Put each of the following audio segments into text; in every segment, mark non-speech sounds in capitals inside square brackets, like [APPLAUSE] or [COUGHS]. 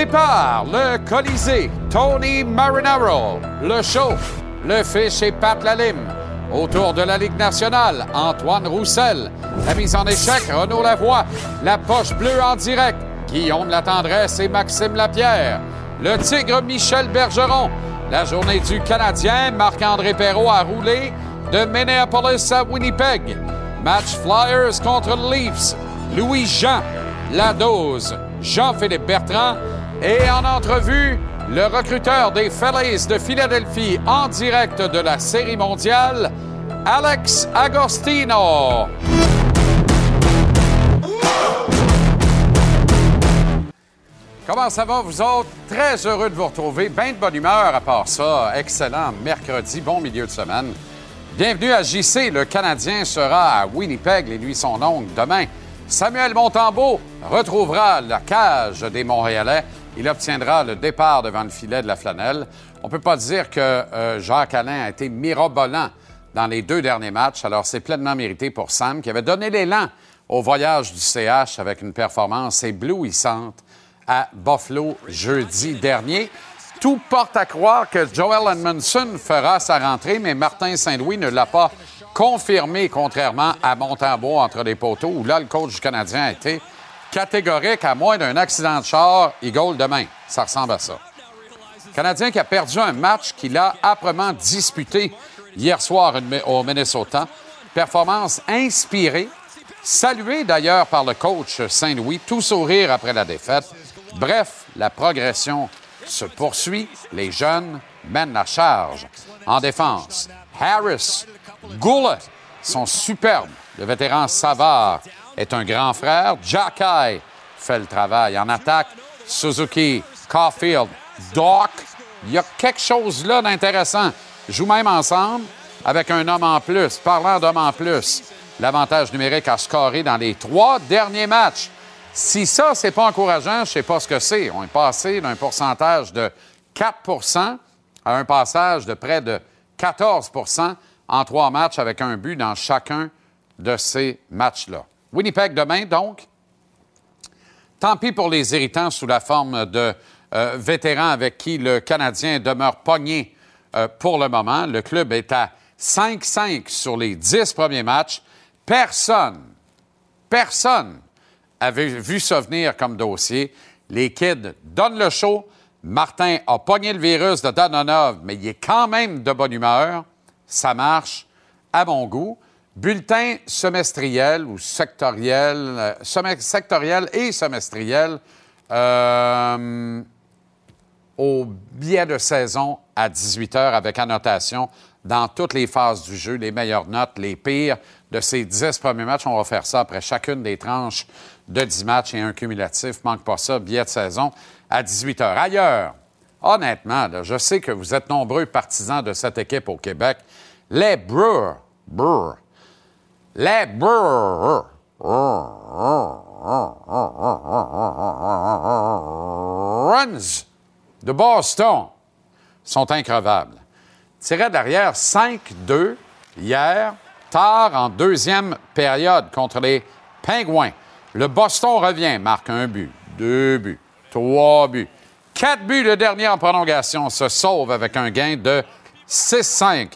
Départ, le Colisée, Tony Marinaro, le show, le fiche et Pat Lalime. Autour de la Ligue nationale, Antoine Roussel. La mise en échec, Renaud Lavoie. La poche bleue en direct, Guillaume Latendresse et Maxime Lapierre. Le Tigre Michel Bergeron. La journée du Canadien, Marc-André Perrault a roulé de Minneapolis à Winnipeg. Match Flyers contre Leafs. Louis Jean, La Dose, Jean-Philippe Bertrand et en entrevue, le recruteur des Phillies de Philadelphie en direct de la Série mondiale, Alex Agostino. Comment ça va, vous autres? Très heureux de vous retrouver. Bien de bonne humeur à part ça. Excellent. Mercredi, bon milieu de semaine. Bienvenue à JC. Le Canadien sera à Winnipeg, les nuits sont longues, demain. Samuel Montembeau retrouvera la cage des Montréalais. Il obtiendra le départ devant le filet de la flanelle. On ne peut pas dire que euh, Jacques Alain a été mirobolant dans les deux derniers matchs, alors c'est pleinement mérité pour Sam, qui avait donné l'élan au voyage du CH avec une performance éblouissante à Buffalo jeudi dernier. Tout porte à croire que Joel Edmondson fera sa rentrée, mais Martin Saint-Louis ne l'a pas confirmé, contrairement à Montembeau entre les poteaux, où là, le coach du Canadien a été catégorique à moins d'un accident de char, il demain. Ça ressemble à ça. Canadien qui a perdu un match qu'il a âprement disputé hier soir au Minnesota. Performance inspirée, saluée d'ailleurs par le coach Saint-Louis, tout sourire après la défaite. Bref, la progression se poursuit. Les jeunes mènent la charge. En défense, Harris, Goulet sont superbes. Le vétéran Savard est un grand frère. Jacky fait le travail. En attaque, Suzuki, Caulfield, Doc. Il y a quelque chose là d'intéressant. Jouent même ensemble avec un homme en plus. Parlant d'homme en plus, l'avantage numérique a scoré dans les trois derniers matchs. Si ça, c'est pas encourageant, je sais pas ce que c'est. On est passé d'un pourcentage de 4% à un passage de près de 14% en trois matchs avec un but dans chacun de ces matchs-là. Winnipeg demain, donc. Tant pis pour les irritants sous la forme de euh, vétérans avec qui le Canadien demeure pogné euh, pour le moment. Le club est à 5-5 sur les dix premiers matchs. Personne, personne avait vu ça venir comme dossier. Les kids donnent le show. Martin a pogné le virus de Danonov, mais il est quand même de bonne humeur ça marche à mon goût. Bulletin semestriel ou sectoriel, euh, sectoriel et semestriel euh, au billet de saison à 18 heures avec annotation dans toutes les phases du jeu, les meilleures notes, les pires de ces 10 premiers matchs. On va faire ça après chacune des tranches de 10 matchs et un cumulatif. Manque pas ça, billet de saison à 18 heures. Ailleurs, honnêtement, je sais que vous êtes nombreux partisans de cette équipe au Québec. Les Brewers, Brewers, les Brewers de Boston sont increvables. Tiré derrière 5-2 hier, tard en deuxième période contre les Pingouins. Le Boston revient, marque un but, deux buts, trois buts. Quatre buts, le dernier en prolongation, se sauve avec un gain de 6-5.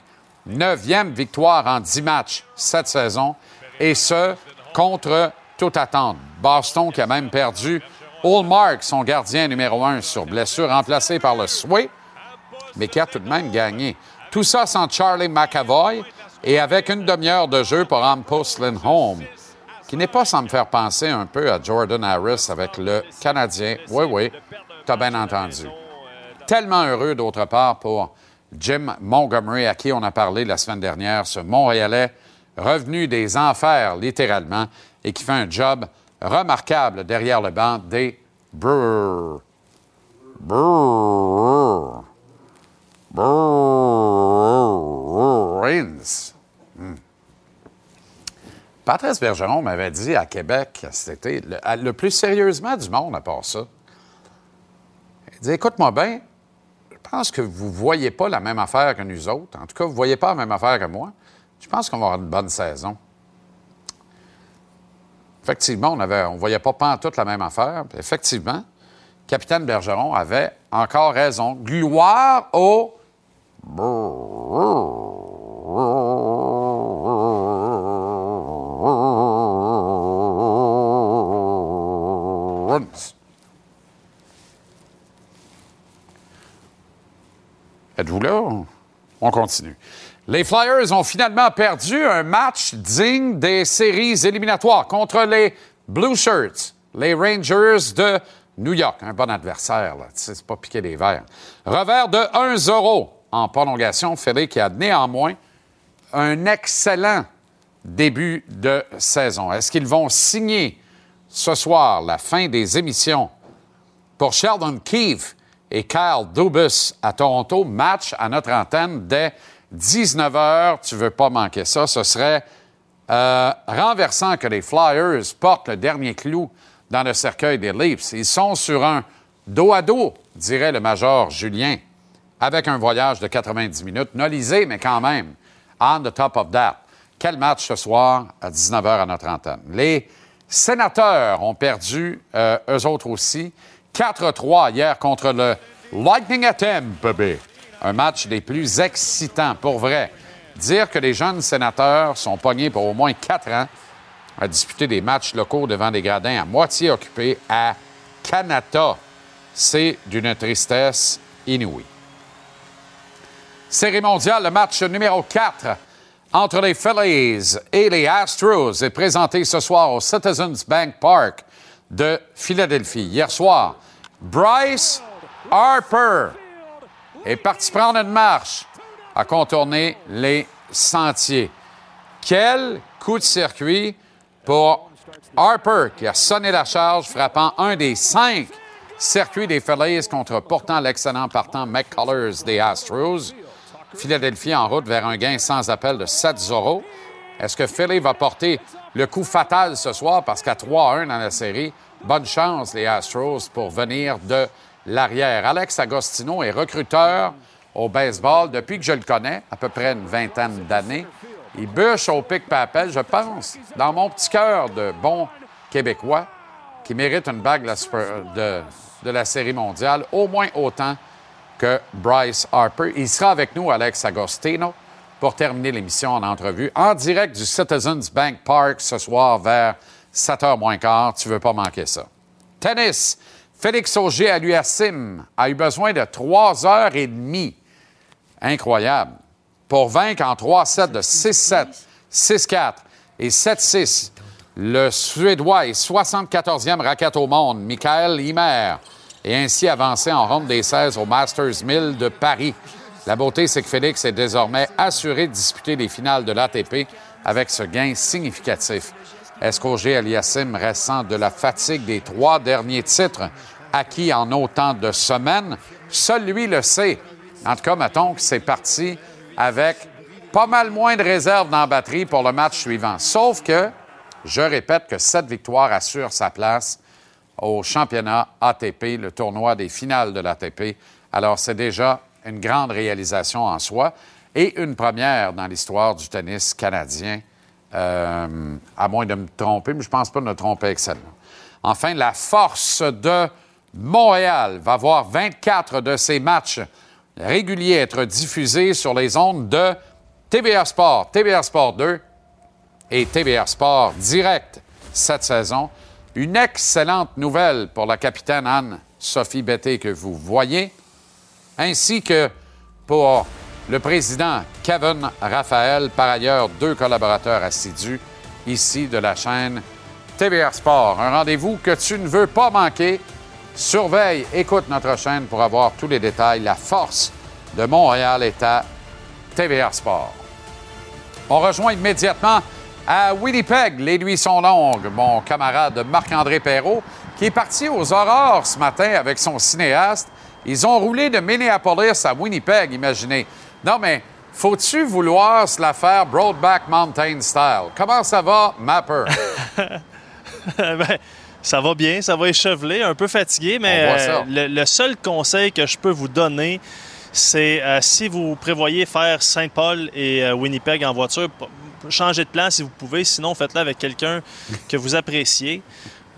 Neuvième victoire en dix matchs cette saison, et ce, contre toute attente. Boston qui a même perdu Hallmark, son gardien numéro un, sur blessure, remplacé par le Sway, mais qui a tout de même gagné. Tout ça sans Charlie McAvoy et avec une demi-heure de jeu pour Hampus Home qui n'est pas sans me faire penser un peu à Jordan Harris avec le Canadien. Oui, oui, tu as bien entendu. Tellement heureux, d'autre part, pour Jim Montgomery, à qui on a parlé la semaine dernière, ce Montréalais revenu des enfers, littéralement, et qui fait un job remarquable derrière le banc des Brewers. Bruins. Patrice Bergeron m'avait dit à Québec c'était le, le, plus sérieusement du monde à part ça. Il dit Écoute-moi bien, je pense que vous ne voyez pas la même affaire que nous autres. En tout cas, vous ne voyez pas la même affaire que moi. Je pense qu'on va avoir une bonne saison. Effectivement, on ne on voyait pas, pas toute la même affaire. Effectivement, capitaine Bergeron avait encore raison. Gloire au Là? On continue. Les Flyers ont finalement perdu un match digne des séries éliminatoires contre les Blue Shirts, les Rangers de New York. Un bon adversaire, là. C'est pas piquer des verres. Revers de 1-0 en prolongation. Félix qui a néanmoins un excellent début de saison. Est-ce qu'ils vont signer ce soir la fin des émissions pour Sheldon Keefe et Kyle Dubus à Toronto? Match à notre antenne dès 19 h. Tu veux pas manquer ça. Ce serait euh, renversant que les Flyers portent le dernier clou dans le cercueil des Leafs. Ils sont sur un dos à dos, dirait le major Julien, avec un voyage de 90 minutes, nolisé, mais quand même, on the top of that. Quel match ce soir à 19h à notre antenne. Les sénateurs ont perdu, euh, eux autres aussi, 4-3 hier contre le Lightning at bébé. Un match des plus excitants, pour vrai. Dire que les jeunes sénateurs sont pognés pour au moins quatre ans à disputer des matchs locaux devant des gradins à moitié occupés à Canada, c'est d'une tristesse inouïe. Série mondiale, le match numéro 4 entre les Phillies et les Astros est présenté ce soir au Citizens Bank Park de Philadelphie. Hier soir, Bryce Harper est parti prendre une marche à contourner les sentiers. Quel coup de circuit pour Harper qui a sonné la charge, frappant un des cinq circuits des Phillies contre pourtant l'excellent partant McCullers des Astros. Philadelphie en route vers un gain sans appel de 7-0. Est-ce que Philly va porter le coup fatal ce soir parce qu'à 3-1 dans la série, bonne chance les Astros pour venir de l'arrière. Alex Agostino est recruteur au baseball depuis que je le connais, à peu près une vingtaine d'années. Il bûche au pic papel, je pense, dans mon petit cœur de bon Québécois qui mérite une bague de, de la Série mondiale, au moins autant que Bryce Harper. Il sera avec nous, Alex Agostino, pour terminer l'émission en entrevue en direct du Citizens Bank Park ce soir vers 7h moins quart. Tu veux pas manquer ça. Tennis. Félix Auger à l'USIM a eu besoin de trois heures et demie. Incroyable. Pour vaincre en 3 sets de 6-7, 6-4 et 7-6 le Suédois et 74e raquette au monde, Michael Himer, et ainsi avancer en ronde des 16 au Masters 1000 de Paris. La beauté, c'est que Félix est désormais assuré de disputer les finales de l'ATP avec ce gain significatif. Est-ce qu'Auger Aliassim ressent de la fatigue des trois derniers titres acquis en autant de semaines? Seul lui le sait. En tout cas, mettons que c'est parti avec pas mal moins de réserves dans la batterie pour le match suivant. Sauf que, je répète que cette victoire assure sa place au championnat ATP, le tournoi des finales de l'ATP. Alors, c'est déjà une grande réalisation en soi et une première dans l'histoire du tennis canadien, euh, à moins de me tromper, mais je ne pense pas me tromper avec Enfin, la force de Montréal va voir 24 de ses matchs réguliers être diffusés sur les ondes de TVR Sport, TVR Sport 2 et TVR Sport Direct cette saison. Une excellente nouvelle pour la capitaine Anne-Sophie Betté que vous voyez, ainsi que pour le président Kevin Raphaël, par ailleurs deux collaborateurs assidus ici de la chaîne TVR Sport. Un rendez-vous que tu ne veux pas manquer. Surveille, écoute notre chaîne pour avoir tous les détails. La force de Montréal est à TVR Sport. On rejoint immédiatement à Winnipeg, les nuits sont longues. Mon camarade Marc-André Perrault, qui est parti aux aurores ce matin avec son cinéaste. Ils ont roulé de Minneapolis à Winnipeg, imaginez. Non, mais faut-tu vouloir se la faire Broadback Mountain style? Comment ça va, Mapper? [LAUGHS] ben, ça va bien, ça va écheveler, un peu fatigué, mais euh, le, seul conseil que je peux vous donner, c'est euh, si vous prévoyez faire Saint-Paul et euh, Winnipeg en voiture, changer de plan si vous pouvez. Sinon, faites-le avec quelqu'un que vous appréciez.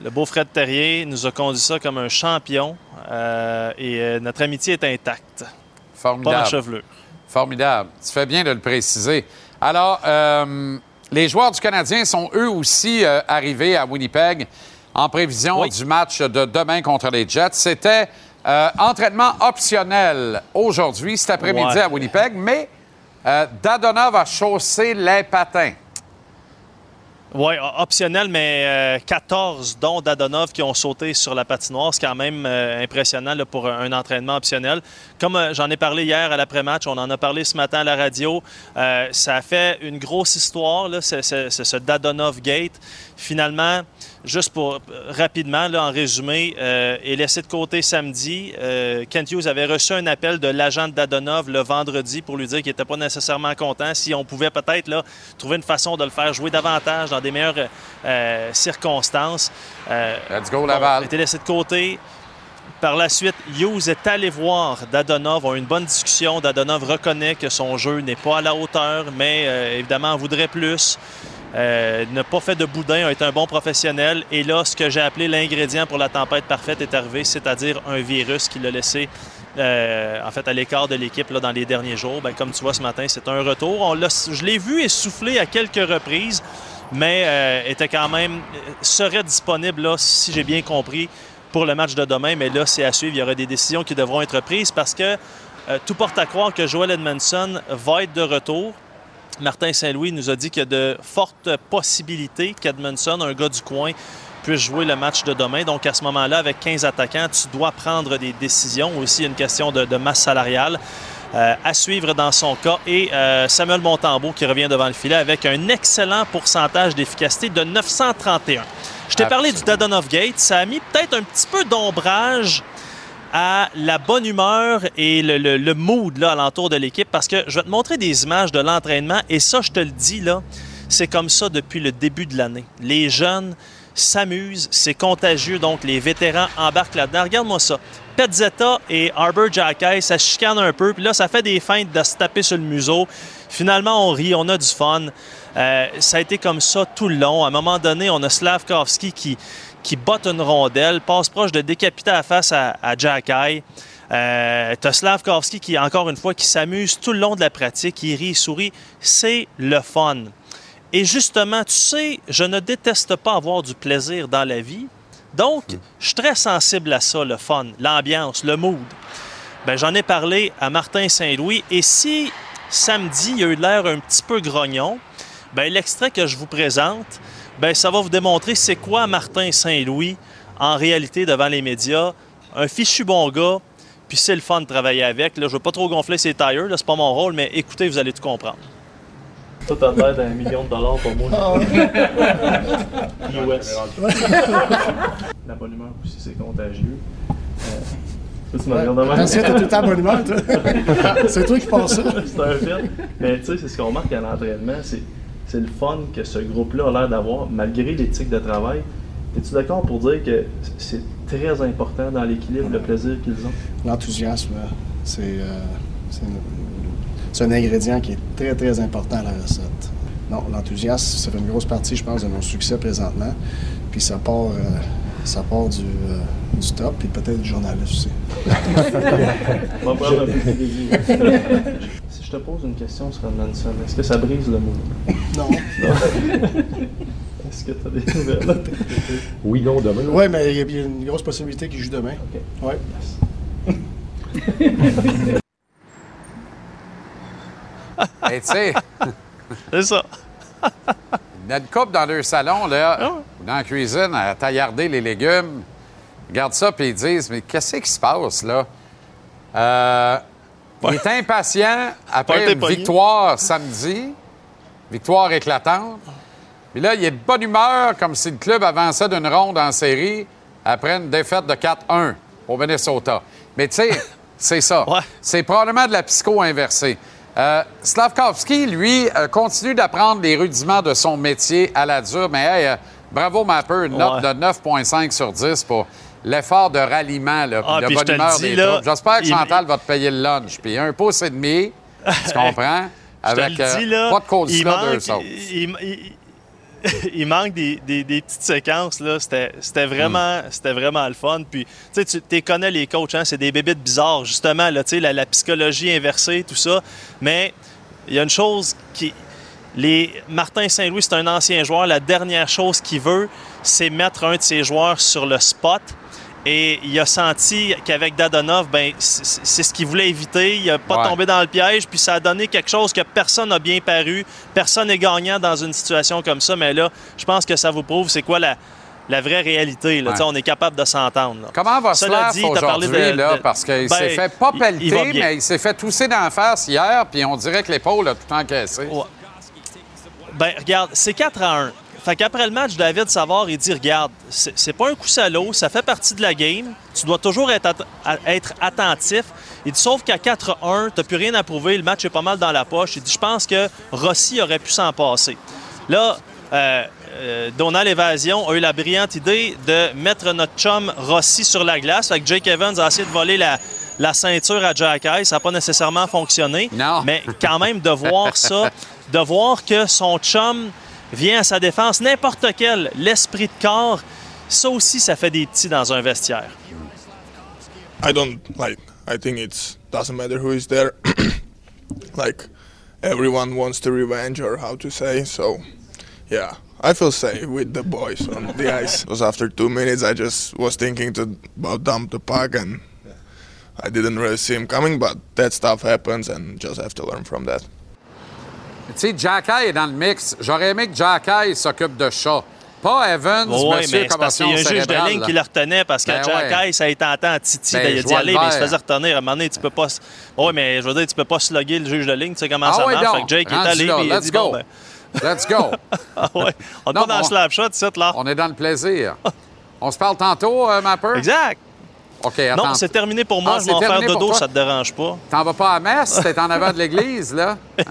Le beau Fred Terrier nous a conduit ça comme un champion et notre amitié est intacte. Formidable. Pas la chevelure. Formidable. Tu fais bien de le préciser. Alors, les joueurs du Canadien sont eux aussi arrivés à Winnipeg en prévision du match de demain contre les Jets. C'était euh, entraînement optionnel aujourd'hui, cet après-midi à Winnipeg, mais euh, Dadonov a chaussé les patins. Oui, optionnel, mais 14 euh, dont Dadonov qui ont sauté sur la patinoire. C'est quand même euh, impressionnant pour un, entraînement optionnel. Comme j'en ai parlé hier à l'après-match, on en a parlé ce matin à la radio, ça a fait une grosse histoire, c'est ce Dadonov Gate. Finalement, Juste pour euh, rapidement, là, en résumé, euh, est laissé de côté samedi. Euh, Kent Hughes avait reçu un appel de l'agent Dadonov le vendredi pour lui dire qu'il n'était pas nécessairement content. Si on pouvait peut-être là, trouver une façon de le faire jouer davantage dans des meilleures euh, circonstances. Let's go, Laval. il était laissé de côté. Par la suite, Hughes est allé voir Dadonov, ont eu une bonne discussion. Dadonov reconnaît que son jeu n'est pas à la hauteur, mais évidemment en voudrait plus. Euh, n'a pas fait de boudin, a été un bon professionnel. Et là, ce que j'ai appelé l'ingrédient pour la tempête parfaite est arrivé, c'est-à-dire un virus qui l'a laissé euh, en fait à l'écart de l'équipe dans les derniers jours. Bien, comme tu vois ce matin, c'est un retour. Je l'ai vu essouffler à quelques reprises, mais euh, était quand même serait disponible là, si j'ai bien compris pour le match de demain. Mais là, c'est à suivre. Il y aura des décisions qui devront être prises parce que tout porte à croire que Joel Edmondson va être de retour. Martin Saint-Louis nous a dit qu'il y a de fortes possibilités qu'Edmondson, un gars du coin, puisse jouer le match de demain. Donc, à ce moment-là, avec 15 attaquants, tu dois prendre des décisions. Aussi, une question de, masse salariale. Euh, à suivre dans son cas. Et euh, Samuel Montembeau qui revient devant le filet avec un excellent pourcentage d'efficacité de 931. Je t'ai parlé du Dadonov Gate. Ça a mis peut-être un petit peu d'ombrage à la bonne humeur et le, mood là, alentour de l'équipe parce que je vais te montrer des images de l'entraînement et ça, je te le dis, là, c'est comme ça depuis le début de l'année. Les jeunes s'amusent, c'est contagieux, donc les vétérans embarquent là-dedans. Regarde-moi ça. Petzetta et Arbor Jackay, ça chicane un peu, puis là, ça fait des feintes de se taper sur le museau. Finalement, on rit, on a du fun. Euh, ça a été comme ça tout le long. À un moment donné, on a Slavkovski qui, qui botte une rondelle, passe proche de décapiter la face à, à Jack Eye. Euh, qui, encore une fois, qui s'amuse tout le long de la pratique, qui rit, sourit. C'est le fun. Et justement, tu sais, je ne déteste pas avoir du plaisir dans la vie. Donc, je suis très sensible à ça, le fun, l'ambiance, le mood. Ben, j'en ai parlé à Martin Saint-Louis. Et si samedi, il a eu l'air un petit peu grognon, ben, l'extrait que je vous présente, ben ça va vous démontrer c'est quoi Martin Saint-Louis en réalité devant les médias. Un fichu bon gars, puis c'est le fun de travailler avec. Là, je veux pas trop gonfler ses tires, c'est pas mon rôle, mais écoutez, vous allez tout comprendre. Tout a l'air d'un million de dollars pour moi. US. [LAUGHS] [LAUGHS] La bonne humeur aussi, c'est contagieux. Euh, tu tout le temps bonne humeur, toi. [LAUGHS] c'est toi qui penses ça. c'est un fait. Mais tu sais, c'est ce qu'on remarque à l'entraînement, c'est c'est le fun que ce groupe-là a l'air d'avoir, malgré l'éthique de travail. Es-tu d'accord pour dire que c'est très important dans l'équilibre, le plaisir qu'ils ont? L'enthousiasme, c'est un ingrédient qui est très, très important à la recette. Non, l'enthousiasme, c'est une grosse partie, je pense, de nos succès présentement. Puis ça part, euh, ça part du, euh, du top, puis peut-être du journaliste aussi. [LAUGHS] On va prendre un peu [LAUGHS] Si je te pose une question sur Manson, est-ce que ça brise le moule? Non. [LAUGHS] est-ce que tu as des nouvelles? oui, non, demain. Oui, mais il y, a une grosse possibilité qu'il joue demain. OK. Oui. Et tu sais. C'est ça. Il y a une coupe dans leur salon, là, ah dans la cuisine, à taillarder les légumes. Regarde ça, puis ils disent Mais qu'est-ce qui se passe, là? Euh, il est impatient après une victoire samedi, victoire éclatante. Puis là, il est de bonne humeur, comme si le club avançait d'une ronde en série après une défaite de 4-1 au Minnesota. Mais tu sais, [LAUGHS] c'est ça. C'est probablement de la psycho inversée. Euh, Slavkovski, lui, euh, continue d'apprendre les rudiments de son métier à la dure, mais hey, euh, bravo Mapper, une note de 9,5 sur 10 pour l'effort de ralliement, là, ah, de bonne humeur des troupes. J'espère que Chantal va te payer le lunch. Puis un pouce et demi, tu [LAUGHS] comprends? Avec euh, pas de coleslaw, deux sauces. il [LAUGHS] manque des, petites séquences. Là. C'était, vraiment, c'était vraiment le fun. Puis, tu tu connais les coachs, hein? c'est des bébites bizarres, justement, là, la, la psychologie inversée, tout ça. Mais il y a une chose qui. Les... Martin Saint-Louis, c'est un ancien joueur. La dernière chose qu'il veut, c'est mettre un de ses joueurs sur le spot et il a senti qu'avec Dadonov, ben, c'est ce qu'il voulait éviter. Il n'a pas tombé dans le piège. Puis ça a donné quelque chose que personne n'a bien paru. Personne n'est gagnant dans une situation comme ça. Mais là, je pense que ça vous prouve c'est quoi la, la vraie réalité. Là. On est capable de s'entendre. Comment va Cela dit, aujourd'hui? De, là, parce qu'il s'est ben, fait pas pelleter, mais il s'est fait tousser d'en face hier. Puis on dirait que l'épaule a tout encaissé. Ben, regarde, c'est 4 à 1. Fait qu'après le match, David Savard, il dit Regarde, c'est pas un coup salaud, ça fait partie de la game. Tu dois toujours être, être attentif. Il dit Sauf qu'à 4-1, tu plus rien à prouver, le match est pas mal dans la poche. Il dit Je pense que Rossi aurait pu s'en passer. Là, euh, euh, Donald Évasion a eu la brillante idée de mettre notre chum Rossi sur la glace. Fait que Jake Evans a essayé de voler la, la ceinture à Jack Ça n'a pas nécessairement fonctionné. Non. Mais quand même, de voir ça, [LAUGHS] de voir que son chum vient à sa défense, n'importe quel, l'esprit de corps, ça aussi, ça fait des petits dans un vestiaire. I don't like. I think it doesn't matter who is there. [CLEARS THROAT] like everyone wants to revenge or how to say. So yeah, I feel safe with the boys on the [LAUGHS] ice. Because after two minutes, I just was thinking to about dump the puck and I didn't really see him coming. But that stuff happens, and just have to learn from that. Tu sais, Jacky est dans le mix. J'aurais aimé que Jacky s'occupe de chat. Pas Evans, oh, oui, monsieur mais parce qu'il y a un juge de ligne qui le retenait parce que ben Jacky, ça a été en Titi ben, d'y aller, mais il se faisait retenir. À un moment donné, tu peux pas... Oui, mais je veux dire, tu peux pas slugger le juge de ligne. Tu sais comment ah, ça marche. Fait que Jake est allé et il a dit, go. Ben... Let's go. [LAUGHS] ah ouais. On est pas dans le slap shot, là. On est dans le plaisir. on se parle tantôt, euh, Mapper? Exact. OK, attends. Non, c'est terminé pour moi. Ah, je vais en faire de dos, ça te dérange pas. T'en vas pas à messe? T'es en avant de l'église, là? [LAUGHS]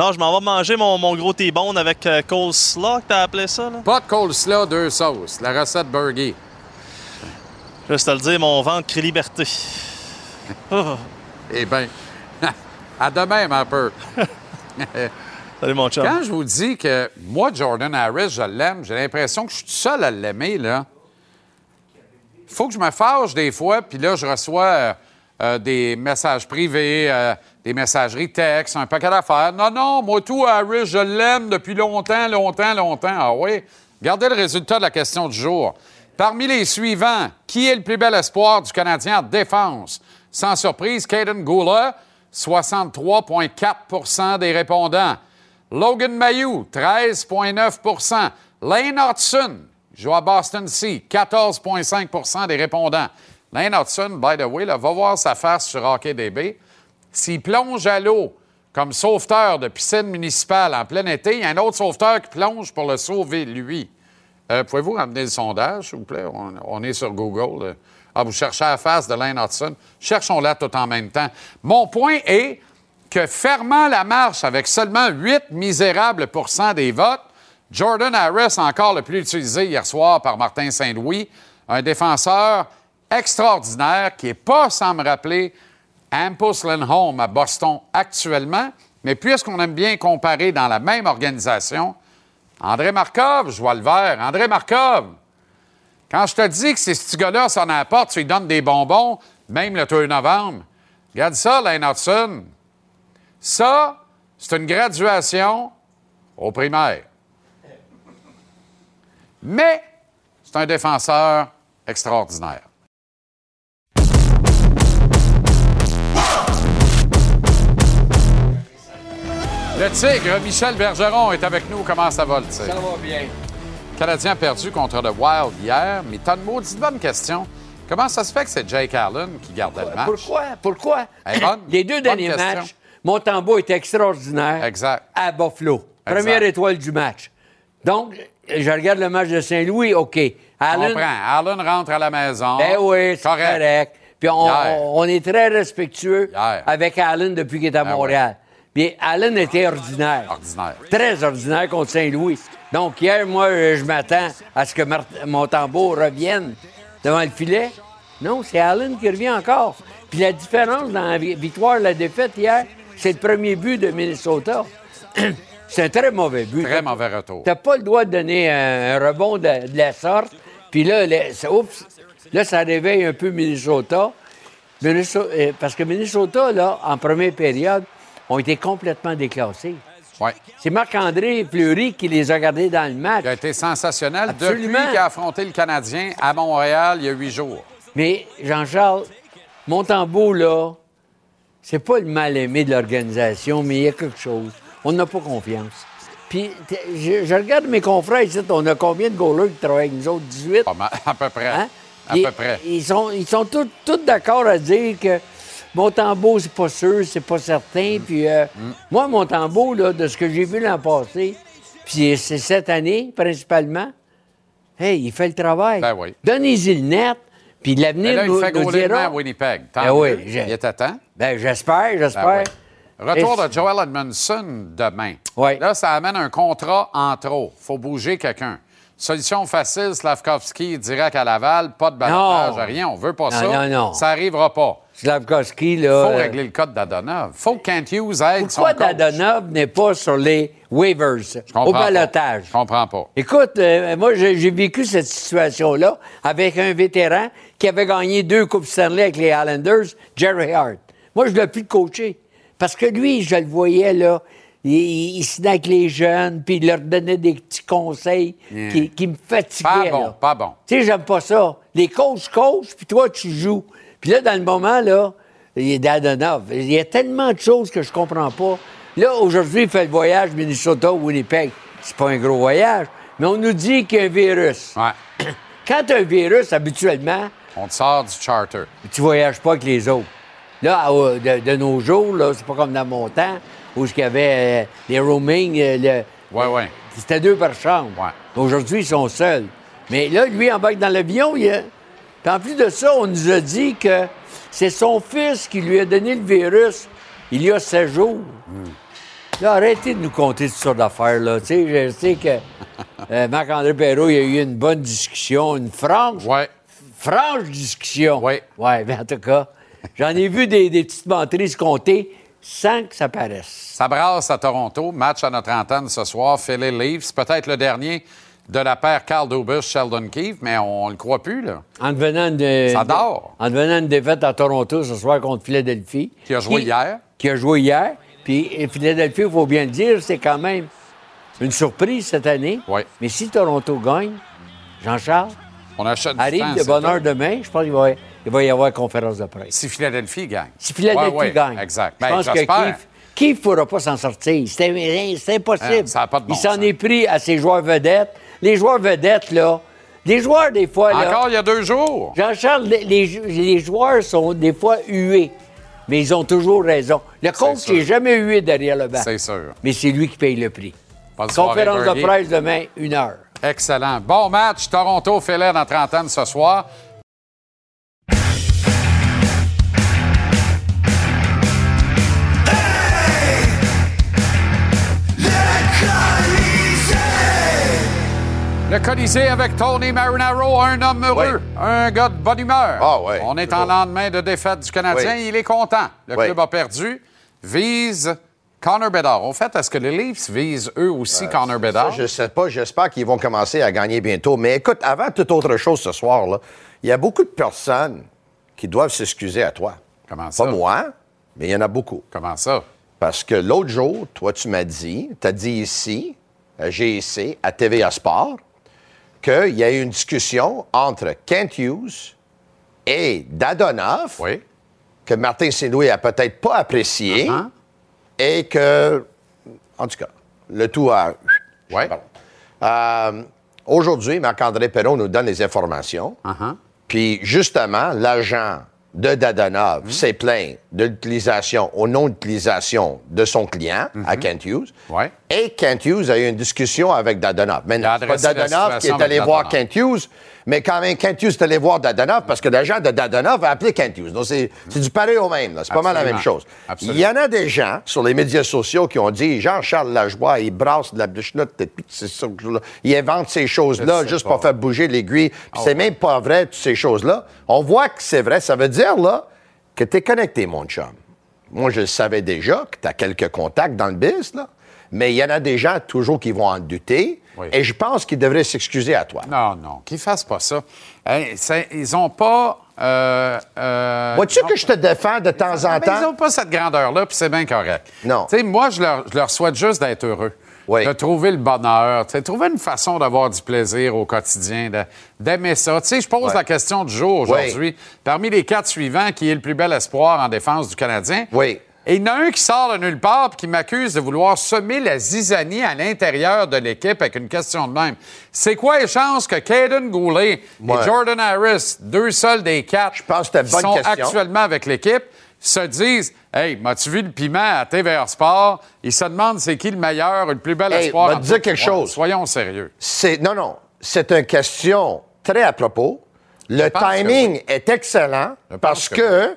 Non, je m'en vais manger mon, mon gros T-bone avec euh, coleslaw, que t'as appelé ça. Là? Pas de coleslaw, deux sauces. La recette burger. Juste à le dire, mon ventre crie liberté. [LAUGHS] Eh bien, [LAUGHS] à demain, un peu. [LAUGHS] Salut, mon chum. Quand je vous dis que moi, Jordan Harris, je l'aime, j'ai l'impression que je suis tout seul à l'aimer, là. Il faut que je me fâche des fois, puis là, je reçois euh, euh, des messages privés des messageries textes, un paquet d'affaires. Non, non, moi tout, Harris, je l'aime depuis longtemps, longtemps, longtemps. Ah oui? Regardez le résultat de la question du jour. Parmi les suivants, qui est le plus bel espoir du Canadien en défense? Sans surprise, Caden Gula, 63,4% des répondants. Logan Mayou, 13,9% Lane Hudson, joue à Boston C, 14,5% des répondants. Lane Hudson, by the way, va voir sa face sur HockeyDB. S'il plonge à l'eau comme sauveteur de piscine municipale en plein été, il y a un autre sauveteur qui plonge pour le sauver, lui. Euh, pouvez-vous ramener le sondage, s'il vous plaît? On, est sur Google. Ah, vous cherchez la face de Lane Hudson. Cherchons-la tout en même temps. Mon point est que fermant la marche avec seulement 8 misérables pourcents des votes, Jordan Harris, encore le plus utilisé hier soir par Martin Saint-Louis, un défenseur extraordinaire qui n'est pas, sans me rappeler, Hampus Home à Boston actuellement, mais puisqu'on aime bien comparer dans la même organisation, André Markov, je vois le vert. André Markov, quand je te dis que c'est ce gars-là son apporte, tu lui donnes des bonbons, même le 3 novembre. Regarde ça, Lane Hudson. Ça, c'est une graduation au primaire. Mais c'est un défenseur extraordinaire. Le Tigre, Michel Bergeron est avec nous. Comment ça va, le Tigre? Ça va bien. Le Canadien a perdu contre le Wild hier, mais t'as une maudite bonne question. Comment ça se fait que c'est Jake Allen qui gardait le match? Pourquoi? Pourquoi? [CLEARS THROAT] Les deux derniers matchs, Montembeau était extraordinaire exact. à Buffalo. Première étoile du match. Donc, je regarde le match de Saint-Louis, OK. Allen... Allen rentre à la maison. Ben oui, c'est correct. Puis on, est très respectueux avec Allen depuis qu'il est à ben Montréal. Bien, Allen était ordinaire. Ordinaire. Très ordinaire contre Saint-Louis. Donc, hier, moi, je m'attends à ce que mon tambour revienne devant le filet. Non, c'est Allen qui revient encore. Puis la différence dans la victoire et la défaite hier, c'est le premier but de Minnesota. [CLEARS THROAT] C'est un très mauvais but. Très mauvais retour. Tu n'as pas le droit de donner un, rebond de, la sorte. Puis là, oups, là, ça réveille un peu Minnesota. Euh, parce que Minnesota, là, en première période, ont été complètement déclassés. Ouais. C'est Marc-André Fleury qui les a gardés dans le match. Il a été sensationnel depuis qu'il a affronté le Canadien à Montréal il y a huit jours. Mais Jean-Charles, Montembeau, là, c'est pas le mal-aimé de l'organisation, mais il y a quelque chose. On n'a pas confiance. Puis, je, regarde mes confrères ici, on a combien de goalers qui travaillent avec nous autres? 18? [LAUGHS] à peu près. Hein? À peu près. Ils sont, ils sont tous, d'accord à dire que Montembeau, c'est pas sûr, c'est pas certain. Mm. Puis, euh, mm. moi, Montembeau, là, de ce que j'ai vu l'an passé, puis c'est cette année, principalement, hey, il fait le travail. Ben oui. Donnez-y le net. Puis l'avenir là, nous, il fait nous dira... à Winnipeg. Ben oui, il est à temps. Ben, j'espère, j'espère. Ben Retour de Joel Edmondson demain. Oui. Là, ça amène un contrat en trop. faut bouger quelqu'un. Solution facile, Slavkovski direct à Laval, pas de balotage, rien. On veut pas ça. Non, non. Ça arrivera pas. Slavkovski, là. Il faut régler le code d'Adonov. faut que Kent Hughes aide Pourquoi son coach. Dadonov n'est pas sur les waivers, au balotage? Je comprends pas. Écoute, euh, moi, j'ai vécu cette situation-là avec un vétéran qui avait gagné deux Coupes Stanley avec les Islanders, Jerry Hart. Moi, je ne l'ai plus coaché. Parce que lui, je le voyais, là, il, il, avec les jeunes, puis il leur donnait des petits conseils qui, me fatiguaient. Pas bon, pas bon. Tu sais, j'aime pas ça. Les coachs coachent, puis toi, tu joues. Puis là, dans le moment, là, il est d'Adonov. Il y a tellement de choses que je comprends pas. Là, aujourd'hui, il fait le voyage Minnesota-Winnipeg. C'est pas un gros voyage, mais on nous dit qu'il y a un virus. Ouais. [COUGHS] Quand tu as un virus, habituellement... On te sort du charter. Tu voyages pas avec les autres. Là, de, nos jours, là, c'est pas comme dans mon temps, où il y avait euh, les roaming. Euh, le, oui, oui. C'était deux par chambre. Ouais. Aujourd'hui, ils sont seuls. Mais là, lui, embarque dans l'avion, il a... Puis en plus de ça, on nous a dit que c'est son fils qui lui a donné le virus il y a 16 jours. Hmm. Là, arrêtez de nous compter toutes sortes d'affaires, là. Tu sais, je sais que [LAUGHS] euh, Marc-André Perrault, il y a eu une bonne discussion, une franche, ouais. franche discussion. Oui. Oui, mais en tout cas, j'en ai vu des, petites menteries se compter sans que ça paraisse. Ça brasse à Toronto. Match à notre antenne ce soir. Philly Leafs, peut-être le dernier de la paire Carl Dubus, Sheldon Keefe, mais on ne le croit plus, là. En devenant de, Ça dort. En devenant une défaite à Toronto ce soir contre Philadelphie. Qui a joué hier. Qui a joué hier. Puis Philadelphie, il faut bien le dire, c'est quand même une surprise cette année. Oui. Mais si Toronto gagne, Jean-Charles, on achète arrive de bonne heure demain, je pense qu'il va, il va y avoir une conférence de presse. Si Philadelphie gagne. Si Philadelphie gagne. Exact. Je ben, pense que Keith ne pourra pas s'en sortir. C'est impossible. ça pas de bon il s'en est pris à ses joueurs vedettes les joueurs vedettes, là, les joueurs, des fois. Là, Encore il y a deux jours. Jean-Charles, les, joueurs sont des fois hués, mais ils ont toujours raison. Le coach n'est jamais hué derrière le banc. C'est sûr. Mais c'est lui qui paye le prix. Conférence de presse demain, une heure. Excellent. Bon match. Toronto fait l'air dans trentaine ce soir. Le Colisée avec Tony Marinaro, un homme heureux, un gars de bonne humeur. Ah, On est en lendemain de défaite du Canadien. Il est content. Le club a perdu. Vise Connor Bedard. Au fait, est-ce que les Leafs visent eux aussi euh, Connor Bedard? je ne sais pas. J'espère qu'ils vont commencer à gagner bientôt. Mais écoute, avant toute autre chose ce soir, là, il y a beaucoup de personnes qui doivent s'excuser à toi. Comment ça? Pas moi, mais il y en a beaucoup. Comment ça? Parce que l'autre jour, toi, tu m'as dit, tu as dit ici, à GIC, à TVA Sport, qu'il y a eu une discussion entre Kent Hughes et Dadonov que Martin Saint-Louis a peut-être pas apprécié uh-huh. et que, en tout cas, le tout a... Oui. Euh, aujourd'hui, Marc-André Perron nous donne les informations. Uh-huh. Puis, justement, l'agent de Dadonov mm-hmm. s'est plaint de l'utilisation ou non-utilisation de son client à mm-hmm. Kent Hughes. Et Kent Hughes a eu une discussion avec Dadonov. Mais pas Dadonov qui est allé voir Kent Hughes, mais quand même Kent Hughes est allé voir Dadonov parce que l'agent de Dadonov a appelé Kent Hughes. Donc c'est du pareil au même. C'est pas mal la même chose. Il y en a des gens sur les médias sociaux qui ont dit Jean-Charles Lajoie, il brasse de la bûchenotte, il invente ces choses-là juste pour faire bouger l'aiguille. Puis c'est même pas vrai, toutes ces choses-là. On voit que c'est vrai. Ça veut dire là que tu es connecté, mon chum. Moi, je savais déjà que tu as quelques contacts dans le biz, là. Mais il y en a des gens toujours qui vont en douter. Et je pense qu'ils devraient s'excuser à toi. Non, non, qu'ils fassent pas ça. ils n'ont pas. Euh, euh, Vois-tu que je te défends de temps en temps? Ils n'ont pas cette grandeur-là, puis c'est bien correct. Non. Tu sais, moi, je leur, je leur souhaite juste d'être heureux. De trouver le bonheur, de trouver une façon d'avoir du plaisir au quotidien, d'aimer ça. Tu sais, je pose la question du jour aujourd'hui. Parmi les quatre suivants, qui est le plus bel espoir en défense du Canadien? Oui. Et il y en a un qui sort de nulle part et qui m'accuse de vouloir semer la zizanie à l'intérieur de l'équipe avec une question de même. C'est quoi les chances que Caden Goulet et Jordan Harris, deux seuls des quatre, Je pense que qui sont actuellement avec l'équipe, se disent Hey, m'as-tu vu le piment à TVR Sport? Ils se demandent c'est qui le meilleur, le plus bel espoir. Je vais te dire quelque chose. Soyons sérieux. C'est, non, non. C'est une question très à propos. Le timing est excellent parce que, que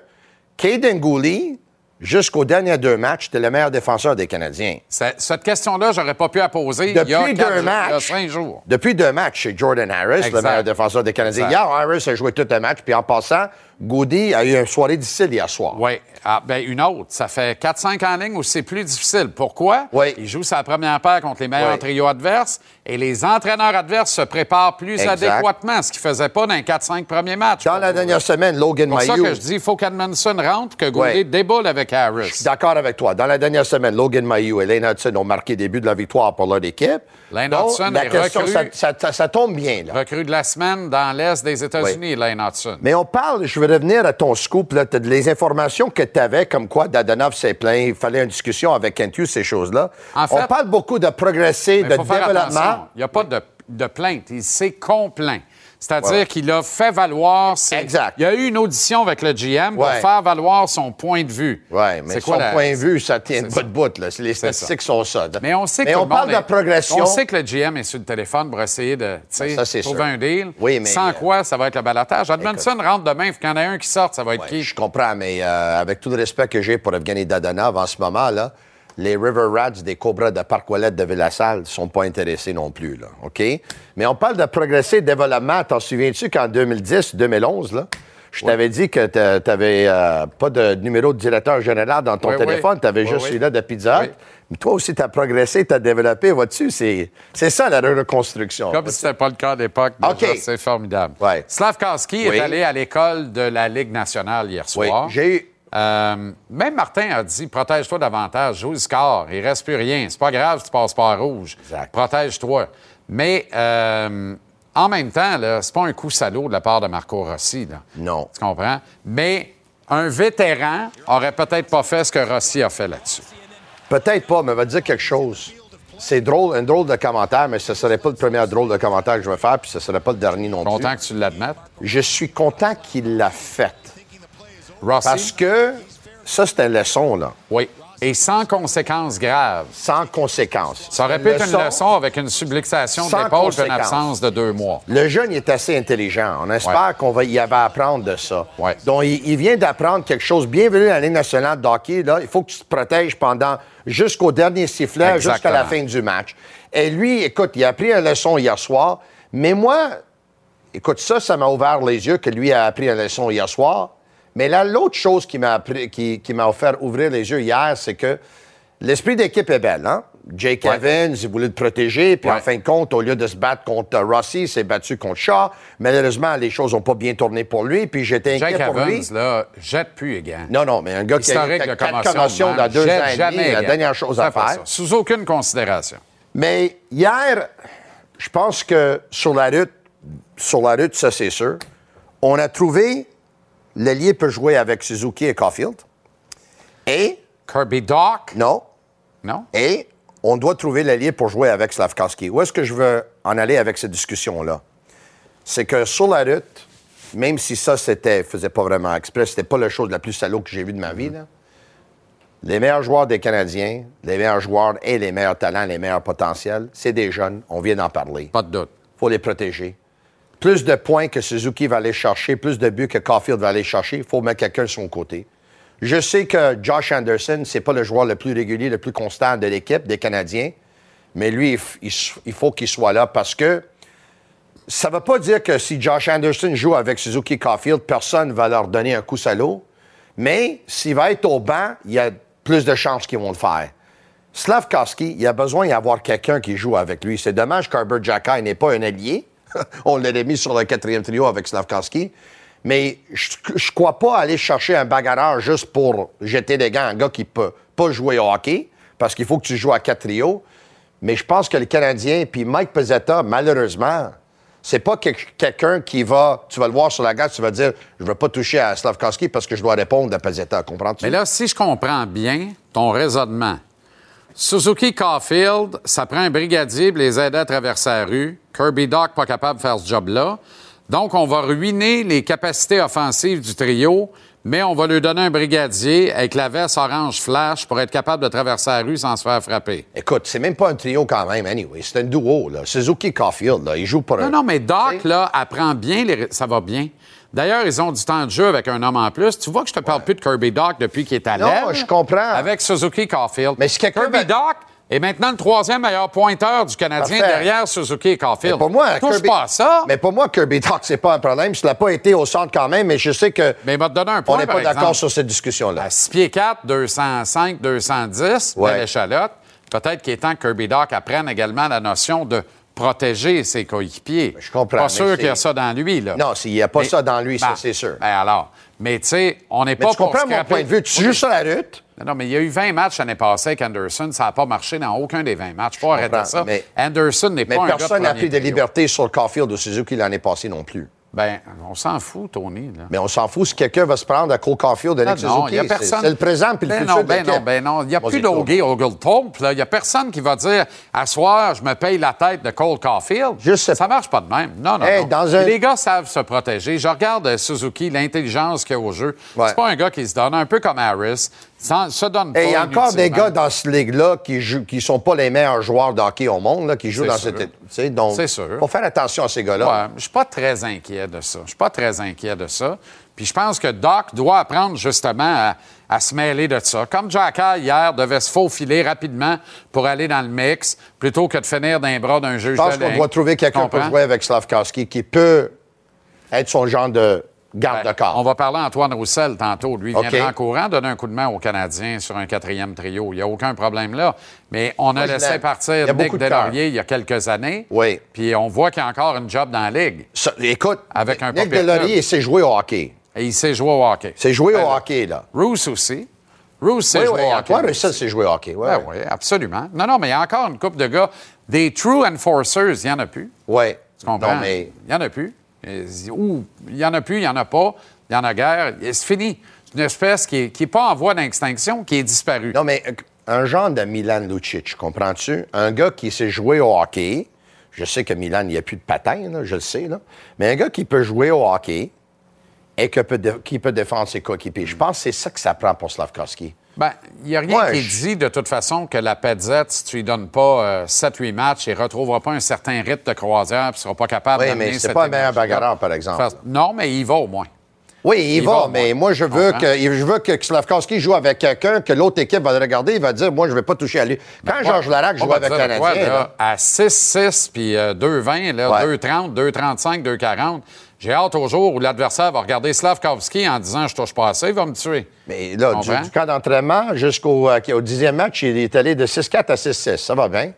Caden Goulet jusqu'aux derniers deux matchs, tu es le meilleur défenseur des Canadiens. Cette question-là, j'aurais pas pu la poser depuis il y a deux matchs, cinq jours. Depuis deux matchs chez Jordan Harris, le meilleur défenseur des Canadiens. Hier, Harris a joué tout un match, puis en passant, Goody a eu une soirée difficile hier soir. Oui. Ah, ben, une autre. Ça fait 4-5 en ligne où c'est plus difficile. Pourquoi? Oui. Il joue sa première paire contre les meilleurs trios adverses et les entraîneurs adverses se préparent plus adéquatement, ce qu'ils ne faisaient pas dans les 4-5 premiers matchs. Dans la dernière semaine, Logan Mayou. C'est pour ça que je dis il faut qu'Edmondson rentre, que Goody déboule avec Harris. Je suis d'accord avec toi. Dans la dernière semaine, Logan Mayou et Lane Hudson ont marqué début de la victoire pour leur équipe. Lane Hudson la question, ça, tombe bien. Là. Recrue de la semaine dans l'Est des États-Unis, Lane Hudson. Mais on parle, je vais revenir à ton scoop, là, les informations que tu avais, comme quoi Dadanov s'est plaint, il fallait une discussion avec Kentu, ces choses-là. on parle beaucoup de progresser, de développement. Il n'y a pas de, de plainte, il s'est complaint. C'est-à-dire qu'il a fait valoir. Exact. Il y a eu une audition avec le GM pour faire valoir son point de vue. Oui, mais son point de vue, ça tient pas de bout. Là. Les statistiques sont ça. Mais on sait que on parle de progression. On sait que le GM est sur le téléphone pour essayer de trouver un deal. Oui, mais, Sans quoi, ça va être le balatage. Edmondson rentre demain. Il y en ait un qui sorte. Ça va être qui? Je comprends, mais euh, avec tout le respect que j'ai pour Evgeny Dadonov en ce moment, là, les River Rats des Cobras de Parc Ouellette de Villassal ne sont pas intéressés non plus, là, OK? Mais on parle de progresser, de développement. T'en souviens-tu qu'en 2010, 2011, là, je t'avais dit que tu n'avais euh, pas de numéro de directeur général dans ton téléphone, tu avais juste celui-là de Pizza Mais toi aussi, tu as progressé, tu as développé, vois-tu? C'est, ça la reconstruction. Comme si ce n'était pas le cas à l'époque. C'est formidable. Slavkowski est allé à l'école de la Ligue nationale hier soir. J'ai eu euh, même Martin a dit protège-toi davantage, joue le score, il reste plus rien. C'est pas grave si tu passes pas à rouge. Protège-toi. Mais euh, en même temps, c'est pas un coup salaud de la part de Marco Rossi. Non. Tu comprends? Mais un vétéran aurait peut-être pas fait ce que Rossi a fait là-dessus. Peut-être pas, mais va dire quelque chose. C'est drôle, un drôle de commentaire, mais ce serait pas le premier drôle de commentaire que je vais faire, puis ce serait pas le dernier non plus. Content que tu l'admettes? Je suis content qu'il l'a fait. Parce que ça, c'est une leçon, là. Oui. Et sans conséquences graves. Sans conséquences. Ça aurait pu être une leçon avec une subluxation d'épaule et une absence de deux mois. Le jeune est assez intelligent. On espère qu'on va y apprendre de ça. Donc, il, vient d'apprendre quelque chose. Bienvenue à la Ligue nationale de hockey. Là. Il faut que tu te protèges pendant jusqu'au dernier sifflet, jusqu'à la fin du match. Et lui, écoute, il a appris une leçon hier soir. Mais moi, écoute, ça, ça m'a ouvert les yeux que lui a appris une leçon hier soir. Mais là, l'autre chose qui m'a, qui, qui m'a offert ouvrir les yeux hier, c'est que l'esprit d'équipe est belle, hein? Jake Evans, il voulait le protéger, puis en fin de compte, au lieu de se battre contre Rossi, il s'est battu contre Shaw. Malheureusement, les choses n'ont pas bien tourné pour lui, puis j'étais inquiet Jake pour Evans, lui. là, jette plus Egan. Non, non, mais un gars qui a eu quatre commotions dans deux ans et demi, la dernière chose à faire. Sous aucune considération. Mais hier, je pense que sur la route, sur la route, ça c'est sûr, on a trouvé L'ailier peut jouer avec Suzuki et Caulfield. Et. Kirby Doc? Non. Non? Et on doit trouver l'allié pour jouer avec Slavkowski. Où est-ce que je veux en aller avec cette discussion-là? C'est que sur la route, même si ça, c'était, faisait pas vraiment exprès, c'était pas la chose la plus salaud que j'ai vue de ma vie, les meilleurs joueurs des Canadiens, les meilleurs joueurs et les meilleurs talents, les meilleurs potentiels, c'est des jeunes. On vient d'en parler. Pas de doute. faut les protéger plus de points que Suzuki va aller chercher, plus de buts que Caulfield va aller chercher, il faut mettre quelqu'un de son côté. Je sais que Josh Anderson, c'est pas le joueur le plus régulier, le plus constant de l'équipe des Canadiens, mais lui, il, faut qu'il soit là parce que ça ne veut pas dire que si Josh Anderson joue avec Suzuki Caulfield, personne ne va leur donner un coup salaud, mais s'il va être au banc, il y a plus de chances qu'ils vont le faire. Slavkowski, il a besoin d'avoir quelqu'un qui joue avec lui. C'est dommage qu'Arbert Jackai n'est pas un allié. [LAUGHS] On l'avait mis sur le quatrième trio avec Slavkowski. Mais je ne crois pas aller chercher un bagarreur juste pour jeter des gants, un gars qui peut pas jouer au hockey, parce qu'il faut que tu joues à quatre trios. Mais je pense que le Canadien, puis Mike Pezzetta, malheureusement, c'est pas quelqu'un qui va, tu vas le voir sur la gare, tu vas dire, je veux pas toucher à Slavkowski parce que je dois répondre à Pezzetta. Comprends-tu? Mais là, si je comprends bien ton raisonnement, Suzuki Caulfield, ça prend un brigadier pour les aider à traverser la rue. Kirby Doc pas capable de faire ce job-là. Donc, on va ruiner les capacités offensives du trio, mais on va lui donner un brigadier avec la veste orange flash pour être capable de traverser la rue sans se faire frapper. Écoute, c'est même pas un trio quand même, anyway. C'est un duo, là. Suzuki Caulfield, là. Il joue pour Non, non, mais Doc, là, apprend bien les... Ça va bien. D'ailleurs, ils ont du temps de jeu avec un homme en plus. Tu vois que je te parle plus de Kirby Doc depuis qu'il est à l'air. Non, je comprends. Avec Suzuki Caulfield. Mais Kirby Doc est maintenant le troisième meilleur pointeur du Canadien derrière Suzuki et Caulfield. Mais pour moi, Touche pas à ça. Mais pour moi, Kirby Doc, c'est pas un problème. Je l'ai pas été au centre quand même, mais je sais que. Mais il va te donner un point. On n'est pas d'accord sur cette discussion-là. À 6 pieds 4, 205, 210, ouais. l'échalote. Peut-être qu'il est temps que Kirby Doc apprenne également la notion de protéger ses coéquipiers. Je comprends. Pas sûr qu'il y a ça dans lui, là. Non, s'il n'y a pas ça dans lui, ça, ben, c'est sûr. Ben alors. Mais tu sais, on n'est pas tu comprends mon point de vue. Tu joues sur la route. Non, mais il y a eu 20 matchs l'année passée avec Anderson. Ça n'a pas marché dans aucun des 20 matchs. Il faut arrêter ça. Mais, Anderson n'est pas un Mais personne n'a pris de liberté sur le Caulfield de Suzuki l'année passée non plus. Ben, on s'en fout, Tony. Là. Mais on s'en fout si quelqu'un va se prendre à Cole Caulfield de Nick Non, il y a personne. C'est le présent puis le ben futur non, ben non, ben non. Il n'y a plus d'Ogey Ogletorp. Il n'y a personne qui va dire à soir, je me paye la tête de Cole Caulfield. Juste ça marche pas de même. Non, non, non. Les gars savent se protéger. Je regarde euh, Suzuki, l'intelligence qu'il y a au jeu. C'est pas un gars qui se donne, un peu comme Harris. Ça se donne pas. Et il y a encore des gars dans cette ligue-là qui qui sont pas les meilleurs joueurs de hockey au monde, là, qui jouent dans cette. Donc, c'est sûr. Faut faire attention à ces gars-là. Ouais, je suis pas très inquiet de ça. Je suis pas très inquiet de ça. Puis je pense que Doc doit apprendre justement à, se mêler de ça. Comme Jacka, hier, devait se faufiler rapidement pour aller dans le mix plutôt que de finir dans les bras d'un juge Je pense qu'on doit trouver quelqu'un pour jouer avec Slavkowski qui peut être son genre de garde ben, corps. On va parler à Antoine Roussel tantôt. Lui, il viendra en courant donner un coup de main aux Canadiens sur un quatrième trio. Il n'y a aucun problème là. Mais on a laissé partir Nick Delaurier il y a quelques années. Oui. Puis on voit qu'il y a encore une job dans la Ligue. écoute, avec un Nick Delaurier, il sait jouer au hockey. Et il sait jouer au hockey. C'est jouer au hockey, là. Rousse aussi. Rousse sait jouer au hockey. Antoine Roussel sait jouer au hockey. Oui, oui, absolument. Non, non, mais il y a encore une couple de gars. Des true enforcers, il n'y en a plus. Oui. Tu comprends? mais... Il n'y en a plus. Il n'y en a plus, il n'y en a pas il y en a guerre, c'est fini. C'est une espèce qui n'est pas en voie d'extinction, qui est disparue. Non, mais euh, un genre de Milan Lucic, comprends-tu? Un gars qui sait jouer au hockey. Je sais que Milan, il n'y a plus de patin, je le sais. Mais un gars qui peut jouer au hockey et qui peut défendre ses coéquipiers. Je pense que c'est ça que ça prend pour Slavkovski. Bien, il n'y a rien qui dit de toute façon que la Petzette, si tu lui donnes pas 7-8 euh, matchs, il ne retrouvera pas un certain rythme de croisière et ne sera pas capable oui, mais c'est pas un meilleur bagarreur, par exemple. Non, mais il va au moins. Oui, il, va, mais moi, je veux, que, je veux que Slavkowski joue avec quelqu'un, que l'autre équipe va le regarder, il va dire, moi, je ne vais pas toucher à lui. Quand ben, Georges Larac joue avec Canadien... Quoi, là, à 6-6 puis 2-20, 2-30, 2-35, 2-40, j'ai hâte au jour où l'adversaire va regarder Slavkovski en disant Je touche pas assez, il va me tuer. Mais là, du, du, camp d'entraînement jusqu'au euh, dixième match, il est allé de 6-4 à 6-6. Ça va bien?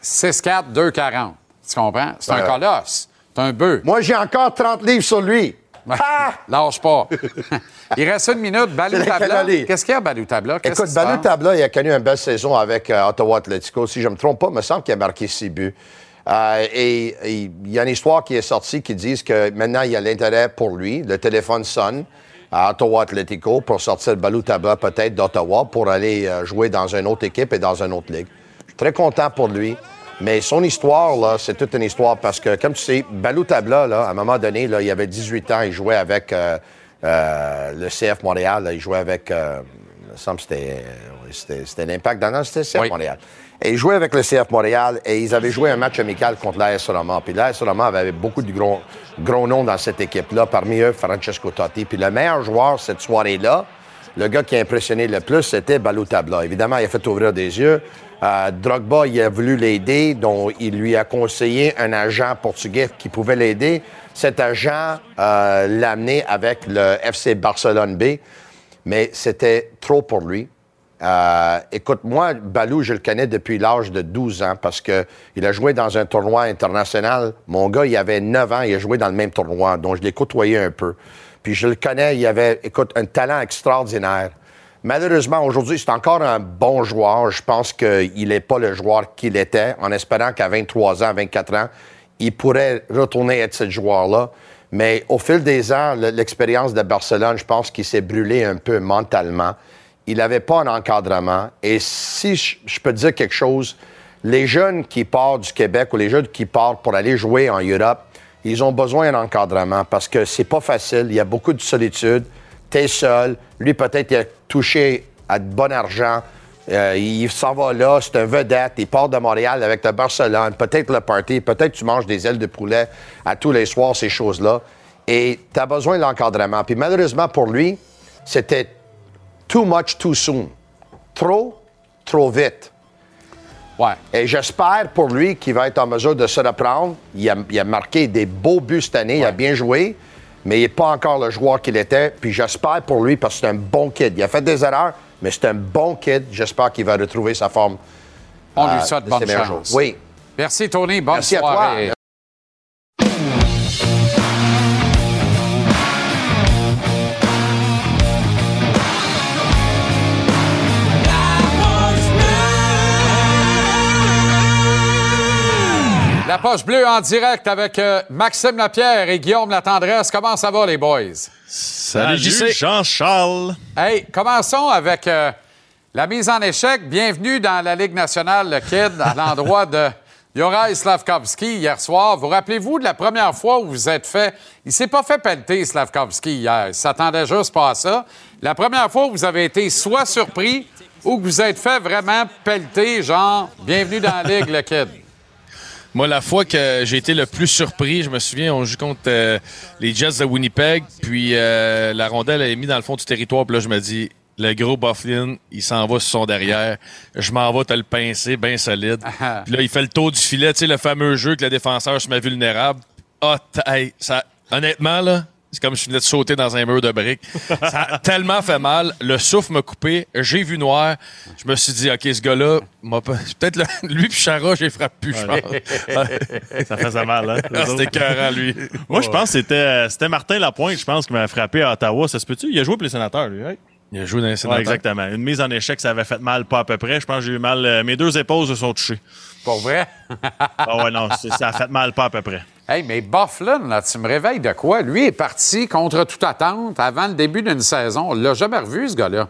6-4, 2-40. Tu comprends? C'est un colosse. C'est un bœuf. Moi, j'ai encore 30 livres sur lui. Ah! [LAUGHS] Lâche pas. [LAUGHS] il reste une minute. Balou Tabla. Qu'est-ce qu'il y a, Balou Tabla? Écoute, Balou Tabla, il a connu une belle saison avec euh, Ottawa Atletico. Si je ne me trompe pas, il me semble qu'il a marqué six buts. Euh, et il y a une histoire qui est sortie qui dit que maintenant, il y a l'intérêt pour lui. Le téléphone sonne à Ottawa Atletico pour sortir Balou Tabla peut-être d'Ottawa pour aller euh, jouer dans une autre équipe et dans une autre ligue. Je suis très content pour lui. Mais son histoire, là, c'est toute une histoire parce que, comme tu sais, Balou Tabla, là, à un moment donné, là, il avait 18 ans, il jouait avec euh, euh, le CF Montréal, il jouait avec, il me semble c'était, c'était, l'Impact. C'était le CF Montréal. Et il jouait avec le CF Montréal et ils avaient joué un match amical contre l'AS Roman. Puis l'AS Roman avait beaucoup de gros, gros noms dans cette équipe-là, parmi eux Francesco Totti. Puis le meilleur joueur cette soirée-là, le gars qui a impressionné le plus, c'était Balou Tabla. Évidemment, il a fait ouvrir des yeux. Euh, Drogba, il a voulu l'aider, donc il lui a conseillé un agent portugais qui pouvait l'aider. Cet agent euh, l'a amené avec le FC Barcelone B, mais c'était trop pour lui. Euh, écoute, moi, Balou, je le connais depuis l'âge de 12 ans parce qu'il a joué dans un tournoi international. Mon gars, il avait 9 ans, il a joué dans le même tournoi, donc je l'ai côtoyé un peu. Puis je le connais, il avait, écoute, un talent extraordinaire. Malheureusement, aujourd'hui, c'est encore un bon joueur. Je pense qu'il n'est pas le joueur qu'il était, en espérant qu'à 23 ans, 24 ans, il pourrait retourner être ce joueur-là. Mais au fil des ans, l'expérience de Barcelone, je pense qu'il s'est brûlé un peu mentalement. Il n'avait pas un encadrement. Et si je, peux dire quelque chose, les jeunes qui partent du Québec ou les jeunes qui partent pour aller jouer en Europe, ils ont besoin d'un encadrement parce que c'est pas facile. Il y a beaucoup de solitude. Tu seul. Lui, peut-être, il a touché à de bon argent. Euh, il s'en va là, c'est un vedette, il part de Montréal avec le Barcelone, peut-être le party, peut-être tu manges des ailes de poulet à tous les soirs, ces choses-là. Et tu as besoin de l'encadrement. Puis malheureusement pour lui, c'était too much too soon. Trop, trop vite. Ouais. Et j'espère pour lui qu'il va être en mesure de se reprendre. Il a, marqué des beaux buts cette année, il a bien joué, mais il n'est pas encore le joueur qu'il était. Puis j'espère pour lui parce que c'est un bon kid. Il a fait des erreurs, mais c'est un bon kid. J'espère qu'il va retrouver sa forme. On lui euh, souhaite bonne chance. Oui. Merci, Tony. Bonne Merci soirée. À toi. Poche bleue en direct avec euh, Maxime Lapierre et Guillaume Latendresse. Comment ça va, les boys? Salut, Jean-Charles. Hey, commençons avec euh, la mise en échec. Bienvenue dans la Ligue nationale, le Kid, à l'endroit de Yoraï Slavkovski hier soir. Vous rappelez-vous de la première fois où vous êtes fait... Il s'est pas fait pelleter, Slavkovski, hier. Il s'attendait juste pas à ça. La première fois où vous avez été soit surpris ou que vous êtes fait vraiment pelleter, genre, bienvenue dans la Ligue, le Kid. Moi, la fois que j'ai été le plus surpris, je me souviens, on joue contre euh, les Jets de Winnipeg, puis euh, la rondelle est mise dans le fond du territoire, puis là, je me dis, le gros Bufflin, il s'en va sur son derrière. Je m'en vais te le pincer, bien solide. puis là, il fait le tour du filet, tu sais, le fameux jeu que le défenseur se met vulnérable. Ah, ça, honnêtement, là, c'est comme si je venais de sauter dans un mur de briques. Ça a [LAUGHS] tellement fait mal. Le souffle m'a coupé. J'ai vu noir. Je me suis dit, OK, ce gars-là, [LAUGHS] peut-être [LAUGHS] lui puis Chara, j'ai frappé plus, je pense. ça faisait mal, hein? C'était écœurant, lui. Moi, je pense que c'était, c'était Martin Lapointe, je pense, qui m'a frappé à Ottawa. Ça se peut-tu? Il a joué pour les sénateurs, lui. Il a joué dans les sénateurs. exactement. Une mise en échec, ça avait fait mal, pas à peu près. Je pense que j'ai eu mal. Euh, mes deux épaules se sont touchées. Pour vrai? ah ouais, non, ça a fait mal, pas à peu près. Hey, mais Bufflin, là, tu me réveilles de quoi? Lui est parti contre toute attente avant le début d'une saison. On l'a jamais revu, ce gars-là.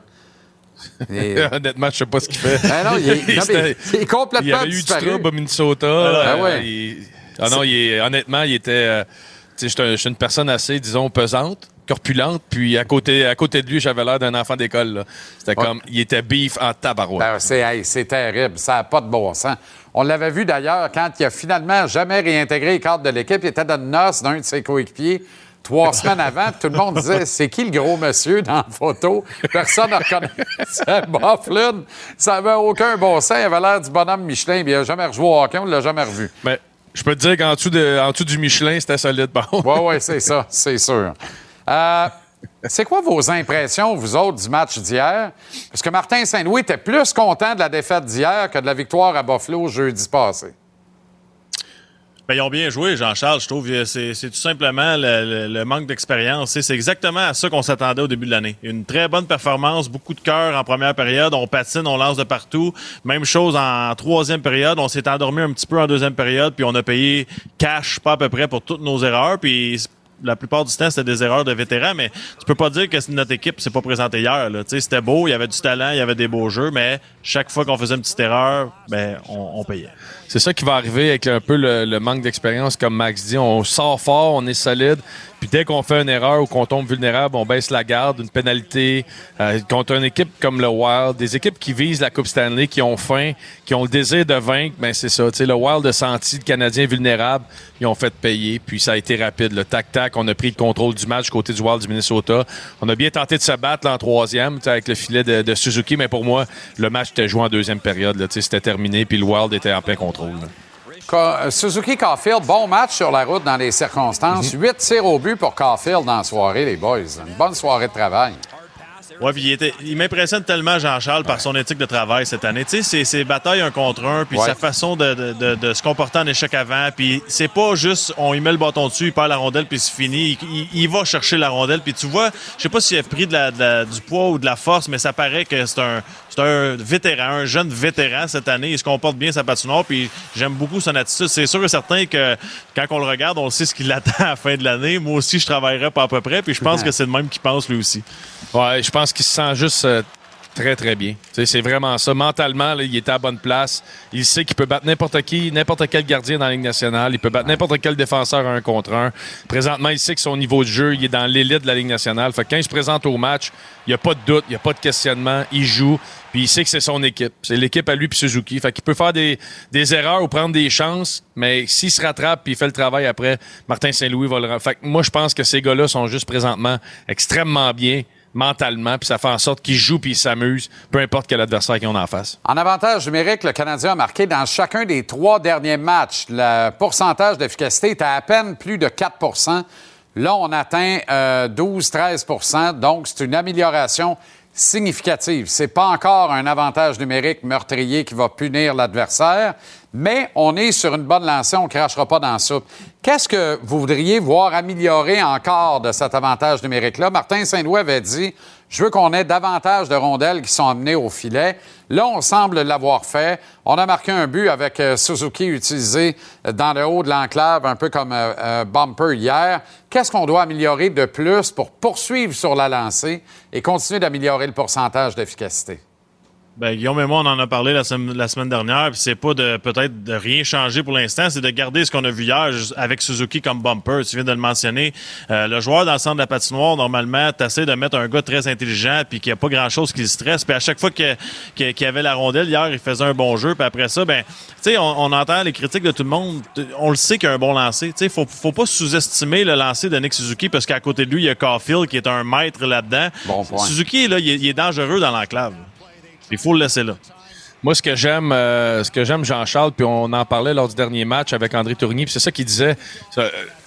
[LAUGHS] Honnêtement, je sais pas ce qu'il fait. Ben non, il, est, [LAUGHS] complètement Il avait eu du trouble à Minnesota. Ah, ouais. ah non, il honnêtement, il était... Euh, je suis une personne assez, disons, pesante corpulente, puis à côté, à côté de lui, j'avais l'air d'un enfant d'école. C'était comme, il était beef en tabarouette. Ben, c'est terrible, ça n'a pas de bon sens. On l'avait vu d'ailleurs quand il a finalement jamais réintégré les cadres de l'équipe. Il était dans le noce d'un de ses coéquipiers trois [LAUGHS] semaines avant. Tout le monde disait c'est qui le gros monsieur dans la photo? Personne ne reconnaissait [LAUGHS] Bufflin. Ça n'avait aucun bon sens. Il avait l'air du bonhomme Michelin. il n'a jamais rejoué au hockey. On ne l'a jamais revu. Mais je peux te dire qu'en dessous, de, dessous du Michelin, c'était solide. Bon. Oui, oui, c'est ça, c'est sûr. Euh, c'est quoi vos impressions, vous autres, du match d'hier? Parce que Martin Saint-Louis était plus content de la défaite d'hier que de la victoire à Buffalo jeudi passé. Bien, ils ont bien joué, Jean-Charles. Je trouve que c'est tout simplement le, manque d'expérience. C'est exactement à ça qu'on s'attendait au début de l'année. Une très bonne performance, beaucoup de cœur en première période. On patine, on lance de partout. Même chose en troisième période. On s'est endormi un petit peu en deuxième période, puis on a payé cash, pas à peu près, pour toutes nos erreurs. Puis la plupart du temps, c'était des erreurs de vétérans, mais tu peux pas dire que notre équipe s'est pas présentée hier. C'était beau, il y avait du talent, il y avait des beaux jeux, mais chaque fois qu'on faisait une petite erreur, ben, on, payait. C'est ça qui va arriver avec un peu le manque d'expérience, comme Max dit. On sort fort, on est solide, puis dès qu'on fait une erreur ou qu'on tombe vulnérable, on baisse la garde, une pénalité. Euh, contre une équipe comme le Wild, des équipes qui visent la Coupe Stanley, qui ont faim, qui ont le désir de vaincre, ben c'est ça. le Wild a senti le Canadien vulnérable, ils ont fait payer, puis ça a été rapide. Le tac-tac, on a pris le contrôle du match côté du Wild du Minnesota. On a bien tenté de se battre en troisième avec le filet de, Suzuki, mais pour moi, le match était joué en deuxième période. C'était terminé, puis le Wild était en plein contrôle. Euh, Suzuki Caulfield, bon match sur la route dans les circonstances. 8 mhm. tirs au but pour Caulfield dans la soirée, les boys. Une bonne soirée de travail. Ouais, puis il, m'impressionne tellement, Jean-Charles, par son éthique de travail cette année. Tu sais, ses, ses batailles un contre un, puis sa façon de, de, de, se comporter en échec avant. Puis c'est pas juste on y met le bâton dessus, il perd la rondelle, puis c'est fini. Il, va chercher la rondelle. Puis tu vois, je sais pas s'il a pris la, du poids ou de la force, mais ça paraît que c'est un, un vétéran, un jeune vétéran cette année. Il se comporte bien sa patinoire, puis j'aime beaucoup son attitude. C'est sûr et certain que quand on le regarde, on sait ce qu'il [LAUGHS] attend à la fin de l'année. Moi aussi, je travaillerai pas à peu près, puis je pense que c'est le même qui pense lui aussi. Ouais, je pense qu'il se sent juste euh, très, très bien. C'est vraiment ça. Mentalement, il est à la bonne place. Il sait qu'il peut battre n'importe qui, n'importe quel gardien dans la Ligue nationale. Il peut battre n'importe quel défenseur un contre un. Présentement, il sait que son niveau de jeu, il est dans l'élite de la Ligue nationale. Fait quand il se présente au match, il n'y a pas de doute, il n'y a pas de questionnement. Il joue, puis il sait que c'est son équipe. C'est l'équipe à lui puis Suzuki. Fait qu'il peut faire des, des, erreurs ou prendre des chances, mais s'il se rattrape puis il fait le travail après, Martin Saint-Louis va le... Fait que moi, je pense que ces gars-là sont juste présentement extrêmement bien mentalement, puis ça fait en sorte qu'ils jouent puis ils s'amusent, peu importe quel adversaire qu'ils ont en face. En avantage numérique, le Canadien a marqué dans chacun des trois derniers matchs. Le pourcentage d'efficacité est à peine plus de 4% Là, on atteint 12-13% euh, donc c'est une amélioration significative. C'est pas encore un avantage numérique meurtrier qui va punir l'adversaire, mais on est sur une bonne lancée, on ne crachera pas dans la soupe. Qu'est-ce que vous voudriez voir améliorer encore de cet avantage numérique-là? Martin Saint-Louis avait dit je veux qu'on ait davantage de rondelles qui sont amenées au filet. Là, on semble l'avoir fait. On a marqué un but avec euh, Suzuki utilisé dans le haut de l'enclave, un peu comme euh, euh, Bumper hier. Qu'est-ce qu'on doit améliorer de plus pour poursuivre sur la lancée et continuer d'améliorer le pourcentage d'efficacité? Ben, Guillaume et moi, on en a parlé la, semaine dernière, puis c'est pas de peut-être de rien changer pour l'instant, c'est de garder ce qu'on a vu hier avec Suzuki comme bumper. Tu viens de le mentionner. Euh, le joueur dans le centre de la patinoire, normalement, t'essaies de mettre un gars très intelligent puis qu'il n'y a pas grand-chose qui le stresse. Puis à chaque fois qu'il y avait la rondelle hier, il faisait un bon jeu. Puis après ça, ben, tu sais, on, entend les critiques de tout le monde. On le sait qu'il y a un bon lancer. Tu sais, faut, faut pas sous-estimer le lancer de Nick Suzuki parce qu'à côté de lui, il y a Caulfield qui est un maître là-dedans. Suzuki, là, il est dangereux dans l'enclave. Il faut le laisser là. Moi, ce que j'aime, euh, ce que j'aime, Jean-Charles, puis on en parlait lors du dernier match avec André Tourigny, puis c'est ça qu'il disait.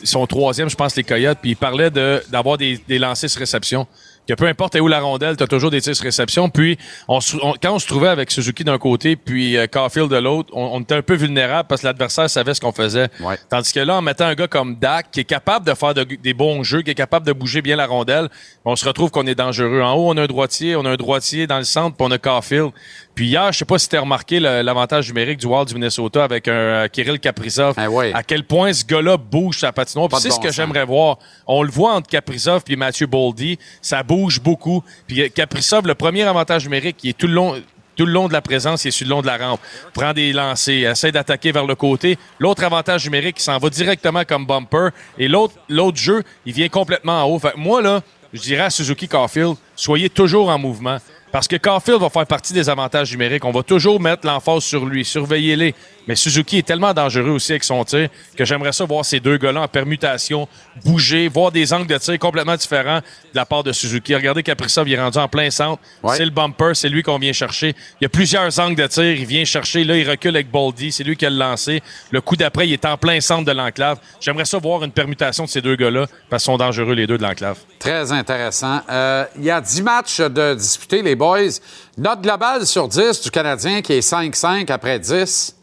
Son troisième, je pense, les Coyotes, puis il parlait de, d'avoir des, des lancers sur réception que peu importe où la rondelle, tu as toujours des tirs réception. Puis, on, quand on se trouvait avec Suzuki d'un côté, puis euh, Caulfield de l'autre, on, était un peu vulnérable parce que l'adversaire savait ce qu'on faisait. Tandis que là, en mettant un gars comme Dak, qui est capable de faire des bons jeux, qui est capable de bouger bien la rondelle, on se retrouve qu'on est dangereux. En haut, on a un droitier, on a un droitier dans le centre, puis on a Caulfield. Puis hier, je sais pas si tu as remarqué l'avantage numérique du Wild du Minnesota avec un euh, Kirill Kaprizov. Ah à quel point ce gars-là bouge sa patinoire. c'est ce que j'aimerais voir. On le voit entre Kaprizov et Mathieu Boldy. Ça bouge beaucoup. Puis Kaprizov, le premier avantage numérique, qui est tout le long tout le long de la présence, il est sur le long de la rampe. Prend des lancers, essaie d'attaquer vers le côté. L'autre avantage numérique, il s'en va directement comme bumper. Et l'autre, l'autre jeu, il vient complètement en haut. Fait moi, là, je dirais à Suzuki Caulfield, soyez toujours en mouvement. Parce que Caulfield va faire partie des avantages numériques. On va toujours mettre l'emphase sur lui, surveiller-les. Mais Suzuki est tellement dangereux aussi avec son tir que j'aimerais ça voir ces deux gars-là en permutation, bouger, voir des angles de tir complètement différents de la part de Suzuki. Regardez Kaprizov, il est rendu en plein centre. C'est le bumper, c'est lui qu'on vient chercher. Il y a plusieurs angles de tir, il vient chercher. Là, il recule avec Boldy, c'est lui qui a le lancé. Le coup d'après, il est en plein centre de l'enclave. J'aimerais ça voir une permutation de ces deux gars-là parce qu'ils sont dangereux les deux de l'enclave. Très intéressant. Euh, il y a 10 matchs de disputés, les boys. Note globale sur 10 du Canadien qui est 5-5 après 10.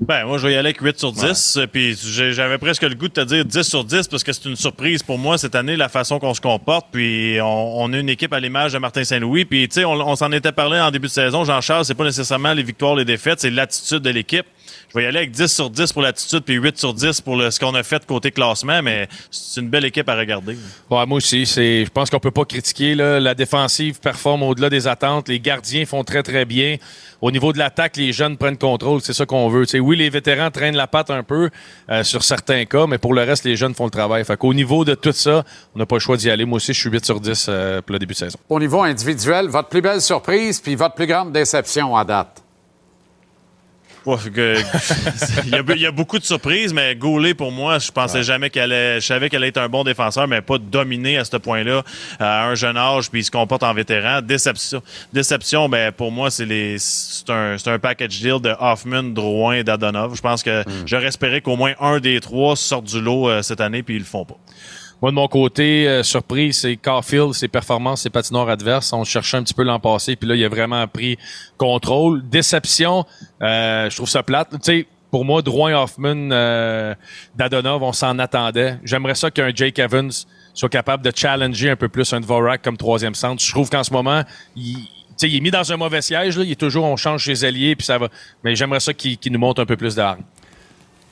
Ben, moi, je vais y aller avec 8 sur 10. Puis j'avais presque le goût de te dire 10 sur 10 parce que c'est une surprise pour moi cette année, la façon qu'on se comporte. Puis on, on, a une équipe à l'image de Martin Saint-Louis. Puis, tu sais, on, on s'en était parlé en début de saison. Jean-Charles, c'est pas nécessairement les victoires, les défaites, c'est l'attitude de l'équipe. Je vais y aller avec 10 sur 10 pour l'attitude, puis 8 sur 10 pour le, ce qu'on a fait côté classement, mais c'est une belle équipe à regarder. Ouais, moi aussi, c'est, je pense qu'on peut pas critiquer. Là. La défensive performe au-delà des attentes. Les gardiens font très, très bien. Au niveau de l'attaque, les jeunes prennent contrôle. C'est ça qu'on veut. oui, les vétérans traînent la patte un peu euh, sur certains cas, mais pour le reste, les jeunes font le travail. Fait qu'au niveau de tout ça, on n'a pas le choix d'y aller. Moi aussi, je suis 8 sur 10 euh, pour le début de saison. Au niveau individuel, votre plus belle surprise puis votre plus grande déception à date? [LAUGHS] il, y a, beaucoup de surprises, mais Goulet, pour moi, je pensais jamais qu'elle allait. Je savais qu'elle allait être un bon défenseur, mais pas dominer à ce point-là à un jeune âge, puis il se comporte en vétéran. Déception. Déception, ben, pour moi, c'est les c'est un, un, package deal de Hoffman, Drouin et Dadonov. Je pense que hmm. j'aurais espéré qu'au moins un des trois sorte du lot euh, cette année, puis ils le font pas. Moi, de mon côté, euh, surprise, c'est Caulfield, ses performances, ses patinoires adverses. On cherchait un petit peu l'an passé, puis là, il a vraiment pris contrôle. Déception, euh, je trouve ça plate. Tu sais, pour moi, Drouin Hoffman, euh, Dadonov, on s'en attendait. J'aimerais ça qu'un Jake Evans soit capable de challenger un peu plus un Dvorak comme troisième centre. Je trouve qu'en ce moment, il, il est mis dans un mauvais siège. Là. Il est toujours, on change ses alliés, puis ça va. Mais j'aimerais ça qu'il nous montre un peu plus d'armes.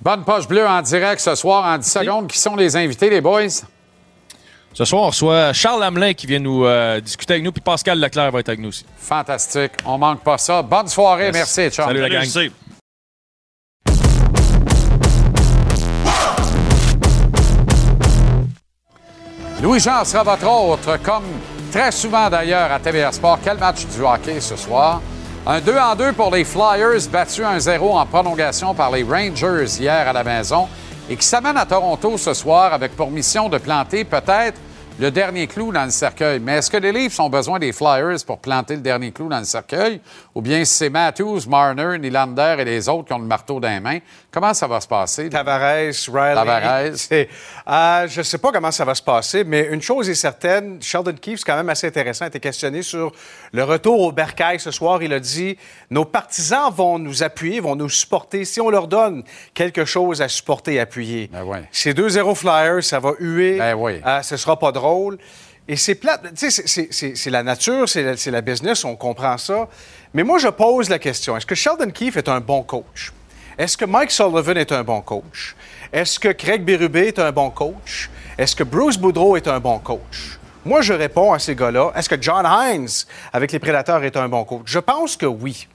Bonne poche bleue en direct ce soir en 10 secondes. Qui sont les invités, les boys? Ce soir, on reçoit Charles Hamelin qui vient nous euh, discuter avec nous, puis Pascal Leclerc va être avec nous aussi. Fantastique. On manque pas ça. Bonne soirée. Merci, Charles. Salut, la gang. Louis-Jean sera votre autre, comme très souvent d'ailleurs à TVR Sport. Quel match du hockey ce soir? Un 2 en 2 pour les Flyers, battus 1-0 en prolongation par les Rangers hier à la maison et qui s'amène à Toronto ce soir avec pour mission de planter peut-être le dernier clou dans le cercueil. Mais est-ce que les Leafs ont besoin des Flyers pour planter le dernier clou dans le cercueil? Ou bien c'est Matthews, Marner, Nylander et les autres qui ont le marteau dans les mains? Comment ça va se passer? Tavares, Riley. Tavares. [LAUGHS] Euh, je ne sais pas comment ça va se passer, mais une chose est certaine, Sheldon Keefe, c'est quand même assez intéressant, a été questionné sur le retour au bercail ce soir. Il a dit Nos partisans vont nous appuyer, vont nous supporter si on leur donne quelque chose à supporter et appuyer. Ben ouais. C'est 2-0 Flyers, ça va huer. Ben oui. Euh, ce sera pas drôle. Et c'est plate. Tu sais, c'est la nature, c'est la, la, business, on comprend ça. Mais moi, je pose la question est-ce que Sheldon Keefe est un bon coach? Est-ce que Mike Sullivan est un bon coach? Est-ce que Craig Berube est un bon coach? Est-ce que Bruce Boudreau est un bon coach? Moi, je réponds à ces gars-là. Est-ce que John Hines, avec les Prédateurs, est un bon coach? Je pense que oui.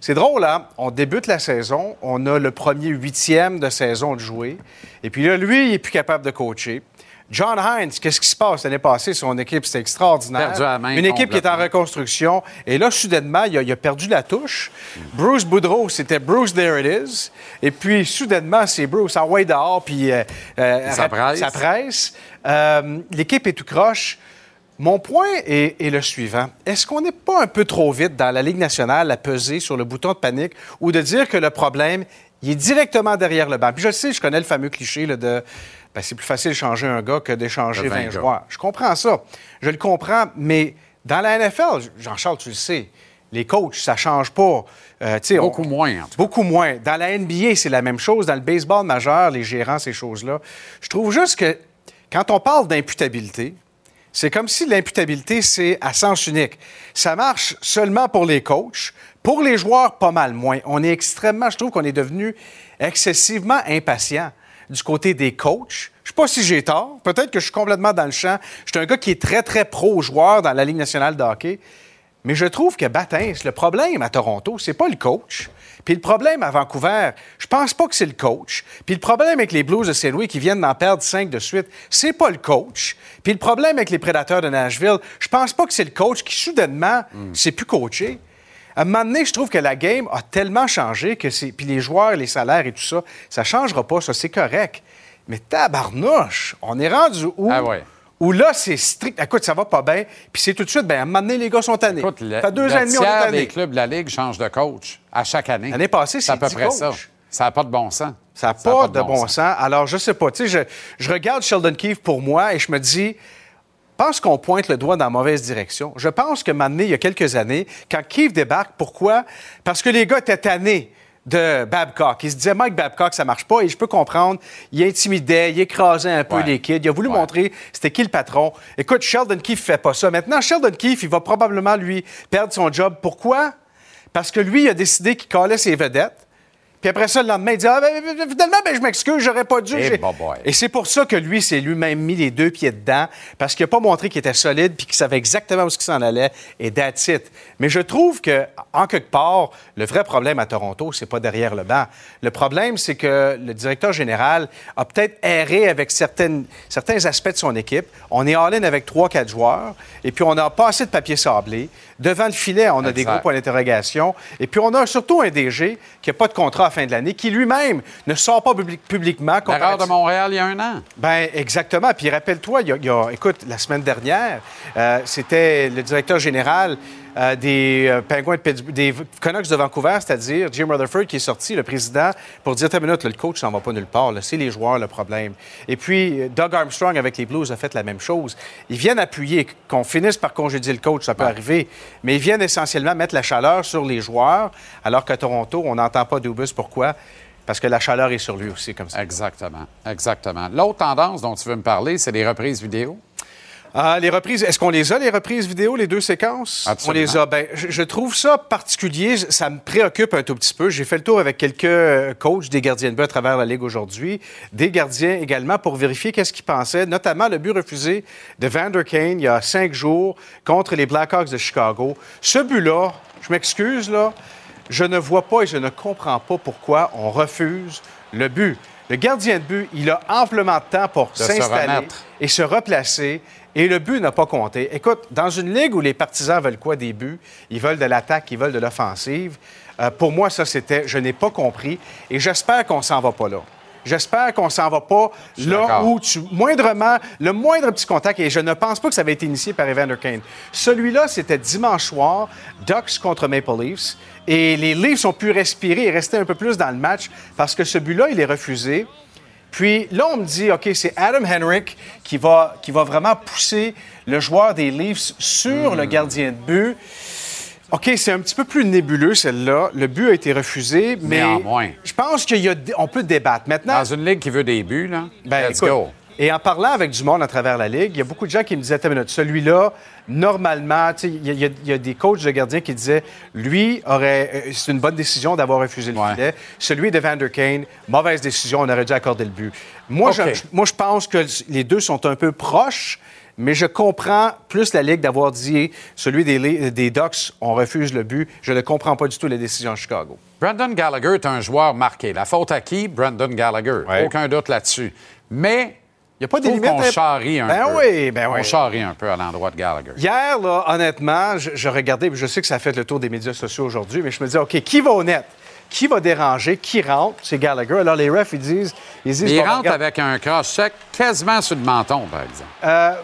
C'est drôle, hein? On débute la saison, on a le premier huitième de saison de jouer, et puis là, lui, il est plus capable de coacher. John Hines, qu'est-ce qui se passe? L'année passée? Son équipe, c'était extraordinaire. Une équipe qui est en reconstruction. Et là, soudainement, il a, perdu la touche. Bruce Boudreau, c'était Bruce, there it is. Et puis, soudainement, c'est Bruce en way dehors, puis euh, euh, ça presse. Ça presse. Euh, l'équipe est tout croche. Mon point est, est le suivant. Est-ce qu'on n'est pas un peu trop vite dans la Ligue nationale à peser sur le bouton de panique ou de dire que le problème, il est directement derrière le banc? Puis je sais, je connais le fameux cliché là, de ben, c'est plus facile de changer un gars que d'échanger 20, 20 joueurs. Je comprends ça. Je le comprends, mais dans la NFL, Jean-Charles, tu le sais, les coachs, ça ne change pas. Euh, beaucoup moins, en tout cas. Beaucoup moins. Dans la NBA, c'est la même chose. Dans le baseball majeur, les gérants, ces choses-là. Je trouve juste que quand on parle d'imputabilité, c'est comme si l'imputabilité, c'est à sens unique. Ça marche seulement pour les coachs. Pour les joueurs, pas mal moins. On est extrêmement, je trouve qu'on est devenu excessivement impatient du côté des coachs. Je ne sais pas si j'ai tort. Peut-être que je suis complètement dans le champ. Je suis un gars qui est très, très pro-joueur dans la Ligue nationale de hockey. Mais je trouve que Battins, le problème à Toronto, c'est pas le coach. Puis le problème à Vancouver, je pense pas que c'est le coach. Puis le problème avec les Blues de Saint Louis qui viennent d'en perdre cinq de suite, c'est pas le coach. Puis le problème avec les Prédateurs de Nashville, je pense pas que c'est le coach qui soudainement ne sait plus coacher. À un moment donné, je trouve que la game a tellement changé que c'est. Puis les joueurs, les salaires et tout ça, ça changera pas, ça, c'est correct. Mais tabarnouche, on est rendu où? Ah ouais. Où là, c'est strict. Écoute, ça va pas bien. Puis c'est tout de suite, bien, à un moment donné, les gars sont tannés. Écoute, le, fait deux ans et demi, on est clubs de la Ligue changent de coach à chaque année. L'année passée, c'est à peu près ça. Ça n'a pas de bon sens. Ça n'a pas, de bon, sens. Alors, je sais pas. Tu sais, je, je regarde Sheldon Keefe pour moi et je me dis, pense qu'on pointe le doigt dans la mauvaise direction. Je pense que maintenant, il y a quelques années, quand Keith débarque, pourquoi? Parce que les gars étaient tannés de Babcock. Ils se disaient, Mike Babcock, ça marche pas. Et je peux comprendre, il intimidait, il écrasait un peu les kids. Il a voulu montrer c'était qui le patron. Écoute, Sheldon Keefe fait pas ça. Maintenant, Sheldon Keefe, il va probablement, lui, perdre son job. Pourquoi? Parce que lui, il a décidé qu'il collait ses vedettes. Puis après ça, le lendemain, il dit ah, ben, finalement, ben, je m'excuse, j'aurais pas dû. Eh, et c'est pour ça que lui, c'est lui-même mis les deux pieds dedans, parce qu'il n'a pas montré qu'il était solide puis qu'il savait exactement où ce s'en allait, et that's it. Mais je trouve que, en quelque part, le vrai problème à Toronto, c'est pas derrière le banc. Le problème, c'est que le directeur général a peut-être erré avec certaines, certains aspects de son équipe. On est all-in avec trois, quatre joueurs, et puis on n'a pas assez de papier sablé. Devant le filet, on a des gros points d'interrogation. Et puis on a surtout un DG qui n'a pas de contrat à fin de l'année, qui lui-même ne sort pas publiquement. L'erreur de Montréal il y a un an. Ben exactement. Puis rappelle-toi, il, y a, écoute, la semaine dernière, euh, c'était le directeur général euh, des euh, Penguins de des Canucks de Vancouver, c'est-à-dire Jim Rutherford qui est sorti, le président, pour dire T'as minute, le coach n'en va pas nulle part. C'est les joueurs le problème. Et puis, Doug Armstrong avec les Blues a fait la même chose. Ils viennent appuyer, qu'on finisse par congédier le coach, ça peut arriver, mais ils viennent essentiellement mettre la chaleur sur les joueurs, alors qu'à Toronto, on n'entend pas Dubus. Pourquoi? Parce que la chaleur est sur lui aussi, comme ça. Exactement. Exactement. L'autre tendance dont tu veux me parler, c'est les reprises vidéo. Ah, les reprises, est-ce qu'on les a, les reprises vidéo, les deux séquences? Absolument. On les a. Ben, je, trouve ça particulier. Ça me préoccupe un tout petit peu. J'ai fait le tour avec quelques euh, coachs des gardiens de but à travers la Ligue aujourd'hui, des gardiens également, pour vérifier qu'est-ce qu'ils pensaient, notamment le but refusé de Vander Kane il y a cinq jours contre les Blackhawks de Chicago. Ce but-là, je m'excuse, là, je ne vois pas et je ne comprends pas pourquoi on refuse le but. Le gardien de but, il a amplement de temps pour s'installer et se replacer. Et le but n'a pas compté. Écoute, dans une ligue où les partisans veulent quoi des buts, ils veulent de l'attaque, ils veulent de l'offensive, euh, pour moi, ça, c'était, je n'ai pas compris. Et j'espère qu'on s'en va pas là. J'espère qu'on s'en va pas là où tu, moindrement, le moindre petit contact, et je ne pense pas que ça avait été initié par Evander Kane. Celui-là, c'était dimanche soir, Ducks contre Maple Leafs, et les Leafs ont pu respirer et rester un peu plus dans le match parce que ce but-là, il est refusé. Puis là, on me dit, OK, c'est Adam Henrik qui va, qui va vraiment pousser le joueur des Leafs sur le gardien de but. OK, c'est un petit peu plus nébuleux, celle-là. Le but a été refusé, mais je pense qu'on peut débattre. Maintenant, Dans une ligue qui veut des buts, là, ben, let's go. Et en parlant avec du monde à travers la Ligue, il y a beaucoup de gens qui me disaient, celui-là, normalement, il y, a des coachs de gardiens qui disaient, lui, aurait, euh, c'est une bonne décision d'avoir refusé le filet. Celui de Vander Kane, mauvaise décision, on aurait dû accorder le but. Moi, je, moi, je pense que les deux sont un peu proches, mais je comprends plus la Ligue d'avoir dit celui des, des Ducks, on refuse le but. Je ne comprends pas du tout les décisions de Chicago. Brandon Gallagher est un joueur marqué. La faute à qui? Brandon Gallagher. Aucun doute là-dessus. Mais il n'y a pas des limites. On charrie un ben peu. Oui, ben oui. On charrie un peu à l'endroit de Gallagher. Hier, là, honnêtement, je, regardais, je sais que ça fait le tour des médias sociaux aujourd'hui, mais je me disais, OK, qui va au net? Qui va déranger? Qui rentre? C'est Gallagher. Alors, les refs, ils disent. Ils, disent, il rentre avec un cross-check quasiment sur le menton, par exemple. Euh,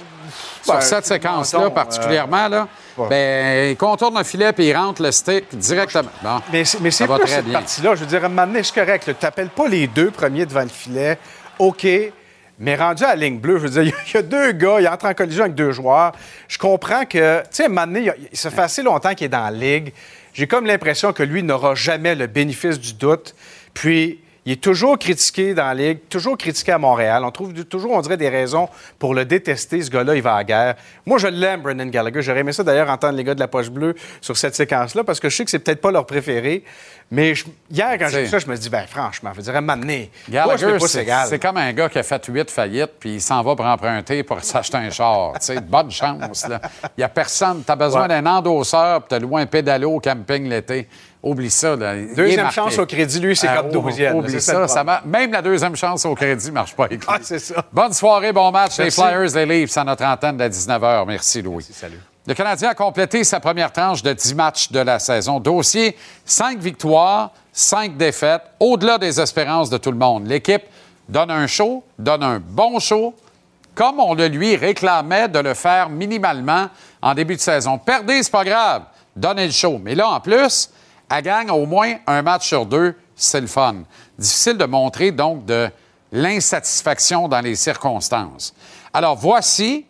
sur ben, cette séquence-là, particulièrement, là. Ben, il contourne le filet puis il rentre le stick directement. mais c'est plus cette partie-là. Je veux dire, à un moment donné, c'est correct. Tu n'appelles pas les deux premiers devant le filet. OK. Mais rendu à la ligne bleue, je veux dire, [LAUGHS] il y a deux gars, il entre en collision avec deux joueurs. Je comprends que, tu sais, donné, ça fait assez longtemps qu'il est dans la ligue. J'ai comme l'impression que lui n'aura jamais le bénéfice du doute. Puis, il est toujours critiqué dans la Ligue, toujours critiqué à Montréal. On trouve toujours, on dirait, des raisons pour le détester. Ce gars-là, il va à la guerre. Moi, je l'aime, Brendan Gallagher. J'aurais aimé ça, d'ailleurs, entendre les gars de la poche bleue sur cette séquence-là, parce que je sais que c'est peut-être pas leur préféré. Mais hier, quand j'ai vu ça, je me dis, ben franchement, je dirais m'amener. Gallagher, c'est comme un gars qui a fait huit faillites, puis il s'en va pour emprunter pour [LAUGHS] s'acheter un char. tu sais, bonne chance. Il n'y a personne. Tu as besoin d'un endosseur, puis tu as loué un pédalo au camping l'été. Oublie ça. Là. Deuxième chance au crédit, lui, c'est comme deuxième. Oublie ça. Même la deuxième chance au crédit ne marche pas avec Ah, c'est ça. Bonne soirée, bon match. Les Flyers, les Leafs à notre antenne de 19h. Merci, Louis. salut. Le Canadien a complété sa première tranche de 10 matchs de la saison. Dossier, 5 victoires, 5 défaites, au-delà des espérances de tout le monde. L'équipe donne un show, donne un bon show, comme on le lui réclamait de le faire minimalement en début de saison. Perdez, c'est pas grave. Donnez le show. Mais là, en plus, elle gagne au moins un match sur deux, c'est le fun. Difficile de montrer donc de l'insatisfaction dans les circonstances. Alors voici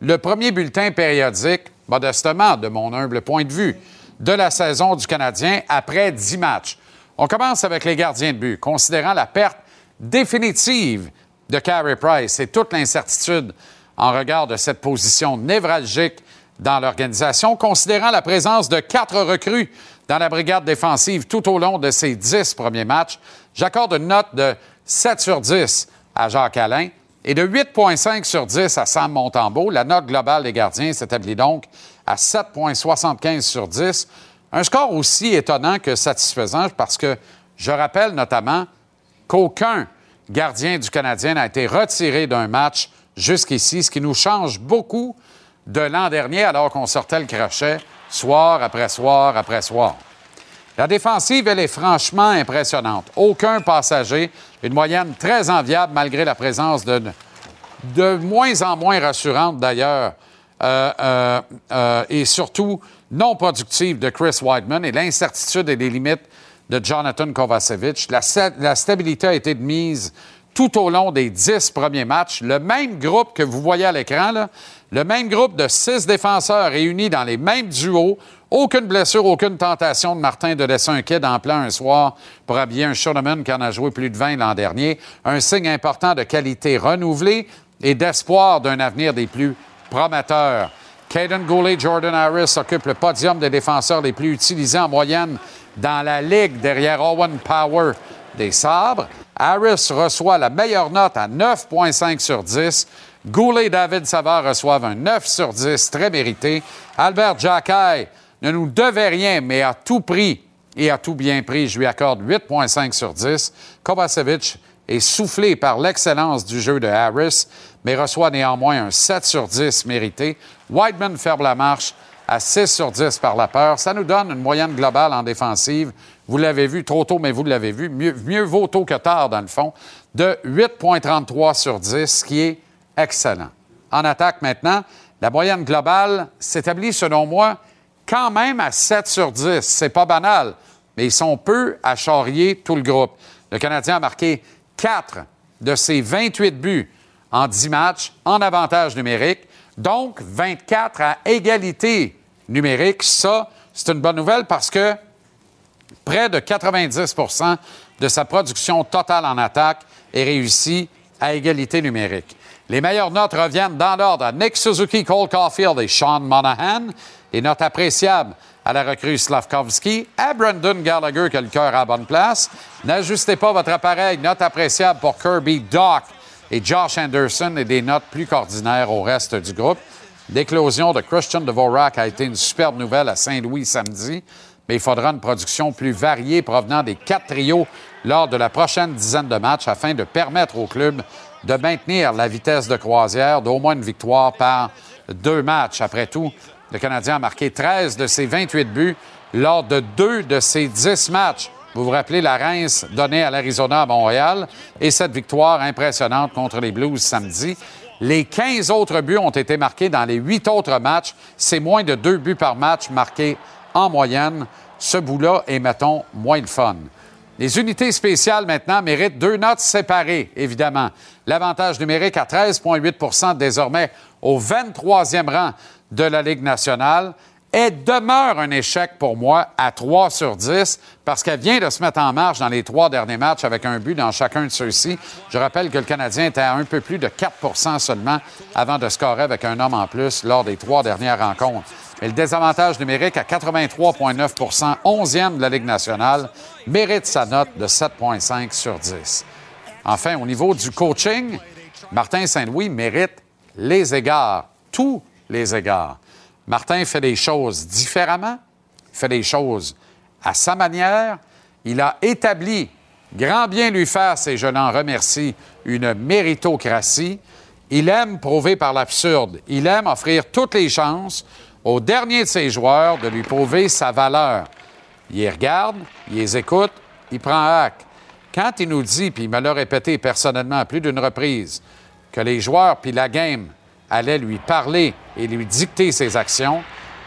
le premier bulletin périodique, modestement de mon humble point de vue, de la saison du Canadien après dix matchs. On commence avec les gardiens de but, considérant la perte définitive de Carey Price et toute l'incertitude en regard de cette position névralgique dans l'organisation, considérant la présence de quatre recrues dans la brigade défensive tout au long de ses dix premiers matchs. J'accorde une note de 7 sur 10 à Jacques Alain et de 8,5 sur 10 à Sam Montembeau. La note globale des gardiens s'établit donc à 7,75 sur 10. Un score aussi étonnant que satisfaisant parce que je rappelle notamment qu'aucun gardien du Canadien n'a été retiré d'un match jusqu'ici, ce qui nous change beaucoup de l'an dernier alors qu'on sortait le crochet soir après soir après soir. La défensive, elle est franchement impressionnante. Aucun passager, une moyenne très enviable malgré la présence de, de moins en moins rassurante d'ailleurs, euh, euh, euh, et surtout non productive de Chris Weidman et l'incertitude et les limites de Jonathan Kovacevic. La, la, stabilité a été de mise tout au long des dix premiers matchs. Le même groupe que vous voyez à l'écran, le même groupe de six défenseurs réunis dans les mêmes duos. Aucune blessure, aucune tentation de Martin de laisser un kid en plein un soir pour habiller un Shoneman qui en a joué plus de 20 l'an dernier. Un signe important de qualité renouvelée et d'espoir d'un avenir des plus prometteurs. Caden Goulet, Jordan Harris occupent le podium des défenseurs les plus utilisés en moyenne dans la Ligue derrière Owen Power des Sabres. Harris reçoit la meilleure note à 9,5 sur 10. Goulet et David Savard reçoivent un 9 sur 10, très mérité. Albert Jacquet ne nous devait rien, mais à tout prix et à tout bien pris, je lui accorde 8,5 sur 10. Kovacevic est soufflé par l'excellence du jeu de Harris, mais reçoit néanmoins un 7 sur 10 mérité. Whiteman ferme la marche à 6 sur 10 par la peur. Ça nous donne une moyenne globale en défensive. Vous l'avez vu trop tôt, mais vous l'avez vu. Mieux, mieux vaut tôt que tard, dans le fond, de 8,33 sur 10, ce qui est excellent. En attaque maintenant, la moyenne globale s'établit, selon moi, quand même à 7 sur 10. C'est pas banal, mais ils sont peu à charrier tout le groupe. Le Canadien a marqué 4 de ses 28 buts en 10 matchs en avantage numérique, donc 24 à égalité numérique. Ça, c'est une bonne nouvelle parce que près de 90% de sa production totale en attaque est réussie à égalité numérique. Les meilleures notes reviennent dans l'ordre à Nick Suzuki, Cole Caulfield et Sean Monahan. Et note appréciable à la recrue Slavkovski, à Brandon Gallagher qui a le cœur à bonne place. N'ajustez pas votre appareil. Note appréciable pour Kirby Doc et Josh Anderson et des notes plus qu'ordinaires au reste du groupe. L'éclosion de Christian Dvorak a été une superbe nouvelle à Saint-Louis samedi, mais il faudra une production plus variée provenant des quatre trios lors de la prochaine dizaine de matchs afin de permettre au club de maintenir la vitesse de croisière d'au moins une victoire par deux matchs. Après tout, le Canadien a marqué 13 de ses 28 buts lors de deux de ses 10 matchs. Vous vous rappelez la Reims donnée à l'Arizona à Montréal et cette victoire impressionnante contre les Blues samedi. Les 15 autres buts ont été marqués dans les huit autres matchs. C'est moins de deux buts par match marqués en moyenne. Ce bout-là est, mettons, moins de fun. Les unités spéciales, maintenant, méritent deux notes séparées, évidemment. L'avantage numérique à 13,8% désormais au 23e rang de la Ligue nationale. Elle demeure un échec pour moi à 3 sur 10 parce qu'elle vient de se mettre en marche dans les trois derniers matchs avec un but dans chacun de ceux-ci. Je rappelle que le Canadien était à un peu plus de 4% seulement avant de scorer avec un homme en plus lors des trois dernières rencontres. Et le désavantage numérique à 83,9% 11e de la Ligue nationale, mérite sa note de 7,5 sur 10. Enfin, au niveau du coaching, Martin Saint-Louis mérite les égards, tous les égards. Martin fait des choses différemment, fait des choses à sa manière. Il a établi, grand bien lui fasse, et je l'en remercie, une méritocratie. Il aime prouver par l'absurde. Il aime offrir toutes les chances au dernier de ses joueurs de lui prouver sa valeur. Il les regarde, il les écoute, il prend acte. Quand il nous dit, puis il me l'a répété personnellement à plus d'une reprise, que les joueurs puis la game allaient lui parler et lui dicter ses actions,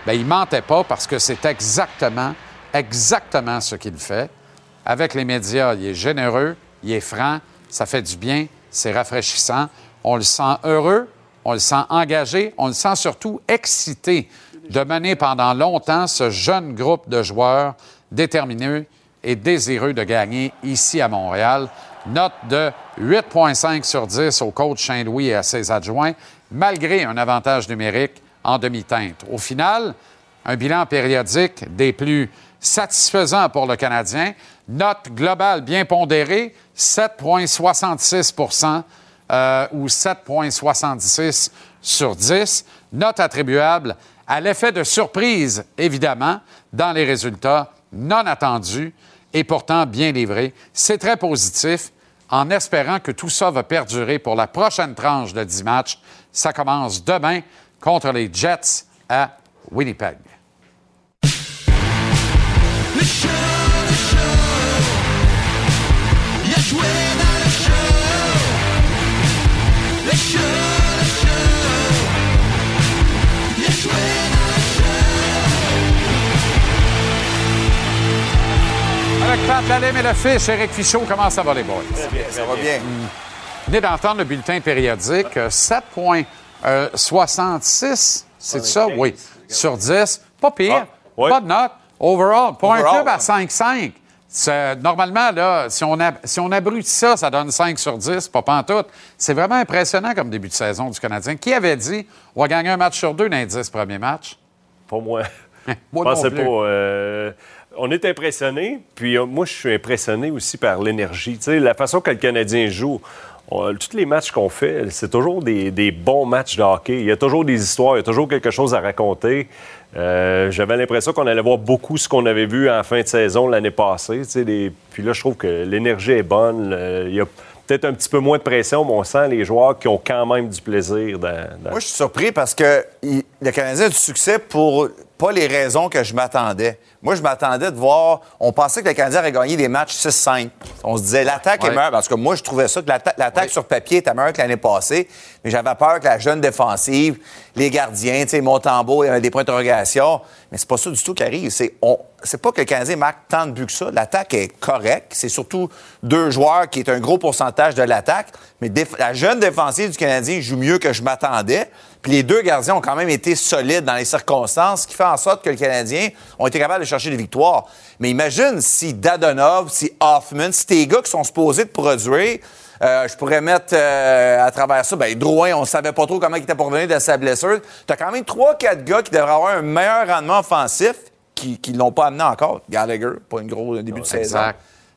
bien, il mentait pas parce que c'est exactement, exactement ce qu'il fait. Avec les médias, il est généreux, il est franc, ça fait du bien, c'est rafraîchissant. On le sent heureux, on le sent engagé, on le sent surtout excité de mener pendant longtemps ce jeune groupe de joueurs déterminés et désireux de gagner ici à Montréal. Note de 8,5 sur 10 au coach Saint-Louis et à ses adjoints, malgré un avantage numérique en demi-teinte. Au final, un bilan périodique des plus satisfaisants pour le Canadien. Note globale bien pondérée, 7,66 euh, ou 7,66 sur 10. Note attribuable à l'effet de surprise, évidemment, dans les résultats non attendus et pourtant bien livrés. C'est très positif en espérant que tout ça va perdurer pour la prochaine tranche de 10 matchs. Ça commence demain contre les Jets à Winnipeg. Lalim et le fiche. Éric Fichot, comment ça va, les boys? bien, ça va bien. Vous venez d'entendre le bulletin périodique. 7,66, euh, c'est ça? Oui. Sur 10. Pas pire. Ah, pas de note. Overall. Pour un club à 5-5. Normalement, là, si on, si on abrutit ça, ça donne 5 sur 10, pas pantoute. C'est vraiment impressionnant comme début de saison du Canadien. Qui avait dit on va gagner un match sur deux dans les 10 premiers matchs? Pas moi. [LAUGHS] moi Je pas. Euh, on est impressionné, puis euh, moi, je suis impressionné aussi par l'énergie. Tu la façon que le Canadien joue. tous les matchs qu'on fait, c'est toujours des, bons matchs de hockey. Il y a toujours des histoires, il y a toujours quelque chose à raconter. Euh, j'avais l'impression qu'on allait voir beaucoup ce qu'on avait vu en fin de saison l'année passée. Puis là, je trouve que l'énergie est bonne. Il y a peut-être un petit peu moins de pression, mais on sent les joueurs qui ont quand même du plaisir. Moi, je suis surpris parce que le Canadien a du succès pour pas les raisons que je m'attendais. Moi, je m'attendais de voir. On pensait que le Canadien aurait gagné des matchs 6-5. On se disait, l'attaque est meilleure. Parce que moi, je trouvais ça que l'attaque sur papier était meilleure que l'année passée. Mais j'avais peur que la jeune défensive, les gardiens, tu sais, Montembeau, il y avait des points d'interrogation. Mais c'est pas ça du tout qui arrive. C'est, on, c'est pas que le Canadien marque tant de buts que ça. L'attaque est correcte. C'est surtout deux joueurs qui est un gros pourcentage de l'attaque. Mais la jeune défensive du Canadien joue mieux que je m'attendais. Puis les deux gardiens ont quand même été solides dans les circonstances, ce qui fait en sorte que les Canadiens ont été capables de chercher des victoires. Mais imagine si Dadonov, si Hoffman, si tes gars qui sont supposés de produire, euh, je pourrais mettre euh, à travers ça, ben Drouin, on savait pas trop comment il était pour revenir de sa blessure. Tu as quand même trois, quatre gars qui devraient avoir un meilleur rendement offensif qui ne l'ont pas amené encore. Gallagher, pas une grosse début de saison.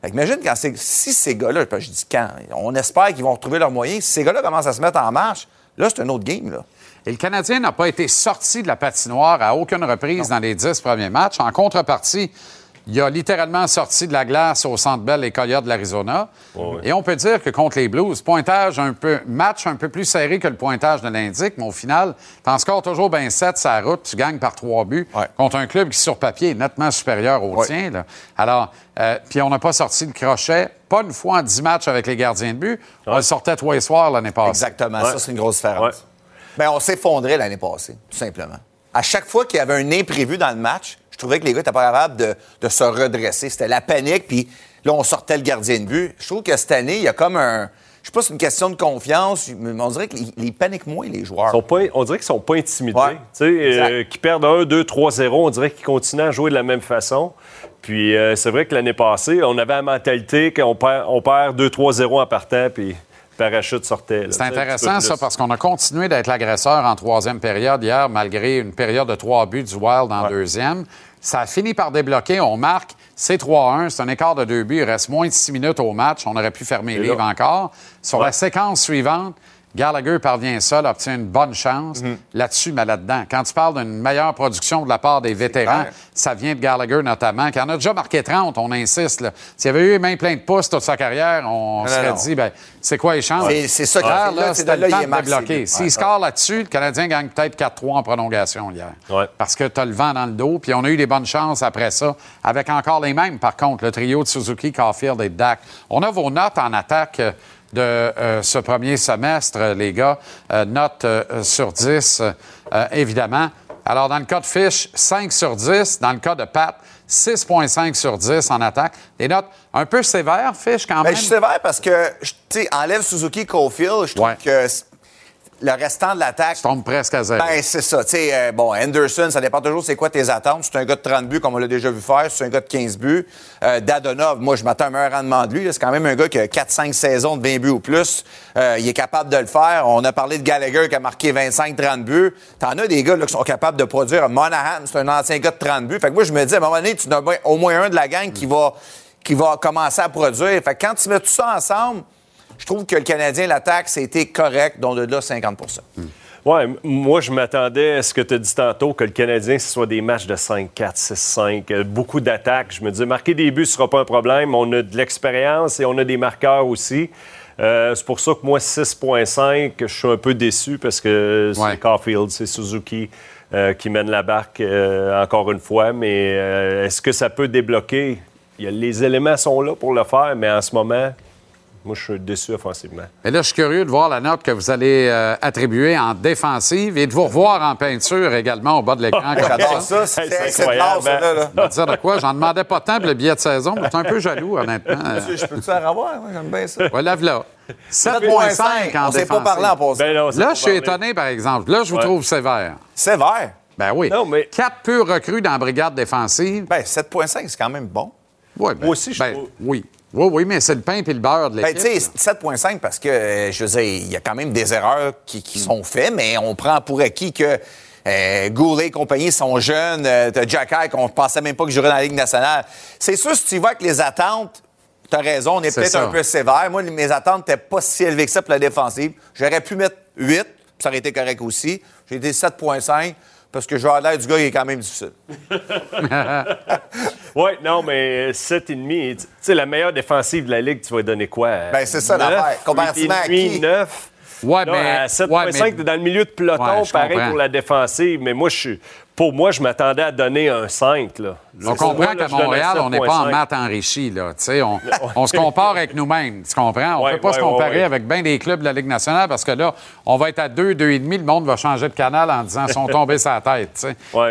imagine quand si ces gars-là, je dis quand, on espère qu'ils vont retrouver leurs moyens. Si ces gars-là commencent à se mettre en marche, là, c'est un autre game. Là. Et le Canadien n'a pas été sorti de la patinoire à aucune reprise dans les dix premiers matchs. En contrepartie, il a littéralement sorti de la glace au Centre Bell les Coyotes de l'Arizona. Et on peut dire que contre les Blues, pointage un peu, match un peu plus serré que le pointage de l'indique, mais au final, t'en scores toujours bien 7 sa route, tu gagnes par trois buts contre un club qui, sur papier, est nettement supérieur au tien. Alors, euh, puis on n'a pas sorti le crochet, pas une fois en dix matchs avec les gardiens de but. On le sortait trois les soirs l'année passée. Exactement, ça c'est une grosse différence. Bien, on s'effondrait l'année passée, tout simplement. À chaque fois qu'il y avait un imprévu dans le match, je trouvais que les gars n'étaient pas capables de, se redresser. C'était la panique, puis là, on sortait le gardien de but. Je trouve que cette année, il y a comme un. Je sais pas si c'est une question de confiance, mais on dirait qu'ils paniquent moins, les joueurs. on dirait qu'ils sont pas intimidés. Tu sais, euh, qu'ils perdent 1, 2, 3-0, on dirait qu'ils continuent à jouer de la même façon. Puis euh, c'est vrai que l'année passée, on avait la mentalité qu'on perd, on perd 2-3-0 en partant, puis parachute sortait. C'est intéressant, ça, parce qu'on a continué d'être l'agresseur en troisième période hier, malgré une période de trois buts du Wild en deuxième. Ça a fini par débloquer. On marque. C'est 3-1. C'est un écart de deux buts. Il reste moins de six minutes au match. On aurait pu fermer les livres encore. Sur la séquence suivante, Gallagher parvient seul, obtient une bonne chance. Mhm. Là-dessus, mais là-dedans. Quand tu parles d'une meilleure production de la part des vétérans, ça vient de Gallagher notamment, qui en a déjà marqué 30, on insiste. S'il y avait eu les mains pleines de pouces toute sa carrière, on serait dit, ben, c'est quoi les chances? C'est ça qui ah, là, c'était le temps de débloquer. S'il score là-dessus, le Canadien gagne peut-être 4-3 en prolongation hier. Parce que tu as le vent dans le dos, puis on a eu des bonnes chances après ça, avec encore les mêmes, par contre, le trio de Suzuki, Caulfield et Dak. On a vos notes en attaque de euh, ce premier semestre, les gars. Euh, note euh, sur 10, évidemment. Alors, dans le cas de Fish, 5 sur 10. Dans le cas de Pat, 6,5 sur 10 en attaque. Des notes un peu sévères, Fish, quand ben, même? je suis sévère parce que, tu sais, enlève Suzuki Cofield, je trouve que le restant de l'attaque. tombe presque à zéro. Ben, c'est ça. Tu sais, euh, bon, Anderson, ça dépend toujours c'est quoi tes attentes. C'est un gars de 30 buts, comme on l'a déjà vu faire. C'est un gars de 15 buts. Euh, Dadonov, moi, je m'attends à un meilleur rendement de lui. C'est quand même un gars qui a 4-5 saisons de 20 buts ou plus. Euh, il est capable de le faire. On a parlé de Gallagher qui a marqué 25-30 buts. T'en as des gars là, qui sont capables de produire. Monahan, c'est un ancien gars de 30 buts. Fait que moi, je me dis, à un moment donné, tu as au moins un de la gang qui va, qui va commencer à produire. Fait que quand tu mets tout ça ensemble, je trouve que le Canadien, l'attaque, c'était correct, dont de là 50% Oui, moi, je m'attendais à ce que tu as dit tantôt, que le Canadien, ce soit des matchs de 5-4, 6-5, beaucoup d'attaques. Je me disais, marquer des buts, ce sera pas un problème. On a de l'expérience et on a des marqueurs aussi. Euh, c'est pour ça que moi, 6.5, je suis un peu déçu parce que c'est Caulfield, c'est Suzuki euh, qui mène la barque euh, encore une fois. Mais est-ce que ça peut débloquer? les éléments sont là pour le faire, mais en ce moment, Moi, je suis déçu offensivement. Et là, je suis curieux de voir la note que vous allez euh, attribuer en défensive et de vous revoir en peinture également au bas de l'écran. [LAUGHS] J'adore ça. C'est incroyable. Ça, là, là. Je dire de quoi? J'en demandais pas tant pour le billet de saison. J'étais un peu jaloux, honnêtement. Je peux-tu en avoir? J'aime bien ça. Ouais, lève-là. 7,5 en On s'est pas parlé en pause. Ben là, je suis étonné, par exemple. Là, je vous trouve sévère. Sévère? Ben oui. Non, mais... Quatre purs recrues dans la brigade défensive. Ben 7,5, c'est quand même bon. Ouais, ben, Moi aussi, je ben, trouve... Oui. Oui, oui, mais c'est le pain et le beurre de ben, l'équipe. Ben, tu sais, 7,5 parce que, euh, je veux dire, il y a quand même des erreurs qui, sont faites, mais on prend pour acquis que euh, Goulet et compagnie sont jeunes. Euh, Jack High, qu'on pensait même pas que jouerait dans la Ligue nationale. C'est sûr, si tu vois que les attentes, tu as raison, on est, peut-être un peu sévère. Moi, mes attentes n'étaient pas si élevées que ça pour la défensive. J'aurais pu mettre 8, ça aurait été correct aussi. J'ai été 7,5 parce que je l'air du gars, il est quand même difficile. [LAUGHS] oui, non, mais 7,5, tu sais, la meilleure défensive de la Ligue, tu vas donner quoi? Ben, c'est ça l'affaire. Comparativement à qui? 9. Ouais, mais. 7,5 dans le milieu de peloton, pareil pour la défensive. Mais moi, je suis. Pour moi, je m'attendais à donner un 5. Là. On comprend qu'à Montréal, on n'est pas en maths enrichi. Là. On, [LAUGHS] on se compare avec nous-mêmes. Tu comprends? On ne peut pas se comparer avec bien des clubs de la Ligue nationale parce que là, on va être à 2, 2,5. Le monde va changer de canal en disant qu'ils sont tombés la tête.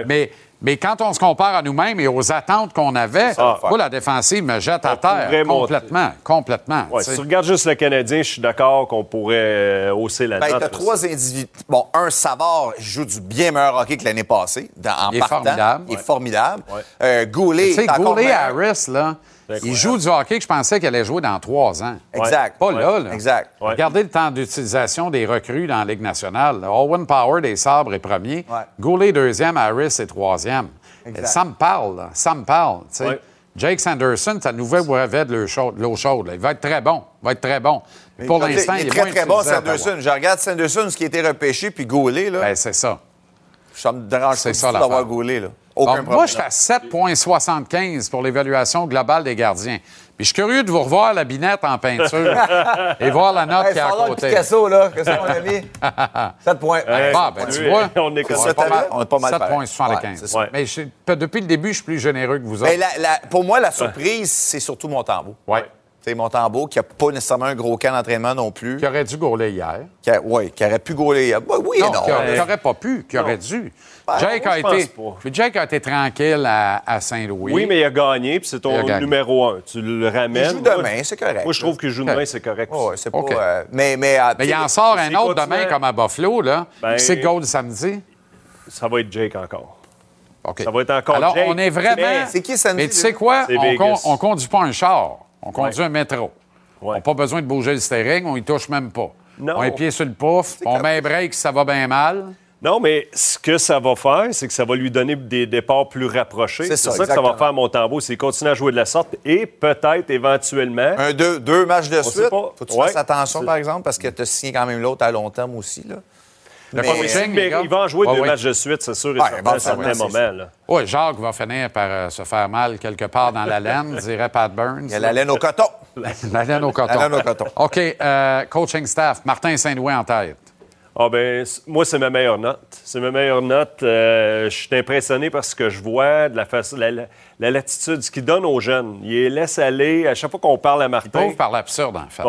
Mais mais quand on se compare à nous-mêmes et aux attentes qu'on avait, moi, la défensive me jette à terre complètement. Complètement. si tu regardes juste le Canadien, je suis d'accord qu'on pourrait euh, hausser la ben, note. Tu as trois individus. Bon, un, Savard joue du bien meilleur hockey que l'année passée. en Il est formidable. Il est formidable. Euh, Goulet. Tu sais, Goulet Harris, là. Il joue du hockey que je pensais qu'il allait jouer dans trois ans. Exact. Pas là, là. Exact. Regardez le temps d'utilisation des recrues dans la Ligue nationale. Owen Power des Sabres est premier. Goulet deuxième, Harris est troisième. Ça me parle, ça me parle. Jake Sanderson, c'est un nouvel brevet de l'eau chaude. Il va être très bon. Il va être très bon. pour l'instant, il est, très, très bon, Sanderson. Je regarde Sanderson, ce qui a été repêché, puis Goulet. Là. Ben, c'est ça. Ça me dérange pas d'avoir Goulet. Là. Moi, je suis à 7,75 pour l'évaluation globale des gardiens. Puis je suis curieux de vous revoir la binette en peinture [LAUGHS] et voir la note qui est à côté. Picasso, là, qu'est-ce qu'on a mis? [LAUGHS] 7 points. ah, ben, tu vois, on est, pas mal, on est pas mal 7,75. mais depuis le début, je suis plus généreux que vous autres. pour moi, la surprise, c'est surtout mon tambour. Oui. C'est Montembeau, qui n'a pas nécessairement un gros camp d'entraînement non plus. Qui aurait dû gauler hier. Oui, qui aurait pu gauler hier. Ben oui non, non. Qui n'aurait pas pu, qui aurait dû. Ben, Jake, a été, Jake a été tranquille à, Saint-Louis. Oui, mais il a gagné, puis c'est ton numéro un. Tu le ramènes. Il joue demain, c'est correct. Moi, je trouve qu'il joue demain, c'est correct. Oui, c'est pas... Euh, mais, mais, euh, mais il en sort un autre demain comme à Buffalo, là. Ben, c'est goal samedi? Ça va être Jake encore. Ça va être encore Alors, Jake. on est vraiment... C'est qui samedi? Mais tu sais quoi? On, ne conduit pas un char. On conduit un métro. On n'a pas besoin de bouger le steering, on y touche même pas. On a les pieds sur le pouf, on met un break si ça va bien mal. Non, mais ce que ça va faire, c'est que ça va lui donner des départs plus rapprochés. C'est ça, que ça va faire mon tambour, c'est continuer à jouer de la sorte et peut-être éventuellement. Un deux, deux matchs de suite. Faut que tu fasses attention, par exemple, parce que tu as signé quand même l'autre à long terme aussi. Là. Le mais, il va en jouer deux matchs de suite, c'est sûr, et ouais, à un certain moment. Oui, Jacques va finir par euh, se faire mal quelque part dans la laine, [LAUGHS] dirait Pat Burns. Il y a la laine au coton. [LAUGHS] La laine au coton. La laine au coton. [LAUGHS] OK, euh, coaching staff, Martin Saint-Louis en tête. Ah ben, moi, c'est ma meilleure note. C'est ma meilleure note. Euh, je suis impressionné par ce que je vois, de la, la, latitude, ce qu'il donne aux jeunes. Il les laisse aller. À chaque fois qu'on parle à Martin... Il par l'absurde, en fait.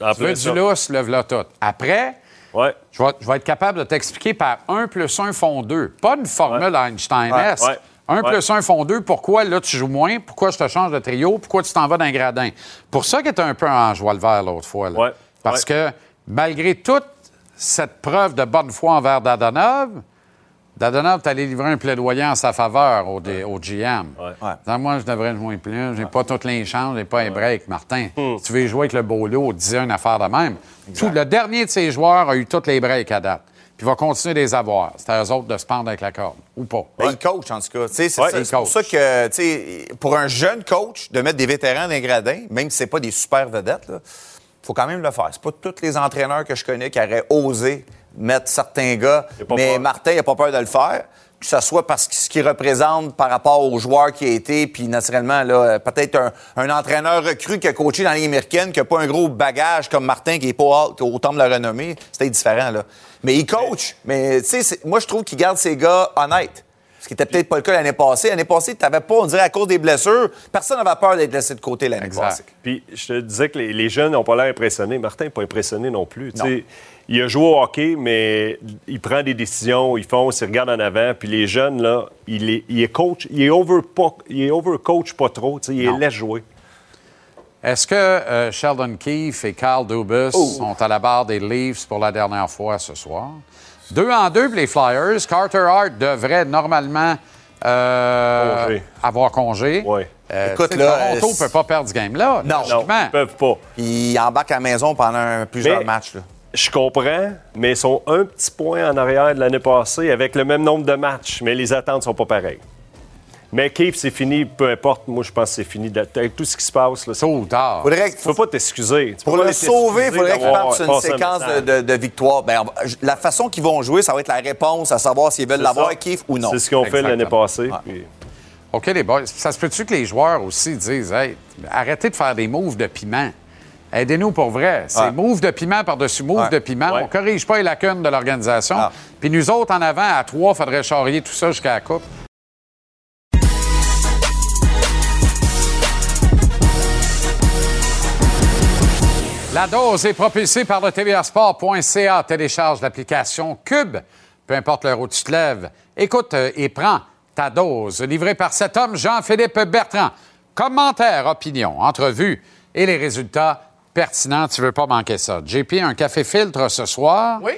Ah, tu veux du lousse, lève-la tout. Après, Ouais. Je, vais, être capable de t'expliquer par 1 plus 1 font 2. Pas une formule Einstein-esque. 1 plus 1 font 2. Pourquoi là tu joues moins? Pourquoi je te change de trio? Pourquoi tu t'en vas d'un gradin? Pour ça qu'il était un peu en joie le vert l'autre fois. Parce que malgré toute cette preuve de bonne foi envers Dadonov, Dadonov est allé livrer un plaidoyer en sa faveur au, GM. moi, je devrais jouer plus. J'ai pas toutes les chances, j'ai pas un break. Martin, hmm. si tu veux jouer avec le beau lot, disait une affaire de même. Tout, le dernier de ses joueurs a eu toutes les breaks à date. Puis il va continuer de les avoir. C'est à eux autres de se pendre avec la corde, ou pas. Ben, il coach, en tout cas. C'est pour ça que, pour un jeune coach, de mettre des vétérans dans les gradins, même si ce pas des super vedettes, il faut quand même le faire. C'est pas tous les entraîneurs que je connais qui auraient osé mettre certains gars, mais Martin n'a pas peur de le faire. Que ce soit parce que ce qu'il représente par rapport aux joueurs qui a été, puis naturellement, là, peut-être un, entraîneur recru qui a coaché dans Ligue américaine, qui n'a pas un gros bagage comme Martin, qui n'est pas autant de la renommée, c'était différent. Là. Mais il coach. Mais tu sais, moi, je trouve qu'il garde ses gars honnêtes. Ce qui était peut-être pas le cas l'année passée. L'année passée, tu n'avais pas, on dirait, à cause des blessures, personne n'avait peur d'être laissé de côté l'année passée. Puis je te disais que les, jeunes n'ont pas l'air impressionnés. Martin n'est pas impressionné non plus. Il a joué au hockey, mais il prend des décisions, il fonce, il regarde en avant. Puis les jeunes, là, il est, il est coach, il est over, il est over coach pas trop. Il est laisse jouer. Est-ce que euh, Sheldon Keefe et Carl Dubus oh. sont à la barre des Leafs pour la dernière fois ce soir? Deux en deux pour les Flyers. Carter Hart devrait normalement euh, avoir congé. Oui. Euh, Écoute, là, Toronto ne peut pas perdre ce game-là. Non, non, ils ne peuvent pas. Puis ils embarquent à la maison pendant plusieurs matchs. Je comprends, mais ils sont un petit point en arrière de l'année passée avec le même nombre de matchs, mais les attentes ne sont pas pareilles. Mais Keith, c'est fini, peu importe. Moi, je pense que c'est fini. Avec tout ce qui se passe, là, Tôt ou tard. Faudrait tu peux pas t'excuser. Pour le sauver, il faudrait qu'il parte sur une séquence de, victoire. Ben, la façon qu'ils vont jouer, ça va être la réponse à savoir s'ils veulent l'avoir, Keith, ou non. C'est ce qu'ils ont fait l'année passée. OK, les boys. Ça se peut-tu que les joueurs aussi disent hey, arrêtez de faire des moves de piment? Aidez-nous pour vrai. C'est move de piment par-dessus move de piment. On ne corrige pas les lacunes de l'organisation. Puis nous autres, en avant, à trois, il faudrait charrier tout ça jusqu'à la coupe. La dose est propulsée par le tvasport.ca. Télécharge l'application Cube, peu importe l'heure où tu te lèves. Écoute euh, et prends ta dose. Livrée par cet homme, Jean-Philippe Bertrand. Commentaires, opinions, entrevues et les résultats pertinents. Tu veux pas manquer ça. JP, un café filtre ce soir. Oui.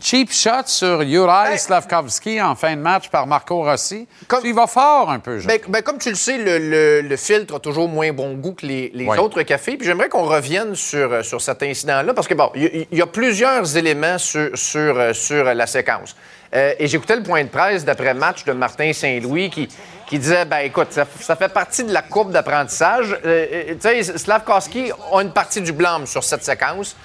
Cheap shot sur Juraj Slavkovski en fin de match par Marco Rossi. il va fort un peu, ben, ben, comme tu le sais, le, filtre a toujours moins bon goût que les, autres cafés. Puis j'aimerais qu'on revienne sur, euh, sur cet incident-là, parce que, bon, il y, a plusieurs éléments sur, sur, euh, sur la séquence. Euh, et j'écoutais le point de presse d'après-match de Martin Saint-Louis qui, qui disait ben écoute, ça, fait partie de la courbe d'apprentissage. tu sais, Slavkovski a une partie du blâme sur cette séquence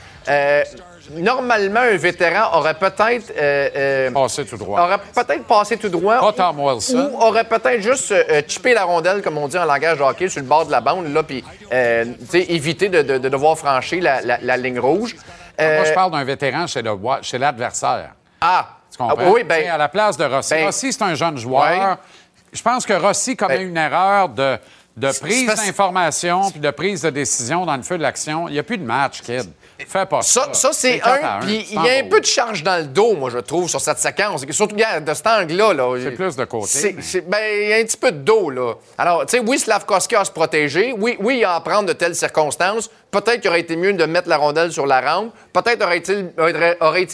normalement, un vétéran aurait peut-être. Euh, euh, passé tout droit. Aurait peut-être passé tout droit. Pas Tom Wilson. Ou aurait peut-être juste euh, chippé la rondelle, comme on dit en langage de hockey, sur le bord de la bande, là, puis éviter de, devoir franchir la, ligne rouge. Moi, je parle d'un vétéran chez, l'adversaire. Ah! Tu comprends? Ah, oui, ben, à la place de Rossi. Ben, Rossi, c'est un jeune joueur. Je pense que Rossi commet ben, une erreur de de prise d'information puis de prise de décision dans le feu de l'action. Il n'y a plus de match, kid. Fais pas ça. Ça, c'est un. Puis il y a un peu de charge dans le dos, moi, je trouve, sur cette séquence. Surtout, de cet angle-là. -là, c'est plus de côté. Ben, il y a un petit peu de dos, là. Alors, tu sais, oui, Slavkovski a se protéger. Oui, oui, il a à prendre de telles circonstances. Peut-être qu'il aurait été mieux de mettre la rondelle sur la rampe. Peut-être aurait-il aurait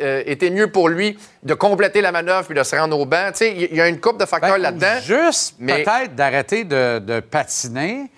euh, été mieux pour lui de compléter la manœuvre puis de se rendre au banc. Tu sais, il y a une coupe de facteurs ben, là-dedans. Juste peut-être d'arrêter de patiner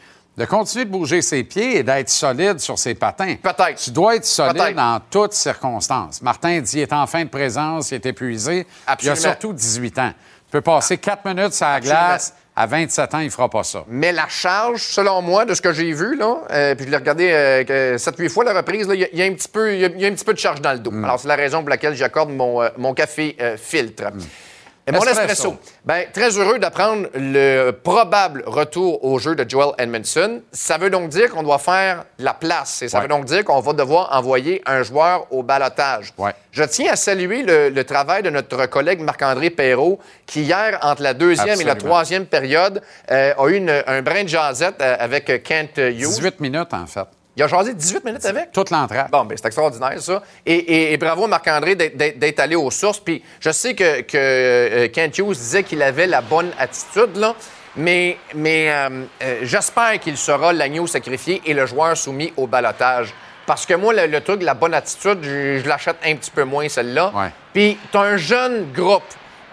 de continuer de bouger ses pieds et d'être solide sur ses patins. Peut-être. Tu dois être solide dans toutes circonstances. Martin dit qu'il est en fin de présence, il est épuisé. Absolument. Il a surtout 18 ans. Tu peux passer 4 minutes sur la glace. À 27 ans, il ne fera pas ça. Mais la charge, selon moi, de ce que j'ai vu, là, euh, puis je l'ai regardé euh, 7-8 fois la reprise, il y, a un petit peu, y, a un petit peu de charge dans le dos. Mm. Alors, c'est la raison pour laquelle j'accorde mon, euh, mon café euh, filtre. Mm. Mon espresso. Ben, très heureux d'apprendre le probable retour au jeu de Joel Edmondson. Ça veut donc dire qu'on doit faire la place et ça veut donc dire qu'on va devoir envoyer un joueur au balotage. Je tiens à saluer le, travail de notre collègue Marc-André Perrault qui, hier, entre la deuxième et la troisième période, euh, a eu un brin de jasette euh, avec Kent Hughes. 18 minutes, en fait. Il a choisi 18 minutes avec? Toute l'entrée. Bon, bien, c'est extraordinaire, ça. Et, bravo Marc-André d'être allé aux sources. Puis je sais que, que euh, Kent Hughes disait qu'il avait la bonne attitude, là. Mais, mais euh, euh, j'espère qu'il sera l'agneau sacrifié et le joueur soumis au balotage. Parce que moi, le, truc, la bonne attitude, je, l'achète un petit peu moins, celle-là. Puis, tu as un jeune groupe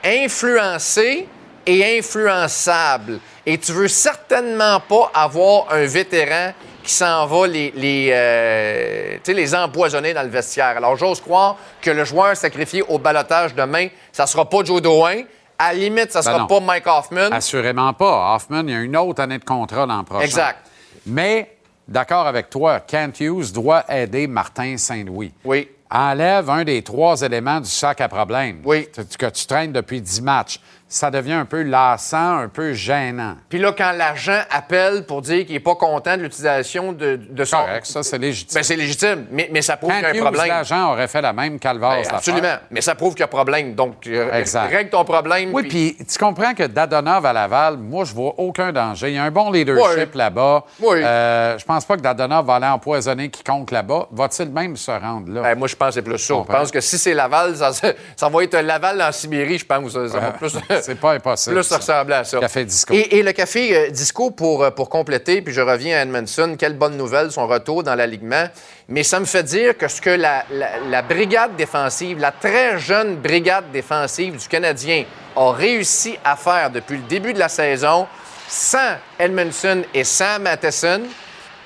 influencé et influençable. Et tu veux certainement pas avoir un vétéran qui s'en va les, les, euh, les empoisonner dans le vestiaire. Alors, j'ose croire que le joueur sacrifié au balotage demain, ça sera pas Joe Drouin. À la limite, ça ben sera pas Mike Hoffman. Assurément pas. Hoffman, il y a une autre année de contrat l'an prochain. Exact. Mais, d'accord avec toi, Kent Hughes doit aider Martin Saint-Louis. Oui. enlève un des trois éléments du sac à problème oui. que tu traînes depuis dix matchs ça devient un peu lassant, un peu gênant. Puis là, quand l'agent appelle pour dire qu'il n'est pas content de l'utilisation de, de son... Correct, ça, c'est légitime. Ben, c'est légitime, mais, mais ça prouve qu'il y a un problème. l'agent aurait fait la même calvaire. Ben, absolument, mais ça prouve qu'il y a problème. Donc, euh, exact. règle ton problème. Oui, puis tu comprends que Dadonov à Laval, moi, je vois aucun danger. Il y a un bon leadership là-bas. Oui. Euh, je pense pas que Dadonov va aller empoisonner quiconque là-bas. Va-t-il même se rendre là? Ben, moi, je pense que c'est plus ça. Je pense que si c'est Laval, ça, ça, va être Laval en Sibérie, je pense. Ça, va plus... [LAUGHS] c'est pas impossible. Là, ça ressemblait à ça. Café Disco. Et, le café euh, Disco, pour, euh, pour compléter, puis je reviens à Edmondson, quelle bonne nouvelle, son retour dans l'alignement. Mais ça me fait dire que ce que la, la, brigade défensive, la très jeune brigade défensive du Canadien a réussi à faire depuis le début de la saison, sans Edmondson et sans Matheson,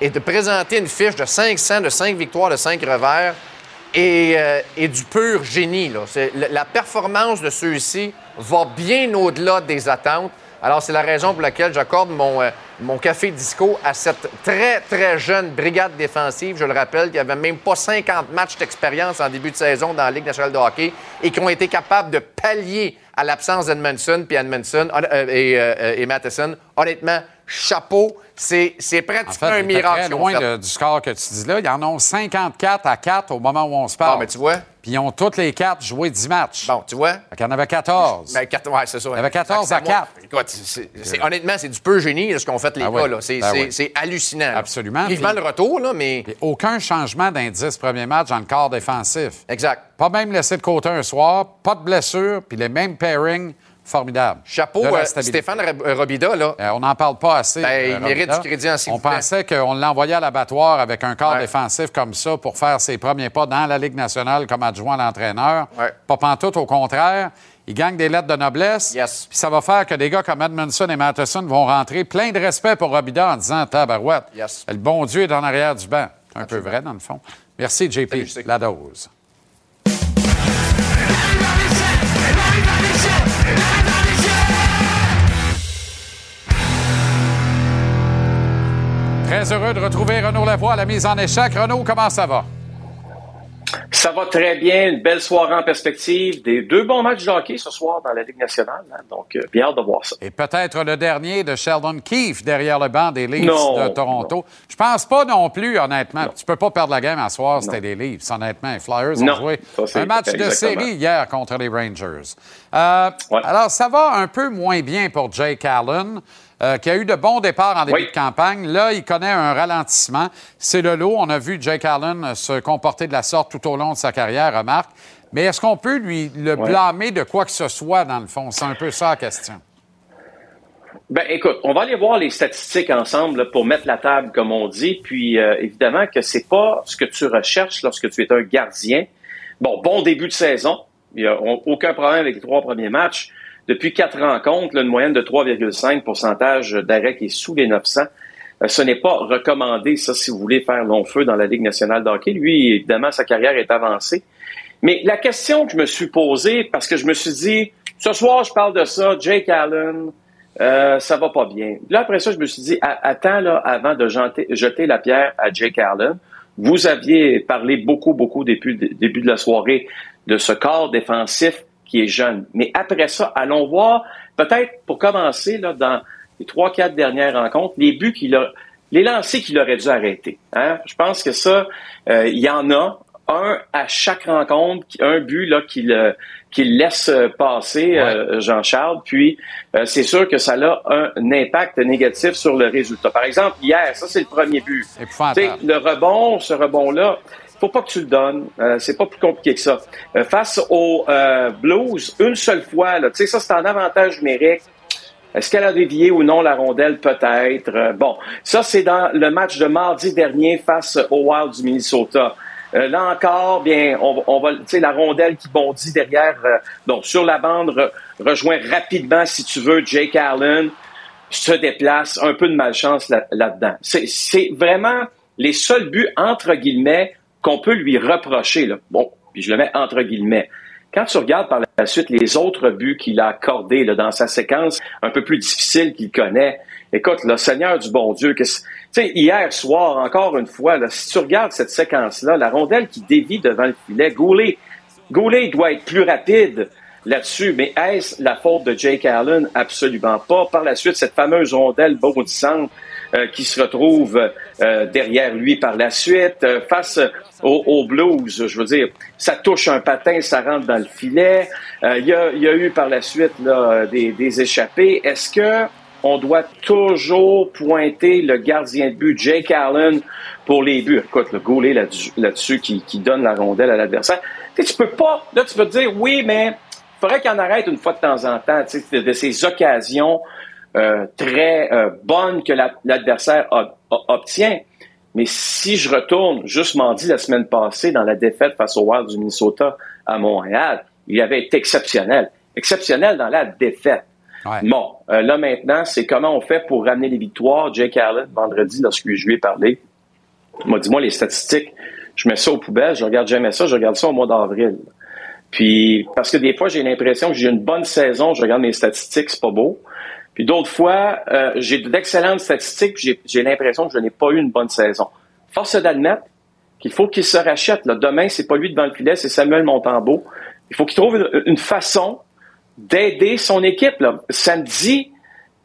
et de présenter une fiche de 500, de 5 victoires, de 5 revers, et, euh, et, du pur génie. Là. La performance de ceux-ci va bien au-delà des attentes. Alors, c'est la raison pour laquelle j'accorde mon, euh, mon café disco à cette très, très jeune brigade défensive. Je le rappelle, qui avait même pas 50 matchs d'expérience en début de saison dans la Ligue nationale de hockey et qui ont été capables de pallier à l'absence d'Edmondson puis Edmondson euh, et, et Matheson. Honnêtement, chapeau. C'est, pratiquement un miracle. Très loin du score que tu dis là. Ils en ont 54 à 4 au moment où on se parle. Ah, mais tu vois. Puis ils ont toutes les quatre joué 10 matchs. Bon, tu vois. Il y en avait 14. Ben, 4, ouais, c'est ça. Il y avait 14 à 4. Écoute, c'est, honnêtement, c'est du peu génie ce qu'ont fait les ah gars. Là. C'est, ben hallucinant. Absolument. Vivement le retour, là, mais. aucun changement d'indice premier match dans le corps défensif. Exact. Pas même laissé de côté un soir, pas de blessure, puis les mêmes pairings formidable. Chapeau, euh, Stéphane euh, Robida, là. Euh, on n'en parle pas assez. Ben, il mérite du crédit en On pensait qu'on l'envoyait à l'abattoir avec un corps défensif comme ça pour faire ses premiers pas dans la Ligue nationale comme adjoint à l'entraîneur. Pas pantoute, au contraire. Il gagne des lettres de noblesse. Yes. Puis ça va faire que des gars comme Edmondson et Matheson vont rentrer plein de respect pour Robida en disant Tabarouette, yes. le bon Dieu est en arrière du banc. Un peu vrai, dans le fond. Merci, JP. la dose. Très heureux de retrouver Renaud Lavoie à la mise en échec. Renaud, comment ça va? Ça va très bien. Une belle soirée en perspective. Des deux bons matchs de hockey ce soir dans la Ligue nationale. Hein. Donc, euh, bien hâte de voir ça. Et peut-être le dernier de Sheldon Keefe derrière le banc des Leafs de Toronto. Je pense pas non plus, honnêtement. Tu peux pas perdre la game à soir, c'était les Leafs, honnêtement. Les Flyers ont joué un match de série hier contre les Rangers. Euh, alors, ça va un peu moins bien pour Jake Allen. Euh, qui a eu de bons départs en début de campagne. Là, il connaît un ralentissement. C'est le lot. On a vu Jake Allen se comporter de la sorte tout au long de sa carrière, remarque. Mais est-ce qu'on peut lui le blâmer de quoi que ce soit, dans le fond? C'est un peu ça la question. Ben, écoute, on va aller voir les statistiques ensemble pour mettre la table, comme on dit. Puis, euh, évidemment, que c'est pas ce que tu recherches lorsque tu es un gardien. Bon, bon début de saison. Il n'y a aucun problème avec les trois premiers matchs. Depuis quatre rencontres, une moyenne de 3,5 pourcentage d'arrêt qui est sous les 900. Euh, ce n'est pas recommandé, ça, si vous voulez faire long feu dans la Ligue nationale de hockey. Lui, évidemment, sa carrière est avancée. Mais la question que je me suis posée, parce que je me suis dit, ce soir, je parle de ça, Jake Allen, euh, ça va pas bien. Là, après ça, je me suis dit, attends, là, avant de jeter, jeter la pierre à Jake Allen, vous aviez parlé beaucoup, beaucoup depuis le début de la soirée de ce corps défensif qui est jeune. Mais après ça, allons voir, peut-être pour commencer, là, dans les trois, quatre dernières rencontres, les buts qu'il a, les lancers qu'il aurait dû arrêter. Hein? Je pense que ça, euh, il y en a un à chaque rencontre, un but là qu'il euh, laisse passer euh, Jean-Charles. Puis c'est sûr que ça a un impact négatif sur le résultat. Par exemple, hier, ça c'est le premier but. Le rebond, ce rebond-là, faut pas que tu le donnes. Euh, c'est pas plus compliqué que ça. Euh, face aux euh, Blues, une seule fois, tu sais, ça c'est un avantage numérique. Est-ce qu'elle a dévié ou non la rondelle? Peut-être. bon, ça c'est dans le match de mardi dernier face aux Wild du Minnesota. là encore, bien, on, va, tu sais, la rondelle qui bondit derrière, donc sur la bande, rejoint rapidement, si tu veux, Jake Allen, se déplace, un peu de malchance là-dedans. c'est vraiment les seuls buts, entre guillemets, qu'on peut lui reprocher, là, bon, puis je le mets entre guillemets, quand tu regardes par la suite les autres buts qu'il a accordés dans sa séquence un peu plus difficile qu'il connaît, Écoute, le Seigneur du bon Dieu, que, hier soir, encore une fois, si tu regardes cette séquence-là, la rondelle qui dévie devant le filet, Goulet, doit être plus rapide là-dessus, mais est-ce la faute de Jake Allen? Absolument pas. Par la suite, cette fameuse rondelle bondissante qui se retrouve euh, derrière lui par la suite, euh, face au, Blues, je veux dire, ça touche un patin, ça rentre dans le filet. Il y a, eu par la suite des, des échappées. Est-ce que on doit toujours pointer le gardien de but, Jake Allen, pour les buts? Écoute, le goulet là-dessus qui, donne la rondelle à l'adversaire. Tu, tu peux pas, là, tu peux te dire, oui, mais il faudrait qu'il en arrête une fois de temps en temps, tu sais, de, ces occasions euh, très euh, bonnes que l'adversaire obtient. Mais si je retourne, juste m'en dit la semaine passée, dans la défaite face au Wild du Minnesota à Montréal, il avait été exceptionnel. Exceptionnel dans la défaite. Bon, euh, là maintenant, c'est comment on fait pour ramener les victoires? Jake Allen, vendredi, lorsque je lui ai parlé, m'a dit, moi, les statistiques, je mets ça aux poubelles, je regarde jamais ça, je regarde ça au mois d'avril. Puis, parce que des fois, j'ai l'impression que j'ai une bonne saison, je regarde mes statistiques, c'est pas beau. Puis d'autres fois, euh, j'ai d'excellentes statistiques, puis j'ai l'impression que je n'ai pas eu une bonne saison. Force d'admettre qu'il faut qu'il se rachète. Là. Demain, c'est pas lui devant le filet, c'est Samuel Montembeau. Il faut qu'il trouve une façon d'aider son équipe. Là. Samedi,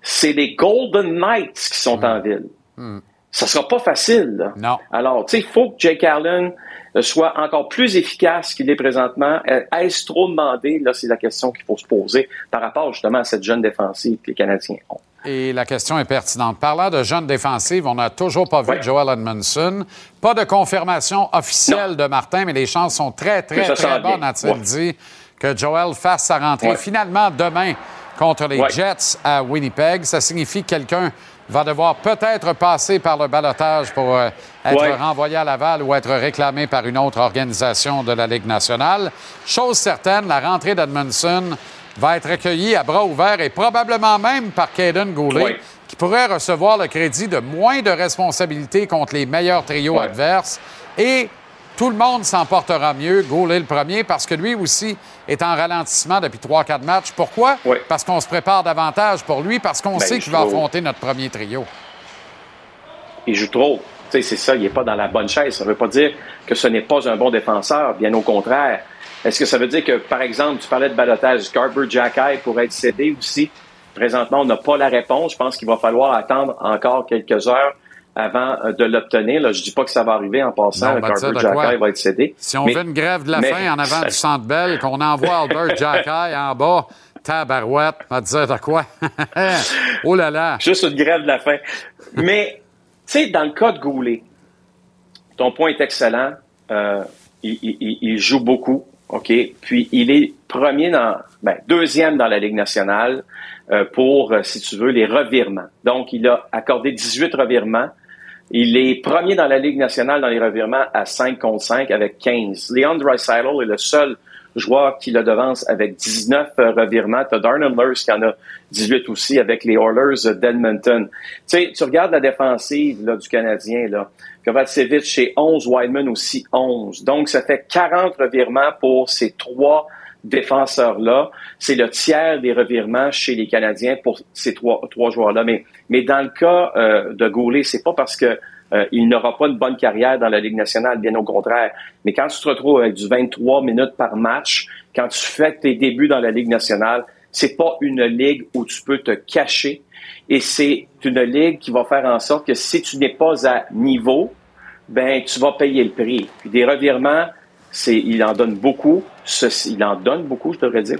c'est les Golden Knights qui sont en ville. Hmm. Ça sera pas facile. Là. Non. Alors, tu sais, il faut que Jake Allen soit encore plus efficace qu'il est présentement. Euh, est-ce trop demandé? Là, c'est la question qu'il faut se poser par rapport justement à cette jeune défensive que les Canadiens ont. Et la question est pertinente. Parlant de jeunes défensives, on n'a toujours pas vu Joel Edmondson. Pas de confirmation officielle de Martin, mais les chances sont très, très, très bonnes, a-t-il dit que Joel fasse sa rentrée finalement demain contre les Jets à Winnipeg. Ça signifie que quelqu'un va devoir peut-être passer par le balotage pour euh, être renvoyé à Laval ou être réclamé par une autre organisation de la Ligue nationale. Chose certaine, la rentrée d'Edmondson va être accueillie à bras ouverts et probablement même par Caden Goulet, qui pourrait recevoir le crédit de moins de responsabilités contre les meilleurs trios adverses et tout le monde s'en portera mieux, Gaulet le premier, parce que lui aussi est en ralentissement depuis 3-4 matchs. Pourquoi? Parce qu'on se prépare davantage pour lui, parce qu'on ben, sait qu'il va affronter notre premier trio. Il joue trop. C'est ça, il n'est pas dans la bonne chaise. Ça ne veut pas dire que ce n'est pas un bon défenseur, bien au contraire. Est-ce que ça veut dire que, par exemple, tu parlais de balotage, Scarborough Jacky pourrait être cédé aussi? Présentement, on n'a pas la réponse. Je pense qu'il va falloir attendre encore quelques heures avant euh, de l'obtenir. Je dis pas que ça va arriver en passant. Non, Albert Jacky va être cédé. Si on veut une grève de la faim en avant du Centre Bell, qu'on envoie Albert Jacky en bas, tabarouette, va dire de quoi? [LAUGHS] oh là là! Juste une grève de la faim. Mais, sais, dans le cas de Goulet, ton point est excellent. Euh, il, joue beaucoup, OK? Puis il est premier dans, ben, deuxième dans la Ligue nationale euh, pour, si tu veux, les revirements. Donc, il a accordé 18 revirements. Il est premier dans la Ligue nationale dans les revirements à 5 contre 5 avec 15. Leon Dreisaitl est le seul joueur qui le devance avec 19 euh, revirements. Tu as Darnell Nurse qui en a 18 aussi avec les Oilers d'Edmonton. Tu sais, tu regardes la défensive là, du Canadien, là. Kovacevic chez 11, Wideman aussi 11. Donc, ça fait 40 revirements pour ces trois défenseurs-là. C'est le tiers des revirements chez les Canadiens pour ces trois, trois joueurs-là. Mais, mais dans le cas euh, de Goulet, c'est pas parce que euh, il n'aura pas une bonne carrière dans la Ligue nationale, bien au contraire. Mais quand tu te retrouves avec du 23 minutes par match, quand tu fais tes débuts dans la Ligue nationale, c'est pas une ligue où tu peux te cacher. Et c'est une ligue qui va faire en sorte que si tu n'es pas à niveau, ben tu vas payer le prix. Puis des revirements, c'est, il en donne beaucoup. Il en donne beaucoup, je devrais dire.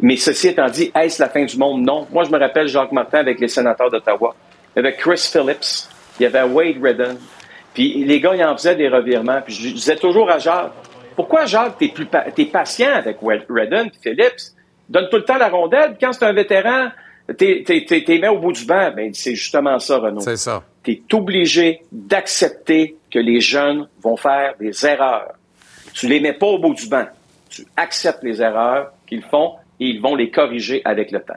Mais ceci étant dit, est-ce la fin du monde? Non. Moi, je me rappelle Jacques Martin avec les sénateurs d'Ottawa. avec Chris Phillips. Il y avait Wade Redden. Puis les gars, ils en faisaient des revirements. Puis je disais toujours à Jacques, pourquoi Jacques, t'es plus t'es patient avec Redden et Phillips? Donne tout le temps la rondelle. Puis quand c'est un vétéran, t'es, t'es, t'es, mis au bout du banc. Ben, c'est justement ça, Renaud. C'est ça. T'es obligé d'accepter que les jeunes vont faire des erreurs. Tu les mets pas au bout du banc. Tu acceptes les erreurs qu'ils font et ils vont les corriger avec le temps.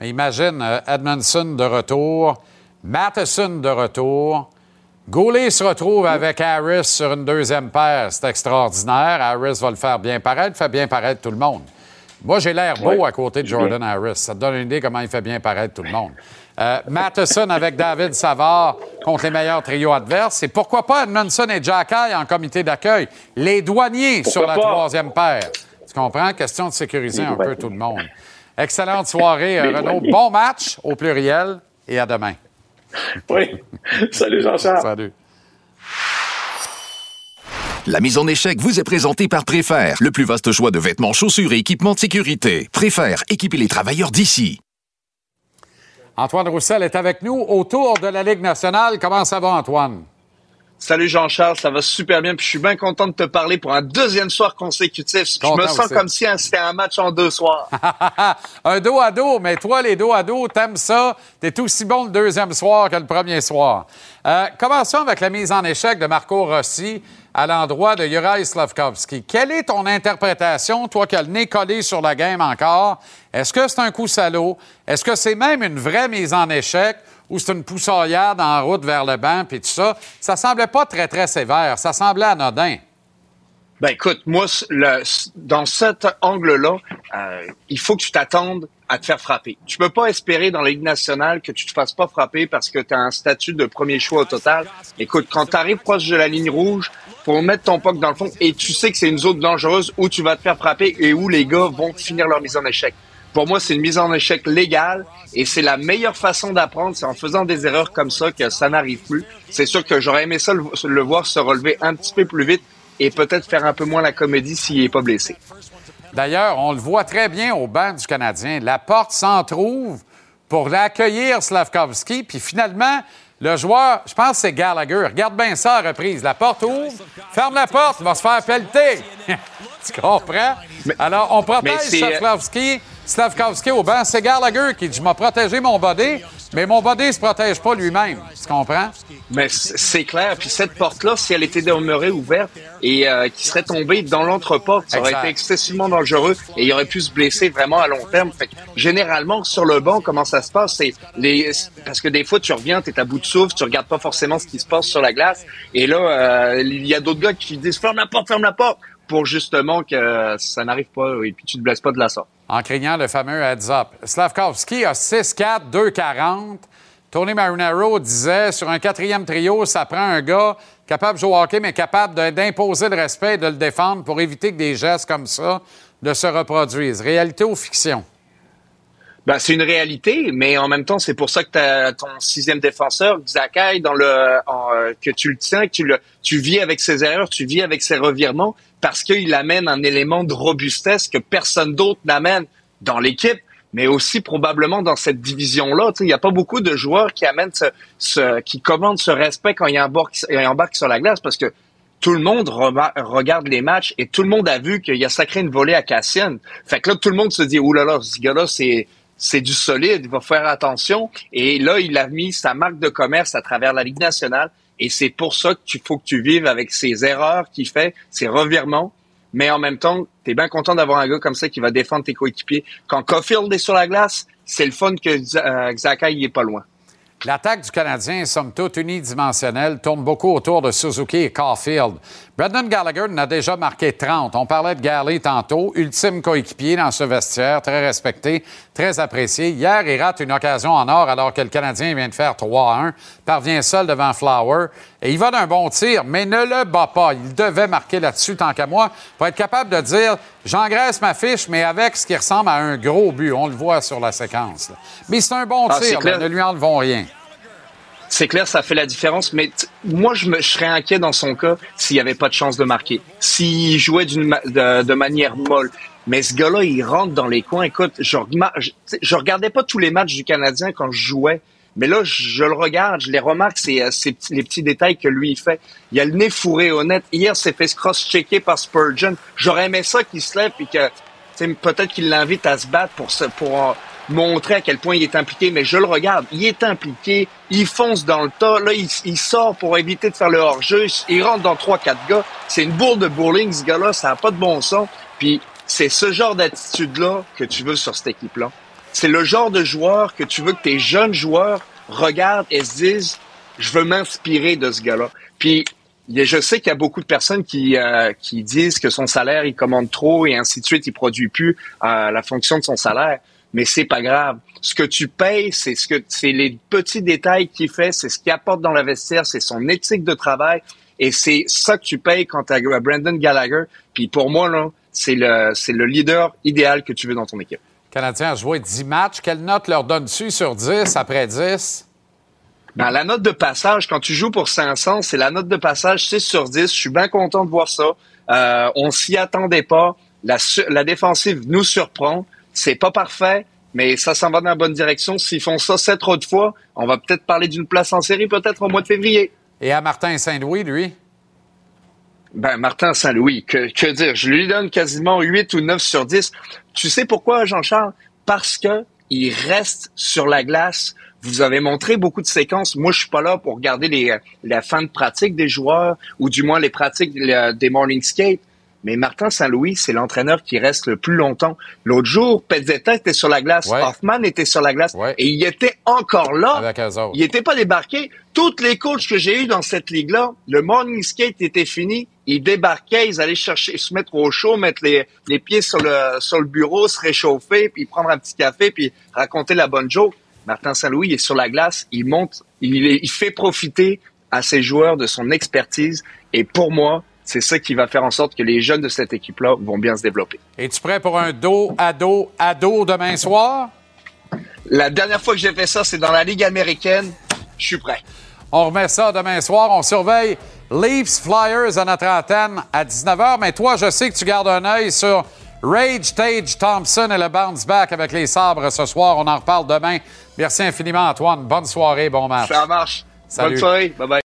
Mais imagine euh, Edmondson de retour, Matheson de retour. Goulet se retrouve avec Harris sur une deuxième paire. C'est extraordinaire. Harris va le faire bien paraître, fait bien paraître tout le monde. Moi, j'ai l'air beau à côté de Jordan Harris. Ça te donne une idée comment il fait bien paraître tout le monde. Euh, Matheson avec David Savard contre les meilleurs trios adverses. Et pourquoi pas Edmondson et Jack en comité d'accueil? Les douaniers sur la troisième paire. Tu comprends? Question de sécuriser un peu tout le monde. Excellente soirée, Renaud. Bon match au pluriel et à demain. Oui. Salut, Jean-Charles. Salut. La mise en échec vous est présentée par Préfère, le plus vaste choix de vêtements, chaussures et équipements de sécurité. Préfère, équiper les travailleurs d'ici. Antoine Roussel est avec nous autour de la Ligue nationale. Comment ça va, Antoine? Salut Jean-Charles, ça va super bien. Puis je suis bien content de te parler pour un deuxième soir consécutif. je me sens comme si c'était un match en deux soirs. [LAUGHS] un dos à dos, mais toi, les dos à dos, t'aimes ça. T'es aussi bon le deuxième soir que le premier soir. Euh, commençons avec la mise en échec de Marco Rossi à l'endroit de Juraj Slavkovski. Quelle est ton interprétation, toi qui as le nez collé sur la game encore? Est-ce que c'est un coup salaud? Est-ce que c'est même une vraie mise en échec? Ou c'est une poussoyade en route vers le banc, puis tout ça. Ça semblait pas très, très sévère. Ça semblait anodin. Ben écoute, moi, dans cet angle-là, euh, il faut que tu t'attendes à te faire frapper. Tu peux pas espérer dans la Ligue nationale que tu te fasses pas frapper parce que tu as un statut de premier choix au total. Écoute, quand tu arrives proche de la ligne rouge, faut mettre ton puck dans le fond et tu sais que c'est une zone dangereuse où tu vas te faire frapper et où les gars vont finir leur mise en échec. Pour moi, c'est une mise en échec légale et c'est la meilleure façon d'apprendre. C'est en faisant des erreurs comme ça que ça n'arrive plus. C'est sûr que j'aurais aimé ça le, voir se relever un petit peu plus vite et peut-être faire un peu moins la comédie s'il n'est pas blessé. D'ailleurs, on le voit très bien au banc du Canadien. La porte s'en trouve pour l'accueillir Slavkovski, puis finalement, le joueur, je pense que c'est Gallagher. Regarde bien ça à reprise. La porte ouvre, ferme la porte, il va se faire pelleter. [LAUGHS] tu comprends? Alors, on protège Slavkovski Slavkovski au banc. C'est Gallagher qui dit Je m'ai protégé mon body, mais mon body ne se protège pas lui-même. Tu comprends? Mais c'est clair. Puis cette porte-là, si elle était demeurée ouverte et euh, qui serait tombée dans l'entreporte, ça aurait été excessivement dangereux et il aurait pu se blesser vraiment à long terme. Fait généralement, sur le banc, comment ça se passe? C'est les Parce que des fois, tu reviens, tu es à bout de souffle, tu regardes pas forcément ce qui se passe sur la glace. Et là, euh, il y a d'autres gars qui disent Ferme la porte, ferme la porte pour justement que ça n'arrive pas et puis tu te blesses pas de la sorte en crignant le fameux heads-up. Slavkovski a 6-4, 2-40. Tony Marinaro disait sur un quatrième trio, ça prend un gars capable de jouer au hockey, mais capable d'imposer le respect et de le défendre pour éviter que des gestes comme ça ne se reproduisent. Réalité ou fiction? Ben, c'est une réalité, mais en même temps, c'est pour ça que as ton sixième défenseur, Zakai, dans le que tu le tiens, que tu le tu vis avec ses erreurs, tu vis avec ses revirements, parce qu'il amène un élément de robustesse que personne d'autre n'amène dans l'équipe, mais aussi probablement dans cette division-là. Il n'y a pas beaucoup de joueurs qui amènent ce, qui commandent ce respect quand il embarque, sur la glace, parce que tout le monde regarde les matchs et tout le monde a vu qu'il a sacré une volée à Cassian. Fait que là, tout le monde se dit, oulala, ce gars-là, c'est c'est du solide, il va faire attention. Et là, il a mis sa marque de commerce à travers la Ligue nationale. Et c'est pour ça qu'il faut que tu vives avec ces erreurs qu'il fait, ces revirements. Mais en même temps, tu es bien content d'avoir un gars comme ça qui va défendre tes coéquipiers. Quand Caulfield est sur la glace, c'est le fun que euh, Xhaka y est pas loin. L'attaque du Canadien, somme toute unidimensionnelle, tourne beaucoup autour de Suzuki et Caulfield. Brendan Gallagher n'a déjà marqué 30. On parlait de Galley tantôt, ultime coéquipier dans ce vestiaire, très respecté, très apprécié. Hier, il rate une occasion en or alors que le Canadien vient de faire 3-1, parvient seul devant Flower et il va d'un bon tir, mais ne le bat pas. Il devait marquer là-dessus tant qu'à moi pour être capable de dire j'engraisse ma fiche, mais avec ce qui ressemble à un gros but. On le voit sur la séquence. Mais c'est un bon ah, tir, ne lui enlevons rien. C'est clair, ça fait la différence, mais moi, je, me, serais inquiet dans son cas s'il n'y avait pas de chance de marquer, s'il jouait de, de, manière molle. Mais ce gars-là, il rentre dans les coins. Écoute, je, je, regardais pas tous les matchs du Canadien quand je jouais, mais là, je, le regarde, je les remarque, c'est les petits détails que lui, il fait. Il a le nez fourré honnête. Hier, s'est fait cross-checker par Spurgeon. J'aurais aimé ça qu'il se lève et que peut-être qu'il l'invite à se battre pour, pour montrer à quel point il est impliqué, mais je le regarde, il est impliqué, il fonce dans le tas, là, il, sort pour éviter de faire le hors-jeu, il rentre dans trois, quatre gars, c'est une bourre de bowling, ce gars-là, ça n'a pas de bon son, puis c'est ce genre d'attitude-là que tu veux sur cette équipe-là. C'est le genre de joueur que tu veux que tes jeunes joueurs regardent et se disent, je veux m'inspirer de ce gars-là. Puis, je sais qu'il y a beaucoup de personnes qui, euh, qui disent que son salaire, il commande trop et ainsi de suite, il produit plus euh, la fonction de son salaire. Mais c'est pas grave. Ce que tu payes, c'est ce que c'est les petits détails qu'il fait, c'est ce qu'il apporte dans la vestiaire, c'est son éthique de travail, et c'est ça que tu payes quand tu as Brandon Gallagher. Puis pour moi, là, c'est le, c'est le leader idéal que tu veux dans ton équipe. Canadien a joué 10 matchs. Quelle note leur donnes-tu sur 10 après 10? Ben, la note de passage, quand tu joues pour 500, c'est la note de passage 6 sur 10. Je suis bien content de voir ça. Euh, on s'y attendait pas. La, la défensive nous surprend. C'est pas parfait, mais ça s'en va dans la bonne direction. S'ils font ça sept autres fois, on va peut-être parler d'une place en série peut-être au mois de février. Et à Martin Saint-Louis, lui? Ben, Martin Saint-Louis, que, que dire? Je lui donne quasiment 8 ou 9 sur 10. Tu sais pourquoi, Jean-Charles? Parce que il reste sur la glace. Vous avez montré beaucoup de séquences. Moi, je suis pas là pour regarder les, la fin de pratique des joueurs ou du moins les pratiques des morning skate. Mais Martin Saint-Louis, c'est l'entraîneur qui reste le plus longtemps. L'autre jour, Pezzetta était sur la glace, Hoffman était sur la glace, et il était encore là. il n'était pas débarqué. Toutes les coachs que j'ai eus dans cette ligue-là, le morning skate était fini. Ils débarquaient, ils allaient chercher, se mettre au chaud, mettre les, les pieds sur le, sur le bureau, se réchauffer, puis prendre un petit café, puis raconter la bonne joke. Martin Saint-Louis est sur la glace, il monte, il, il fait profiter à ses joueurs de son expertise. Et pour moi, c'est ça qui va faire en sorte que les jeunes de cette équipe-là vont bien se développer. Es-tu prêt pour un dos à dos à dos demain soir? La dernière fois que j'ai fait ça, c'est dans la Ligue américaine. Je suis prêt. On remet ça demain soir. On surveille Leafs Flyers à notre antenne à 19h. Mais toi, je sais que tu gardes un œil sur Rage Tage Thompson et le bounce back avec les sabres ce soir. On en reparle demain. Merci infiniment, Antoine. Bonne soirée, bon match. Ça marche. Bonne soirée. Bye bye.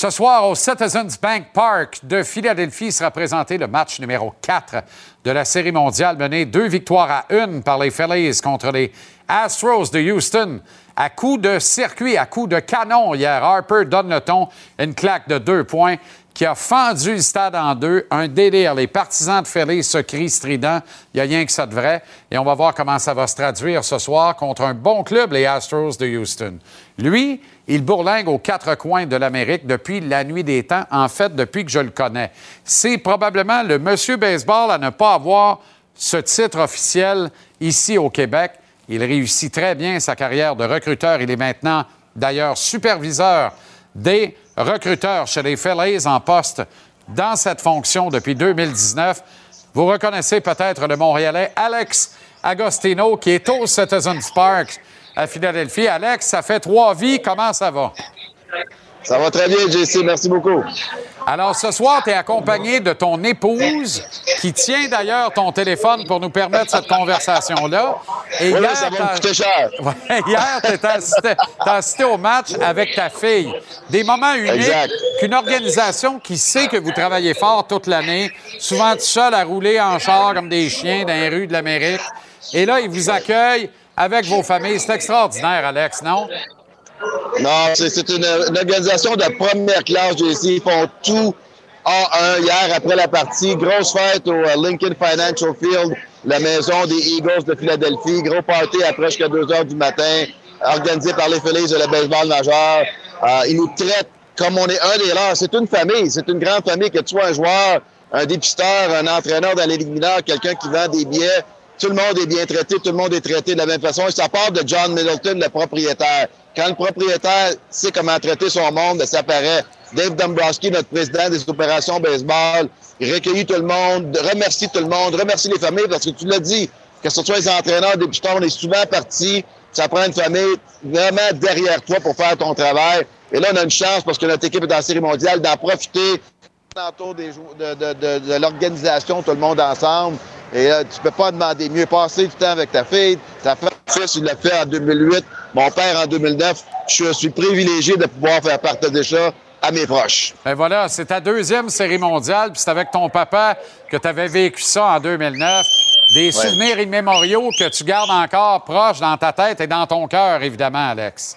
Ce soir, au Citizens Bank Park de Philadelphie sera présenté le match numéro 4 de la Série mondiale menée deux victoires à une par les Phillies contre les Astros de Houston. À coup de circuit, à coup de canon hier, Harper donne le ton, une claque de deux points qui a fendu le stade en deux. Un délire. Les partisans de Philly se crient strident. Il n'y a rien que ça de vrai. Et on va voir comment ça va se traduire ce soir contre un bon club, les Astros de Houston. Lui, il bourlingue aux quatre coins de l'Amérique depuis la nuit des temps, en fait, depuis que je le connais. C'est probablement le monsieur baseball à ne pas avoir ce titre officiel ici au Québec. Il réussit très bien sa carrière de recruteur. Il est maintenant, d'ailleurs, superviseur des recruteur chez les Phillies en poste dans cette fonction depuis 2019. Vous reconnaissez peut-être le Montréalais Alex Agostino qui est au Citizens Park à Philadelphie. Alex, ça fait trois vies. Comment ça va? Ça va très bien, JC. Merci beaucoup. Alors, ce soir, tu es accompagné de ton épouse, qui tient d'ailleurs ton téléphone pour nous permettre cette conversation-là. Et hier, ça va me coûter cher. [LAUGHS] hier, tu as, assisté au match avec ta fille. Des moments uniques qu'une organisation qui sait que vous travaillez fort toute l'année, souvent tout seul à rouler en char comme des chiens dans les rues de l'Amérique. Et là, ils vous accueillent avec vos familles. C'est extraordinaire, Alex, non? Non, c'est une, organisation de première classe, JC. Ils font tout en un hier après la partie. Grosse fête au euh, Lincoln Financial Field, la maison des Eagles de Philadelphie. Gros party après jusqu'à 2 heures du matin, organisé par les Phillies de la baseball majeur. Euh, ils nous traitent comme on est un des leurs. C'est une famille, c'est une grande famille, que tu sois un joueur, un dépisteur, un entraîneur dans les quelqu'un qui vend des billets. Tout le monde est bien traité, tout le monde est traité de la même façon. Et ça part de John Middleton, le propriétaire. Quand le propriétaire sait comment traiter son monde, ça paraît. Dave Dombrowski, notre président des opérations baseball, il recueillit tout le monde, remercie tout le monde, remercie les familles, parce que tu l'as dit, que ce soit les entraîneurs, des pitons, on est souvent partis. Ça prend une famille vraiment derrière toi pour faire ton travail. Et là, on a une chance, parce que notre équipe est en série mondiale, d'en profiter tantôt des, de, de, de, de l'organisation, tout le monde ensemble. Et là, tu peux pas demander mieux. Passer du temps avec ta fille, ta fils, il l'a fait en 2008, mon père en 2009. Je suis privilégié de pouvoir faire partager ça à mes proches. Ben voilà, c'est ta deuxième série mondiale, puis c'est avec ton papa que tu avais vécu ça en 2009. Des souvenirs immémoriaux que tu gardes encore proches dans ta tête et dans ton cœur, évidemment, Alex.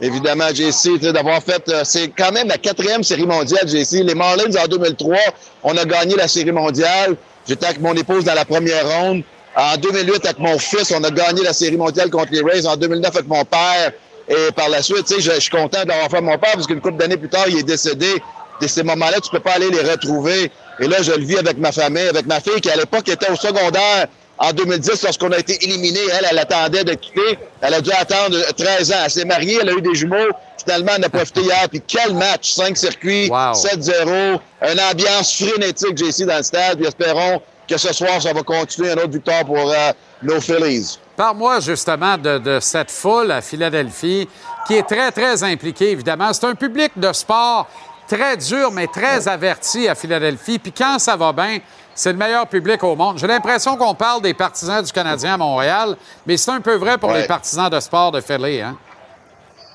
Évidemment, JC, d'avoir fait. Euh, c'est quand même la quatrième série mondiale, JC. Les Marlins, en 2003, on a gagné la série mondiale. J'étais avec mon épouse dans la première ronde. En 2008, avec mon fils, on a gagné la Série mondiale contre les Rays. En 2009, avec mon père. Et par la suite, je, je suis content d'avoir fait mon père parce qu'une couple d'années plus tard, il est décédé. ces moments-là, tu peux pas aller les retrouver. Et là, je le vis avec ma famille, avec ma fille qui, à l'époque, était au secondaire en 2010 lorsqu'on a été éliminé. Elle, elle attendait de quitter. Elle a dû attendre 13 ans. Elle s'est mariée, elle a eu des jumeaux. Finalement, elle a profité hier. Puis quel match! 5 circuits, 7-0. Une ambiance frénétique, j'ai ici dans le stade. Puis espérons que ce soir, ça va continuer. Une autre victoire pour euh, nos Phillies. Parle-moi justement de, de, cette foule à Philadelphie qui est très, très impliquée, évidemment. C'est un public de sport très dur, mais très averti à Philadelphie. Puis quand ça va bien, c'est le meilleur public au monde. J'ai l'impression qu'on parle des partisans du Canadien à Montréal, mais c'est un peu vrai pour les partisans de sport de Philly. Hein?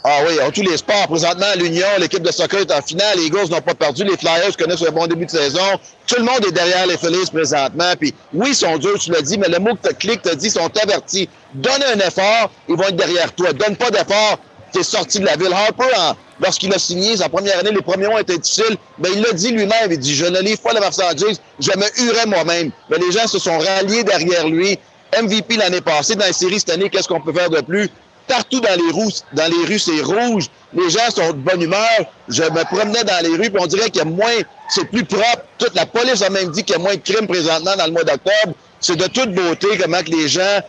Ah oui, en tous les sports. Présentement, l'Union, l'équipe de soccer est en finale. Les Eagles n'ont pas perdu. Les Flyers connaissent un bon début de saison. Tout le monde est derrière les Phillies présentement. Puis oui, ils sont durs, tu l'as dit, mais le mot que tu cliques, tu dit, ils sont avertis. Donne un effort, ils vont être derrière toi. Donne pas d'effort, tu es sorti de la ville. Harper, lorsqu'il a signé sa première année, les premiers mois étaient difficiles, mais il l'a dit lui-même. Il dit, je ne livre pas le marchandise, je me huerai moi-même. Mais les gens se sont ralliés derrière lui. MVP l'année passée, dans la série cette année, qu'est-ce qu'on peut faire de plus? Partout dans les rues, dans les rues, c'est rouge. Les gens sont de bonne humeur. Je me promenais dans les rues, puis on dirait qu'il y a moins, c'est plus propre. Toute la police a même dit qu'il y a moins de crimes présentement dans le mois d'octobre. C'est de toute beauté comment que les gens,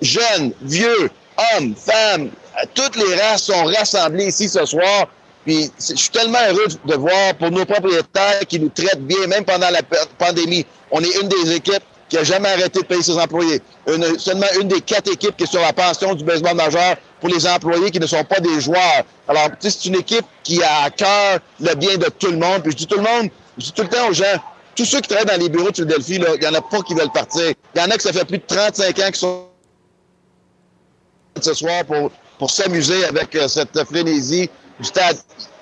jeunes, vieux, hommes, femmes, toutes les races sont rassemblées ici ce soir. Puis je suis tellement heureux de voir pour nos propriétaires qui nous traitent bien, même pendant la pandémie. On est une des équipes qui a jamais arrêté de payer ses employés. Seulement une des quatre équipes qui est sur la pension du baseball majeur pour les employés qui ne sont pas des joueurs. Alors, c'est une équipe qui a à cœur le bien de tout le monde. Puis je dis tout le monde, je dis tout le temps aux gens, tous ceux qui travaillent dans les bureaux de Philadelphie, il n'y en a pas qui veulent partir. Il y en a que ça fait plus de 35 ans qui sont ce soir pour, pour s'amuser avec euh, cette frénésie du stade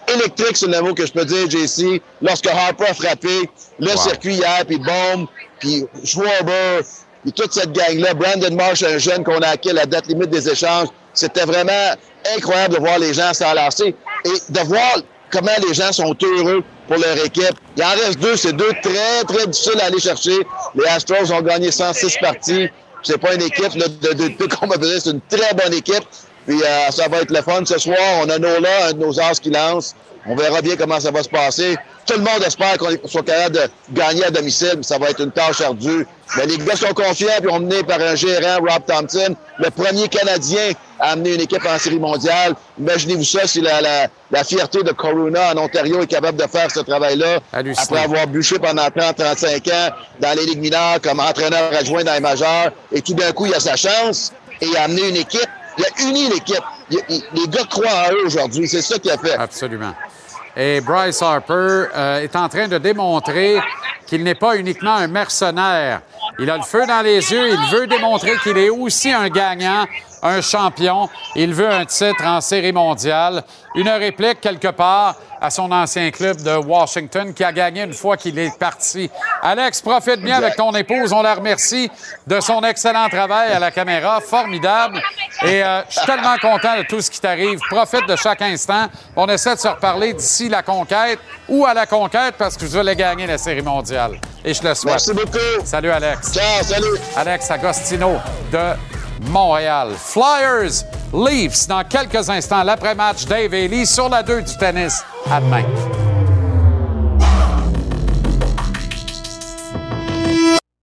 électrique, c'est le mot que je peux dire, JC. Lorsque Harper a frappé le circuit hier, puis Bomb, puis Schwarber, puis toute cette gang-là, Brandon Marsh, un jeune qu'on a acquis à la date limite des échanges, c'était vraiment incroyable de voir les gens s'enlacer et de voir comment les gens sont heureux pour leur équipe. Il en reste deux, c'est deux très, très difficiles à aller chercher. Les Astros ont gagné 106 parties. C'est pas une équipe de, de, de, c'est une très bonne équipe. Puis euh, ça va être le fun ce soir. On a Nola, un de nos as qui lance. On verra bien comment ça va se passer. Tout le monde espère qu'on soit capable de gagner à domicile, mais ça va être une tâche ardue. Mais les gars sont confiants, puis on mené par un gérant, Rob Thompson, le premier Canadien à amener une équipe en série mondiale. Imaginez-vous ça, si la, la, fierté de Corona en Ontario est capable de faire ce travail-là, après avoir bûché pendant 30-35 ans dans les ligues mineures comme entraîneur adjoint dans les majeurs, et tout d'un coup, il a sa chance, et il a amené une équipe il a uni l'équipe. Les gars croient en eux aujourd'hui. C'est ça qu'il a fait. Absolument. Et Bryce Harper euh, est en train de démontrer qu'il n'est pas uniquement un mercenaire. Il a le feu dans les yeux. Il veut démontrer qu'il est aussi un gagnant, un champion. Il veut un titre en série mondiale. Une réplique quelque part à son ancien club de Washington qui a gagné une fois qu'il est parti. Alex, profite bien avec ton épouse. On la remercie de son excellent travail à la caméra. Formidable. Et euh, je suis tellement content de tout ce qui t'arrive. Profite de chaque instant. On essaie de se reparler d'ici la conquête ou à la conquête parce que je voulais gagner la série mondiale. Et je le souhaite. Merci beaucoup. Salut, Alex. Ciao, salut. Alex Agostino de Montréal. Flyers, Leafs, dans quelques instants, l'après-match, Dave Ely sur la 2 du tennis. À demain.